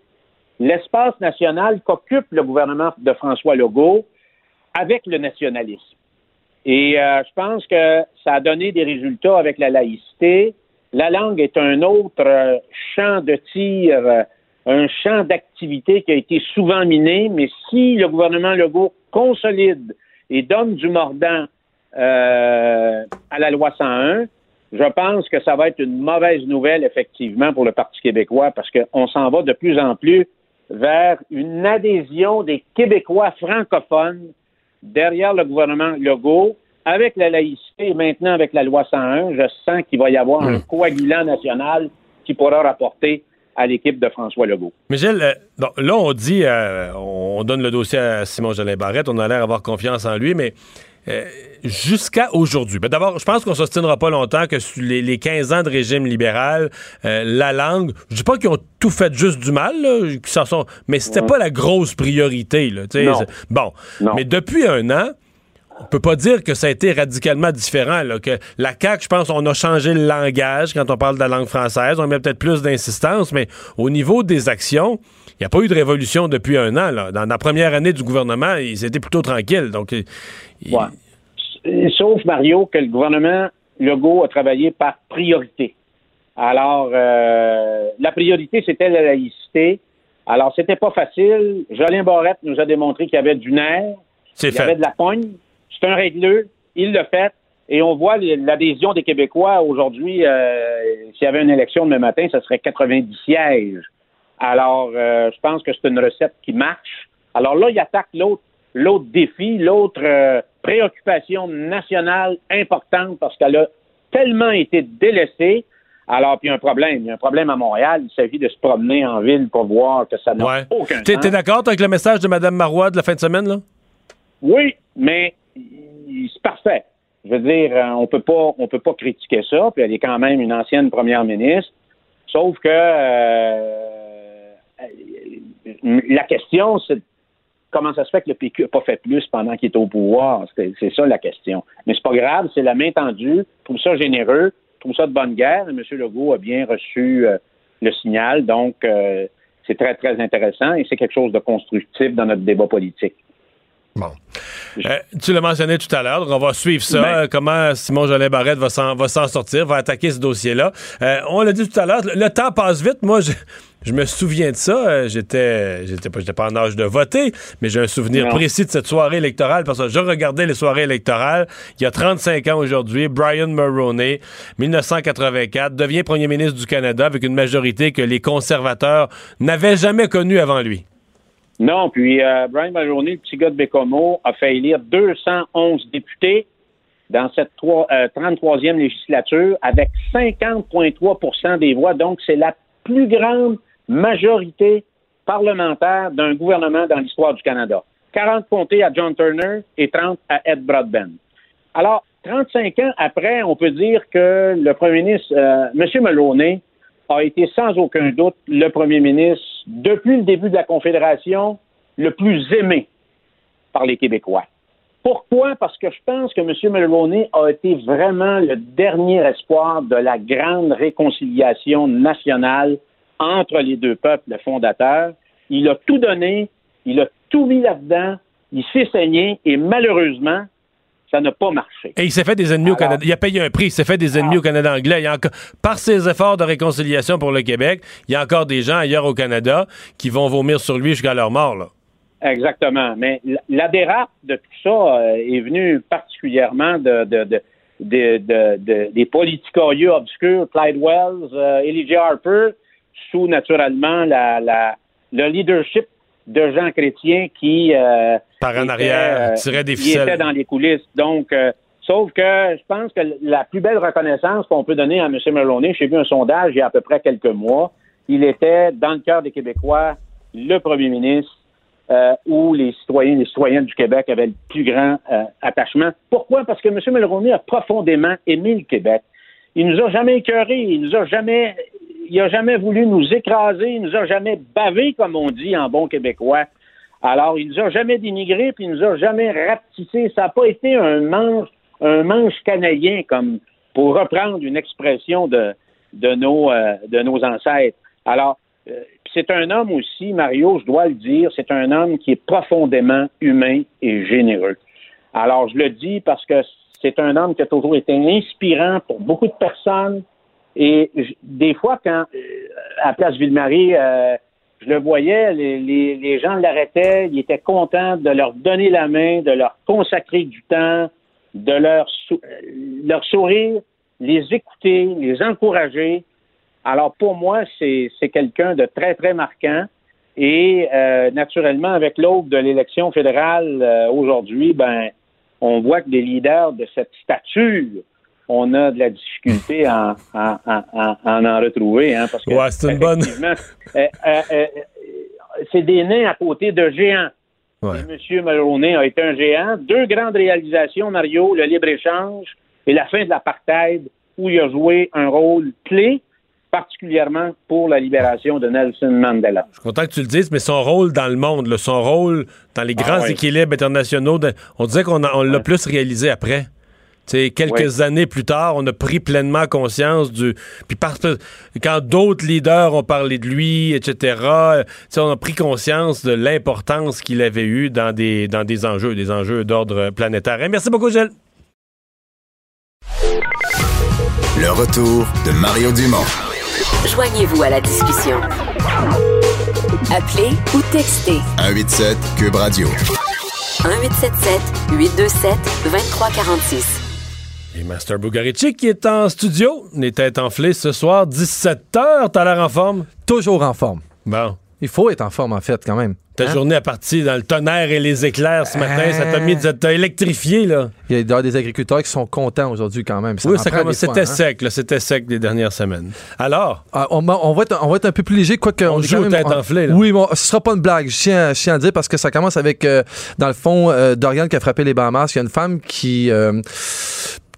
l'espace national qu'occupe le gouvernement de François Legault avec le nationalisme. Et euh, je pense que ça a donné des résultats avec la laïcité. La langue est un autre euh, champ de tir, un champ d'activité qui a été souvent miné, mais si le gouvernement Legault consolide et donne du mordant euh, à la loi 101, je pense que ça va être une mauvaise nouvelle, effectivement, pour le Parti québécois, parce qu'on s'en va de plus en plus vers une adhésion des Québécois francophones derrière le gouvernement Legault, avec la laïcité et maintenant avec la loi 101, je sens qu'il va y avoir un coagulant national qui pourra rapporter à l'équipe de François Legault. Mais Gilles, euh, bon, là, on dit, euh, on donne le dossier à Simon Jolin Barrette, on a l'air d'avoir confiance en lui, mais euh, jusqu'à aujourd'hui. Ben D'abord, je pense qu'on ne s'ostinera pas longtemps que sur les, les 15 ans de régime libéral, euh, la langue, je dis pas qu'ils ont tout fait juste du mal, là, sont, mais c'était Ouais. pas la grosse priorité. Là. Non. Bon, mais depuis un an, on peut pas dire que ça a été radicalement différent. Là, que la CAQ, je pense, on a changé le langage quand on parle de la langue française. On met peut-être plus d'insistance, mais au niveau des actions, il n'y a pas eu de révolution depuis un an. Là. Dans la première année du gouvernement, il- c'était plutôt tranquille. Donc, il- Ouais. Sauf, Mario, que le gouvernement Legault a travaillé par priorité. Alors, euh, la priorité, c'était la laïcité. Alors, c'était pas facile. Jolien Barrette nous a démontré qu'il y avait du nerf. Il y fait. avait de la pogne. C'est un régleux. Il l'a fait. Et on voit l'adhésion des Québécois aujourd'hui. euh, S'il y avait une élection demain matin, ce serait 90 sièges. Alors, euh, je pense que c'est une recette qui marche. Alors là, il attaque l'autre l'autre défi, l'autre euh, préoccupation nationale importante parce qu'elle a tellement été délaissée. Alors, puis il y a un problème. Il y a un problème à Montréal. Il s'agit de se promener en ville pour voir que ça n'a Ouais. aucun sens. t'es d'accord avec le message de Mme Marois de la fin de semaine? Là? Oui, mais c'est parfait. Je veux dire, euh, on peut pas, on peut pas critiquer ça. Puis elle est quand même une ancienne première ministre. Sauf que euh, la question, c'est comment ça se fait que le PQ n'a pas fait plus pendant qu'il était au pouvoir? C'est c'est ça la question. Mais c'est pas grave, c'est la main tendue. Je trouve ça généreux, je trouve ça de bonne guerre. Et M. Legault a bien reçu euh, le signal. Donc, euh, c'est très, très intéressant et c'est quelque chose de constructif dans notre débat politique. Bon. Euh, tu l'as mentionné tout à l'heure, donc on va suivre ça, Ben- euh, comment Simon Jolin Barrette va s'en, sortir, va attaquer ce dossier-là. Euh, on l'a dit tout à l'heure, le, temps passe vite. Moi, je, je me souviens de ça. J'étais, j'étais pas, en âge de voter, mais j'ai un souvenir Non. précis de cette soirée électorale parce que je regardais les soirées électorales. Il y a 35 ans aujourd'hui, Brian Mulroney, 1984, devient premier ministre du Canada avec une majorité que les conservateurs n'avaient jamais connue avant lui. Non, puis euh, Brian Mulroney, le petit gars de Bécomo, a fait élire 211 députés dans cette trois- euh, 33e législature avec 50,3% des voix. Donc, c'est la plus grande majorité parlementaire d'un gouvernement dans l'histoire du Canada. 40 comtés à John Turner et 30 à Ed Broadbent. Alors, 35 ans après, on peut dire que le premier ministre, euh, M. Mulroney, a été sans aucun doute le premier ministre, depuis le début de la Confédération, le plus aimé par les Québécois. Pourquoi? Parce que je pense que M. Mulroney a été vraiment le dernier espoir de la grande réconciliation nationale entre les deux peuples fondateurs. Il a tout donné, il a tout mis là-dedans, il s'est saigné et malheureusement, ça n'a pas marché. Et il s'est fait des ennemis au Canada. Il a payé un prix. Il s'est fait des ennemis au Canada anglais. Il y a encore- par ses efforts de réconciliation pour le Québec, il y a encore des gens ailleurs au Canada qui vont vomir sur lui jusqu'à leur mort. Là. Exactement. Mais la- dérape de tout ça euh, est venue particulièrement de, de, de, de- de- de- des politicorieux obscurs, Clyde Wells, euh, Elijah Harper, sous naturellement la, la, le leadership de gens chrétiens qui euh, Par en étaient, arrière, euh, tiraient des qui ficelles. étaient dans les coulisses. Donc, euh, sauf que je pense que la plus belle reconnaissance qu'on peut donner à M. Mulroney, j'ai vu un sondage il y a à peu près quelques mois, il était dans le cœur des Québécois le premier ministre euh, où les citoyens, les citoyennes du Québec avaient le plus grand euh, attachement. Pourquoi? Parce que M. Mulroney a profondément aimé le Québec. Il nous a jamais écœurés, il nous a jamais, il a jamais voulu nous écraser, il nous a jamais bavé, comme on dit en bon québécois. Alors, il nous a jamais dénigrés, puis il nous a jamais rapetissé. Ça n'a pas été un manche, un manche canadien, comme pour reprendre une expression de, euh, nos ancêtres. Alors, euh, c'est un homme aussi, Mario, je dois le dire, c'est un homme qui est profondément humain et généreux. Alors, je le dis parce que c'est un homme qui a toujours été inspirant pour beaucoup de personnes. Et des fois, quand euh, à Place Ville-Marie, euh, je le voyais, les, gens l'arrêtaient, ils étaient contents de leur donner la main, de leur consacrer du temps, de leur, euh, leur sourire, les écouter, les encourager. Alors pour moi, c'est quelqu'un de très, très marquant. Et naturellement, avec l'aube de l'élection fédérale aujourd'hui, ben, on voit que des leaders de cette stature, on a de la difficulté à en, à- à- à- à en retrouver. Hein, parce que, Ouais, c'est une bonne- euh, euh, euh, c'est des nains à côté de géants. Ouais. Et M. Mulroney a été un géant. Deux grandes réalisations, Mario, le libre-échange et la fin de l'apartheid, où il a joué un rôle clé, particulièrement pour la libération de Nelson Mandela. Je suis content que tu le dises, mais son rôle dans le monde, là, son rôle dans les grands Ah oui. équilibres internationaux, on disait qu'on on l'a plus réalisé après. Quelques années plus tard, on a pris pleinement conscience du. Puis parce que quand d'autres leaders ont parlé de lui, etc., euh, on a pris conscience de l'importance qu'il avait eu dans des, dans des enjeux, des enjeux d'ordre planétaire. Hey, merci beaucoup, Gilles. Le retour de Mario Dumont. Joignez-vous à la discussion. Appelez ou textez 187 Cube Radio. 1877 827 2346. Et Master Bugarici qui est en studio, les têtes enflées ce soir, 17h. T'as l'air en forme? Toujours en forme. Bon. Il faut être en forme, en fait, quand même. Ta Hein? journée a parti dans le tonnerre et les éclairs ce matin. Ça t'a mis, ça t'a électrifié, là. Il y a des agriculteurs qui sont contents aujourd'hui, quand même. oui, ça commence- c'était hein? sec, là. C'était sec les dernières semaines. Alors? Ah, on, va- on va être, on va être un peu plus léger, quoique. On est joue on- enflées, là. Oui, bon, ce sera pas une blague. Je tiens, je tiens à dire parce que ça commence avec, euh, dans le fond, euh, Dorian qui a frappé les Bahamas. Il y a une femme qui, euh,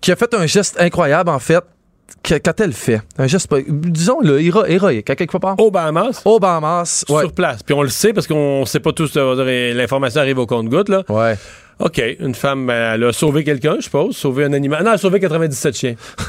qui a fait un geste incroyable, en fait. que- Quand elle fait un geste, pas- disons le héro- héroïque, à quelque part. Au Bahamas? Au Bahamas, ouais. Sur place. Puis on le sait parce qu'on sait pas tous. euh, L'information arrive au compte-goutte, là. Ouais. OK. Une femme, euh, elle a sauvé quelqu'un, je suppose. Sauvé un animal. Non, elle a sauvé 97 chiens.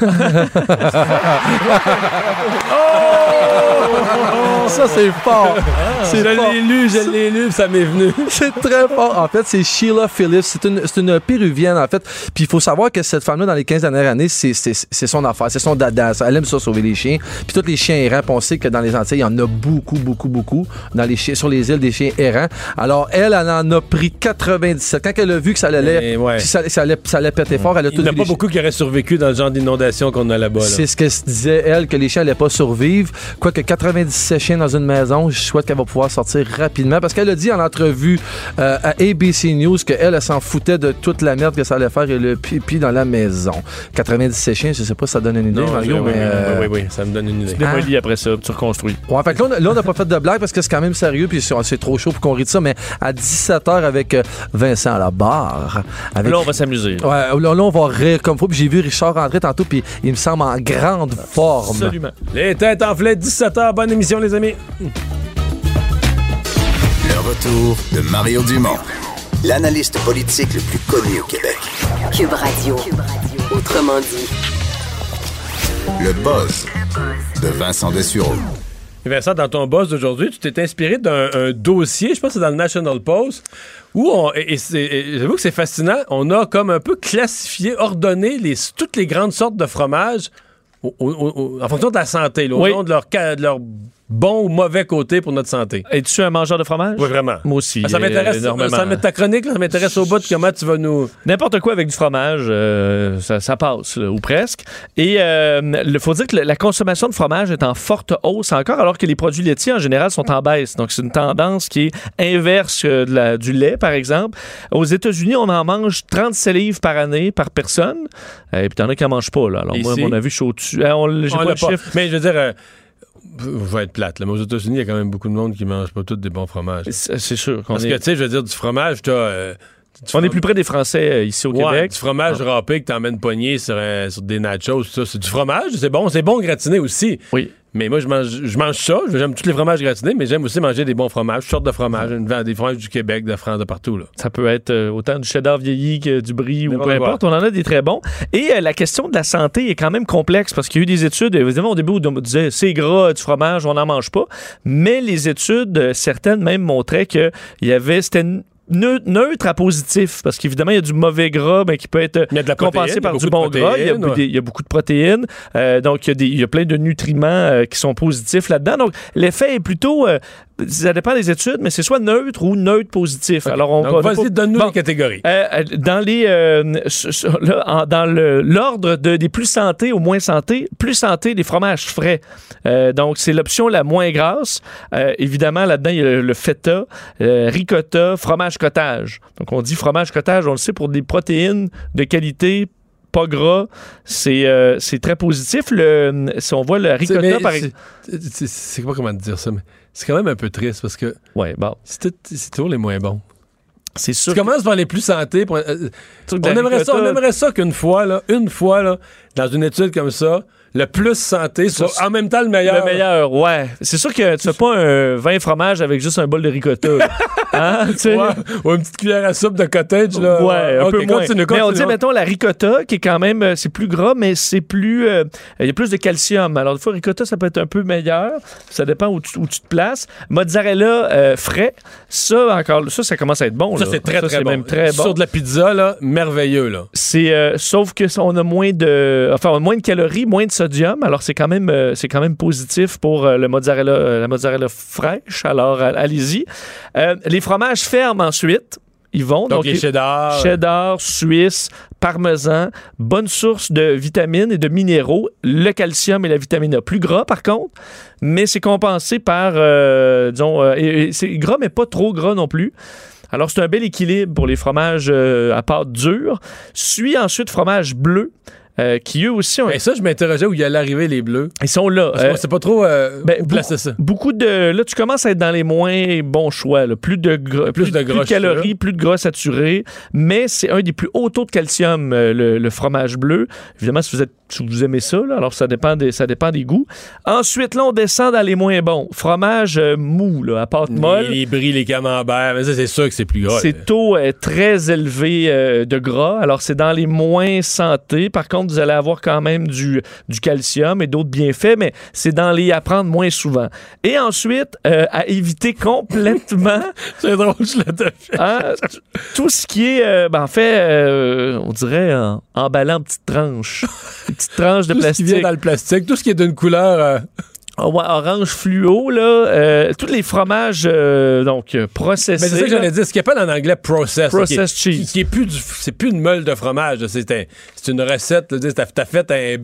Ça, c'est fort. C'est je l'ai lu, je l'ai lu, ça m'est venu. C'est très fort. En fait, c'est Sheila Phillips. C'est une, c'est une péruvienne, en fait. Puis il faut savoir que cette femme-là, dans les 15 dernières années, c'est, c'est, c'est son affaire. C'est son dada. Elle aime ça, sauver les chiens. Puis tous les chiens errants, puis on sait que dans les Antilles, il y en a beaucoup, beaucoup, beaucoup. Dans les chiens, sur les îles, des chiens errants. Alors, elle, elle en a pris 97. Quand elle a vu que ça allait, Et ouais. puis ça, ça allait, ça allait péter fort, elle a Il n'y en a pas beaucoup qui auraient survécu dans le genre d'inondation qu'on a là-bas. là. c'est ce que se disait, elle, que les chiens n'allaient pas survivre. Quoique 97 chiens dans une maison, je souhaite qu'elle va pouvoir sortir rapidement. Parce qu'elle a dit en entrevue euh, à ABC News qu'elle, elle s'en foutait de toute la merde que ça allait faire et le pipi dans la maison. 97 chiens, je sais pas si ça donne une idée, Non, Mario, oui, mais... oui, euh, oui, oui, oui, ça me donne une idée. Démolis après ça, tu reconstruis. Ouais, fait que là, on a- là, on n'a pas fait de blague parce que c'est quand même sérieux, puis c'est c'est trop chaud pour qu'on rit de ça, mais à 17h avec euh, Vincent à la barre. Avec... Là, on va s'amuser. Ouais, là, là, on va rire comme faut. Puis j'ai vu Richard rentrer tantôt, puis il me semble en grande forme. Absolument. Les têtes enflées, 17h, bonne émission, les amis. Le retour de Mario Dumont. L'analyste politique le plus connu au Québec. Cube Radio. Autrement dit. Le buzz de Vincent Dessureau. Vincent, dans ton boss d'aujourd'hui, tu t'es inspiré d'un un dossier, je pense que c'est dans le National Post, où on, et, j'avoue que c'est fascinant, on a comme un peu classifié, ordonné les, toutes les grandes sortes de fromages au- au- au- en fonction de la santé, là, au Oui. nom de leur, de leur bon ou mauvais côté pour notre santé. Es-tu un mangeur de fromage? Oui, vraiment. Moi aussi. Ah, ça euh, m'intéresse. énormément. Ça, ta chronique, là, ça m'intéresse au bout de comment tu vas nous. N'importe quoi avec du fromage, euh, ça, ça passe, là, ou presque. Et il faut dire que la consommation de fromage est en forte hausse encore, alors que les produits laitiers en général sont en baisse. Donc c'est une tendance qui est inverse euh, de la- du lait, par exemple. Aux États-Unis, on en mange 37 livres par année par personne. Et puis t'en as qui en mangent pas. Là. Alors moi, à mon avis, je suis au-dessus. Euh, on- On pas chiffre. Mais je veux dire, euh, vais être plate, là, mais aux États-Unis, il y a quand même beaucoup de monde qui mange pas tous des bons fromages. C'est sûr Parce est... que, tu sais, je veux dire, du fromage, t'as. euh, du On est plus près des Français euh, ici au Ouais, Québec. du fromage râpé que t'emmènes poigné sur, euh, sur des nachos, ça. C'est du fromage, c'est bon. C'est bon gratiné aussi. Oui. Mais moi, je mange, je mange ça. J'aime tous les fromages gratinés, mais j'aime aussi manger des bons fromages, toutes sortes de fromages. Des fromages du Québec, de France, de partout, là. Ça peut être euh, autant du cheddar vieilli que du brie ou peu importe. On en a des très bons. Et euh, la question de la santé est quand même complexe parce qu'il y a eu des études, évidemment, au début, on disait c'est gras, du fromage, on n'en mange pas. Mais les études, certaines même, montraient qu'il y avait, c'était neutre à positif parce qu'évidemment il y a du mauvais gras ben, qui peut être compensé protéine, par du bon gras il y, a, protéines, des- il y a beaucoup de protéines Euh, donc il y, a des- il y a plein de nutriments euh, qui sont positifs là-dedans. Donc l'effet est plutôt euh, ça dépend des études mais c'est soit neutre ou neutre positif alors on Donc, vas-y, donne-nous Bon. les catégories. Euh, euh, dans les euh, là, en- dans l'ordre de, des plus santé au moins santé, plus santé des fromages frais. Euh, donc c'est l'option la moins grasse. Euh, évidemment là-dedans il y a le, le feta, euh, ricotta, fromage cottage. Donc on dit fromage cottage, on le sait pour des protéines de qualité pas gras, c'est euh, très positif. Le, si on voit le ricotta, par exemple. c'est- pas comment dire ça, mais c'est quand même un peu triste parce que Ouais, bon. c'est tout- c'est toujours les moins bons. C'est sûr. Tu commences par les plus santé. pour- euh, on, aimerait ça, on aimerait ça qu'une fois, là, une fois, là, dans une étude comme ça, le plus santé soit Ça, en même temps le meilleur. Le meilleur, ouais. C'est sûr que tu fais pas un vin fromage avec juste un bol de ricotta. hein, tu sais? Ouais, ou une petite cuillère à soupe de cottage. Là. Ouais, un peu moins. continue, mais on continue. dit, mettons, la ricotta, qui est quand même, euh, c'est plus gras, mais c'est plus, euh, il y a plus de calcium. Alors, des fois, ricotta, ça peut être un peu meilleur. Ça dépend où tu, où tu te places. Mozzarella euh, frais, ça, encore, ça, ça commence à être bon. Ça, c'est très, très bon. même très bon. Sur de la pizza, là, merveilleux. Là. C'est euh, sauf que ça, on a moins de enfin on a moins de calories, moins de sodium. Alors c'est quand même euh, c'est quand même positif pour euh, le mozzarella euh, la mozzarella fraîche. Alors allez-y. Les fromages fermes ensuite. Ils vont Donc, les cheddar. cheddar, suisse, parmesan, bonne source de vitamines et de minéraux, le calcium et la vitamine A. Plus gras par contre, mais c'est compensé par euh, disons euh, et- et c'est gras mais pas trop gras non plus. Alors, c'est un bel équilibre pour les fromages euh, à pâte dure. Suit ensuite fromage bleu, euh, qui eux aussi ont. Et ça, je m'interrogeais où il allait arriver les bleus. Ils sont là. Euh, c'est pas trop euh, ben, placer ça. Beaucoup de. Là, tu commences à être dans les moins bons choix. là. Plus de gras, plus, de gras calories, saturés. plus de gras saturés. Mais c'est un des plus hauts taux de calcium, euh, le, le fromage bleu. Évidemment, si vous, êtes, si vous aimez ça, là, alors ça dépend, des, ça dépend des goûts. Ensuite, là, on descend dans les moins bons. Fromage mou, là, à pâte molle. Les, les bris, les camemberts, mais ça, c'est sûr que c'est plus gras. C'est taux très élevé de gras. Alors, c'est dans les moins santé. Par contre, vous allez avoir quand même du, du calcium et d'autres bienfaits, mais c'est dans les à prendre moins souvent. Et ensuite, euh, à éviter complètement C'est drôle, je l'ai hein, t- tout ce qui est, euh, ben, en fait, euh, on dirait en, emballant en petites tranches. Petites tranches de Tout ce qui plastique. vient dans le plastique, tout ce qui est d'une couleur. Ah ouais, orange fluo, là. euh, tous les fromages, euh, donc, euh, processés. Mais c'est ça que j'allais dire. Ce qu'il appelle en anglais process. Processed qui est, cheese. Qui, qui est plus c'est plus une meule de fromage. C'est, un- c'est une recette. t'as fait un,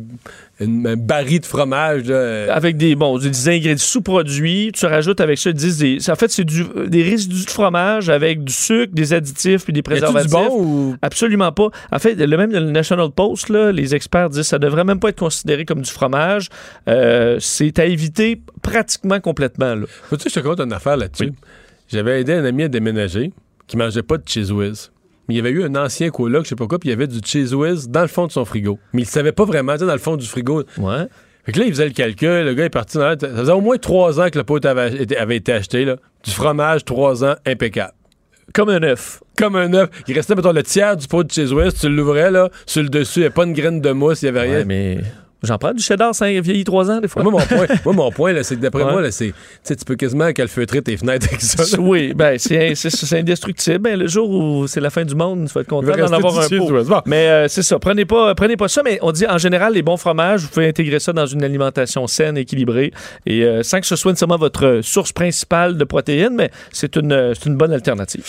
une- un baril de fromage. là. euh, avec des, bon, des ingrédients sous-produits. Tu rajoutes avec ça, ils disent des, en fait, c'est du, des résidus de fromage avec du sucre, des additifs puis des préservatifs. du bon ou? Absolument pas. En fait, le même le National Post, là, les experts disent que ça devrait même pas être considéré comme du fromage. Euh, c'est à éviter pratiquement complètement. Là. Faut-tu que je te compte une affaire là-dessus? J'avais aidé un ami à déménager qui mangeait pas de cheese whiz. Mais il y avait eu un ancien coloc, je sais pas quoi, puis il y avait du cheese whiz dans le fond de son frigo. Mais il savait pas vraiment, dans le fond du frigo. Ouais. Fait que là, il faisait le calcul, le gars est parti dans Ça faisait au moins trois ans que le pot avait, été- avait été acheté, là. Du fromage, trois ans, impeccable. Comme un œuf. Comme un œuf. Il restait, mettons, le tiers du pot de cheese whiz, tu l'ouvrais, là, sur le dessus, il n'y avait pas une graine de mousse, il n'y avait rien. Mais J'en prends du cheddar, ça vieillit trois ans des fois. Moi, mon point, moi, mon point là, c'est que d'après Ouais. moi, là, c'est, tu peux quasiment calfeutrer tes fenêtres avec ça. Oui, ben c'est c'est- c'est indestructible. Ben, le jour où c'est la fin du monde, tu vas être content d'en avoir un pot. Bon. Mais euh, c'est ça, prenez pas, prenez pas ça. Mais on dit en général, les bons fromages, vous pouvez intégrer ça dans une alimentation saine, équilibrée, et euh, sans que ce soit nécessairement votre source principale de protéines, mais c'est une, c'est une bonne alternative.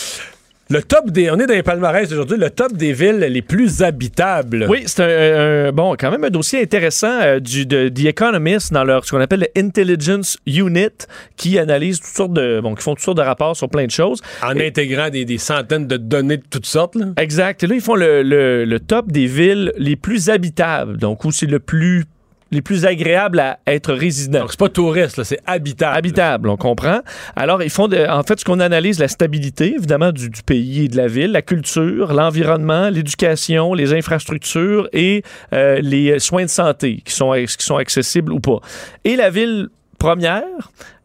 Le top des. On est dans les palmarès aujourd'hui, le top des villes les plus habitables. Oui, c'est un, un- bon, quand même un dossier intéressant euh, du de The Economist dans leur ce qu'on appelle le Intelligence Unit, qui analyse toutes sortes de, bon, qui font toutes sortes de rapports sur plein de choses. En intégrant des, des centaines de données de toutes sortes. Là. Exact. Et là, ils font le, le- le top des villes les plus habitables, donc où c'est le plus les plus agréables à être résident. Donc, c'est pas touriste, là, c'est habitable. Habitable, on comprend. Alors, ils font, de- en fait, ce qu'on analyse, la stabilité, évidemment, du, du pays et de la ville, la culture, l'environnement, l'éducation, les infrastructures et euh, les soins de santé qui sont, qui sont accessibles ou pas. Et la ville première,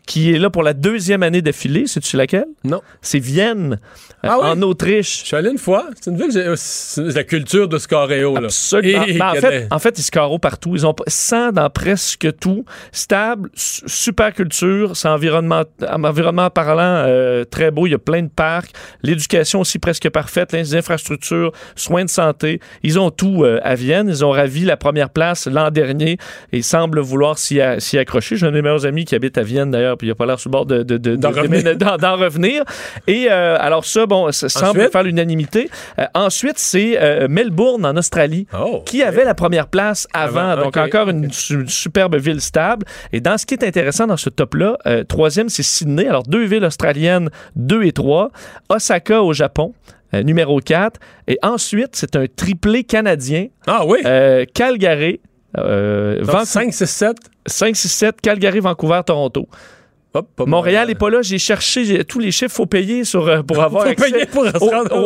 qui est là pour la deuxième année d'affilée, sais-tu laquelle? Non. C'est Vienne, euh, Ah oui? en Autriche. Je suis allé une fois. C'est une ville, j'ai- c'est la culture de Scareo. Là. Absolument. Et- Ben, en, fait, en fait, ils se carreaux partout. Ils ont 100 dans presque tout. Stable, su- super culture, c'est environnement, environnement parlant euh, très beau. Il y a plein de parcs. L'éducation aussi presque parfaite. Les infrastructures, soins de santé. Ils ont tout euh, à Vienne. Ils ont ravi la première place l'an dernier et semblent vouloir s'y accrocher. J'ai un de mes meilleurs amis qui habite à Vienne d'ailleurs, puis il n'a pas l'air sur le bord de, de- de- D'en de- revenir. d'en- d'en revenir. Et euh, alors ça, bon, ça semble faire l'unanimité. Euh, ensuite, c'est euh, Melbourne en Australie Oh, qui avait la première place avant. Avant, donc encore une, su- une superbe ville stable. Et dans ce qui est intéressant dans ce top-là, troisième, c'est Sydney. Alors deux villes australiennes, deux et trois. Osaka au Japon. numéro 4. Et ensuite, c'est un triplé canadien. Ah oui? Calgary, euh, Donc, Vancouver- 5, 6, 7. 5, 6, 7, Calgary, Vancouver, Toronto. Hop, pas Montréal n'est pas là. J'ai cherché tous les chiffres. faut payer sur, euh, pour avoir Faut accès pour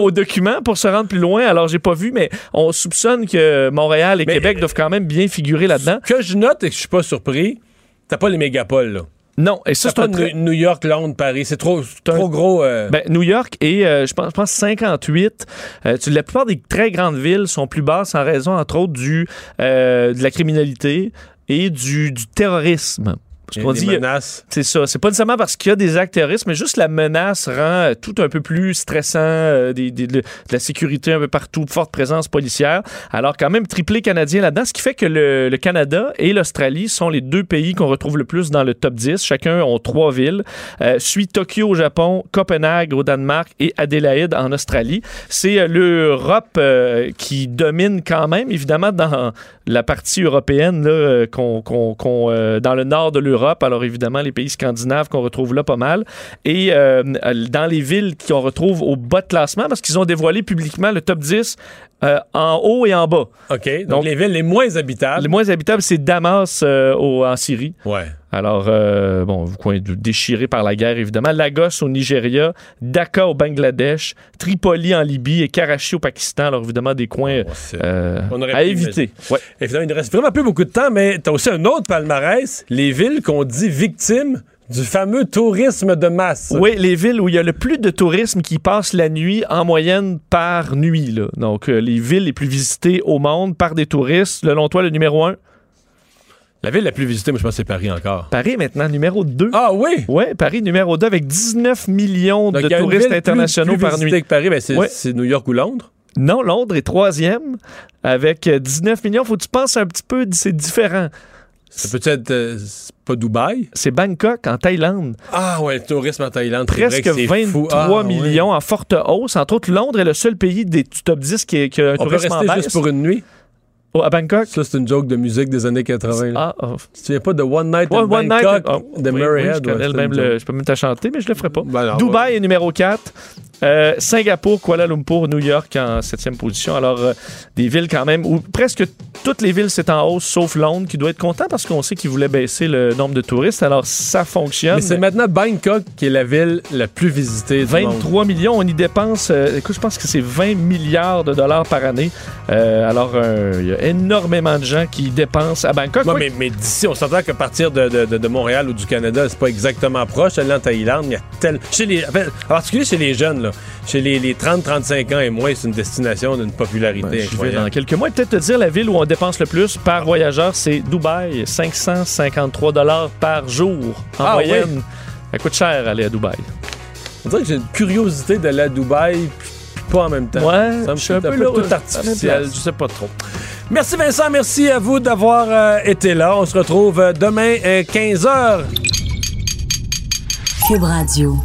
aux documents pour se rendre plus loin. Alors, j'ai pas vu, mais on soupçonne que Montréal et Mais- Québec doivent quand même bien figurer là-dedans. Que je note et que je suis pas surpris, t'as pas les mégapoles, là. Non, et ça, c'est un New York, Londres, Paris. C'est trop, un- trop gros. euh, Ben, New York et euh, je pense, je pense 58. Euh, tu- la plupart des très grandes villes sont plus basses en raison, entre autres, du, de la criminalité et du, du terrorisme. Parce qu'on dit, menaces. c'est ça. C'est pas nécessairement parce qu'il y a des actes terroristes, mais juste la menace rend euh, tout un peu plus stressant, euh, des, des- de, la sécurité un peu partout, forte présence policière. Alors, quand même, triplé canadien là-dedans, ce qui fait que le, le Canada et l'Australie sont les deux pays qu'on retrouve le plus dans le top 10. Chacun ont trois villes. Euh, suit Tokyo au Japon, Copenhague au Danemark et Adélaïde en Australie. C'est euh, l'Europe euh, qui domine quand même, évidemment, dans la partie européenne, là, euh, qu'on, qu'on- qu'on, euh, dans le nord de l'Europe. Alors, évidemment, les pays scandinaves qu'on retrouve là pas mal. Et euh, dans les villes qu'on retrouve au bas de classement, parce qu'ils ont dévoilé publiquement le top 10 euh, en haut et en bas. OK. Donc, Donc- les villes les moins habitables. Les moins habitables, c'est Damas euh, au- en Syrie. Ouais. Alors, euh, bon, coin de- déchiré par la guerre, évidemment. Lagos au Nigeria, Dhaka au Bangladesh, Tripoli en Libye et Karachi au Pakistan. Alors, évidemment, des coins Oh, euh, On à éviter. Ouais. Évidemment, il ne reste vraiment plus beaucoup de temps, mais t'as aussi un autre palmarès, les villes qu'on dit victimes du fameux tourisme de masse. Oui, les villes où il y a le plus de tourisme qui passent la nuit en moyenne par nuit. là. Donc, euh, les villes les plus visitées au monde par des touristes. Selon toi, le numéro 1. La ville la plus visitée, moi, je pense que c'est Paris encore. Paris, maintenant, numéro 2. Ah oui? Oui, Paris, numéro 2, avec 19 millions Donc, de touristes ville plus- internationaux plus par nuit. que Paris, ben, c'est Ouais. New York ou Londres? Non, Londres est troisième avec euh, 19 millions. Faut que tu penses un petit peu, c'est différent. Ça peut être euh, pas Dubaï? C'est Bangkok, en Thaïlande. Ah ouais, le tourisme en Thaïlande, c'est vrai Presque que c'est 23 fou. Ah, ouais. millions en forte hausse. Entre autres, Londres est le seul pays des top 10 qui, qui a un On peut tourisme en rester baisse. juste pour une nuit? Oh, à Bangkok? Ça, c'est une joke de musique des années 80. là. Ah, oh. Tu te souviens pas de One Night in One Night, Bangkok oh, de oui, Murray oui, Head? ouais, même le- je peux même te chanter, mais je le ferai pas. Ben non, Dubaï ouais. est numéro 4. Euh, Singapour, Kuala Lumpur, New York en septième position. Alors, euh, des villes quand même où presque toutes les villes, c'est en hausse, sauf Londres, qui doit être content parce qu'on sait qu'ils voulaient baisser le nombre de touristes. Alors, ça fonctionne. Mais c'est maintenant Bangkok qui est la ville la plus visitée du monde. 23 millions, on y dépense, euh, écoute, je pense que c'est 20 milliards de dollars par année. Euh, alors, il y a énormément de gens qui dépensent à Bangkok. Ouais, mais, mais d'ici, on s'entend qu'à partir de, de- de- Montréal ou du Canada, c'est pas exactement proche. Aller en Thaïlande, il y a tel... chez les, en, particulier chez les jeunes, là, chez les, les 30-35 ans et moins, c'est une destination d'une popularité Ben, j'y vais incroyable. dans quelques mois. Peut-être te dire la ville où on dépense le plus par voyageur, c'est Dubaï, 553 dollars par jour en Ah, moyenne. oui? Ça coûte cher aller à Dubaï. On dirait que j'ai une curiosité d'aller à Dubaï, puis pas en même temps. Ouais, ça me je suis un peu là, tout artificiel. Je sais pas trop. Merci Vincent, merci à vous d'avoir euh, été là. On se retrouve euh, demain 15h. Cube Radio.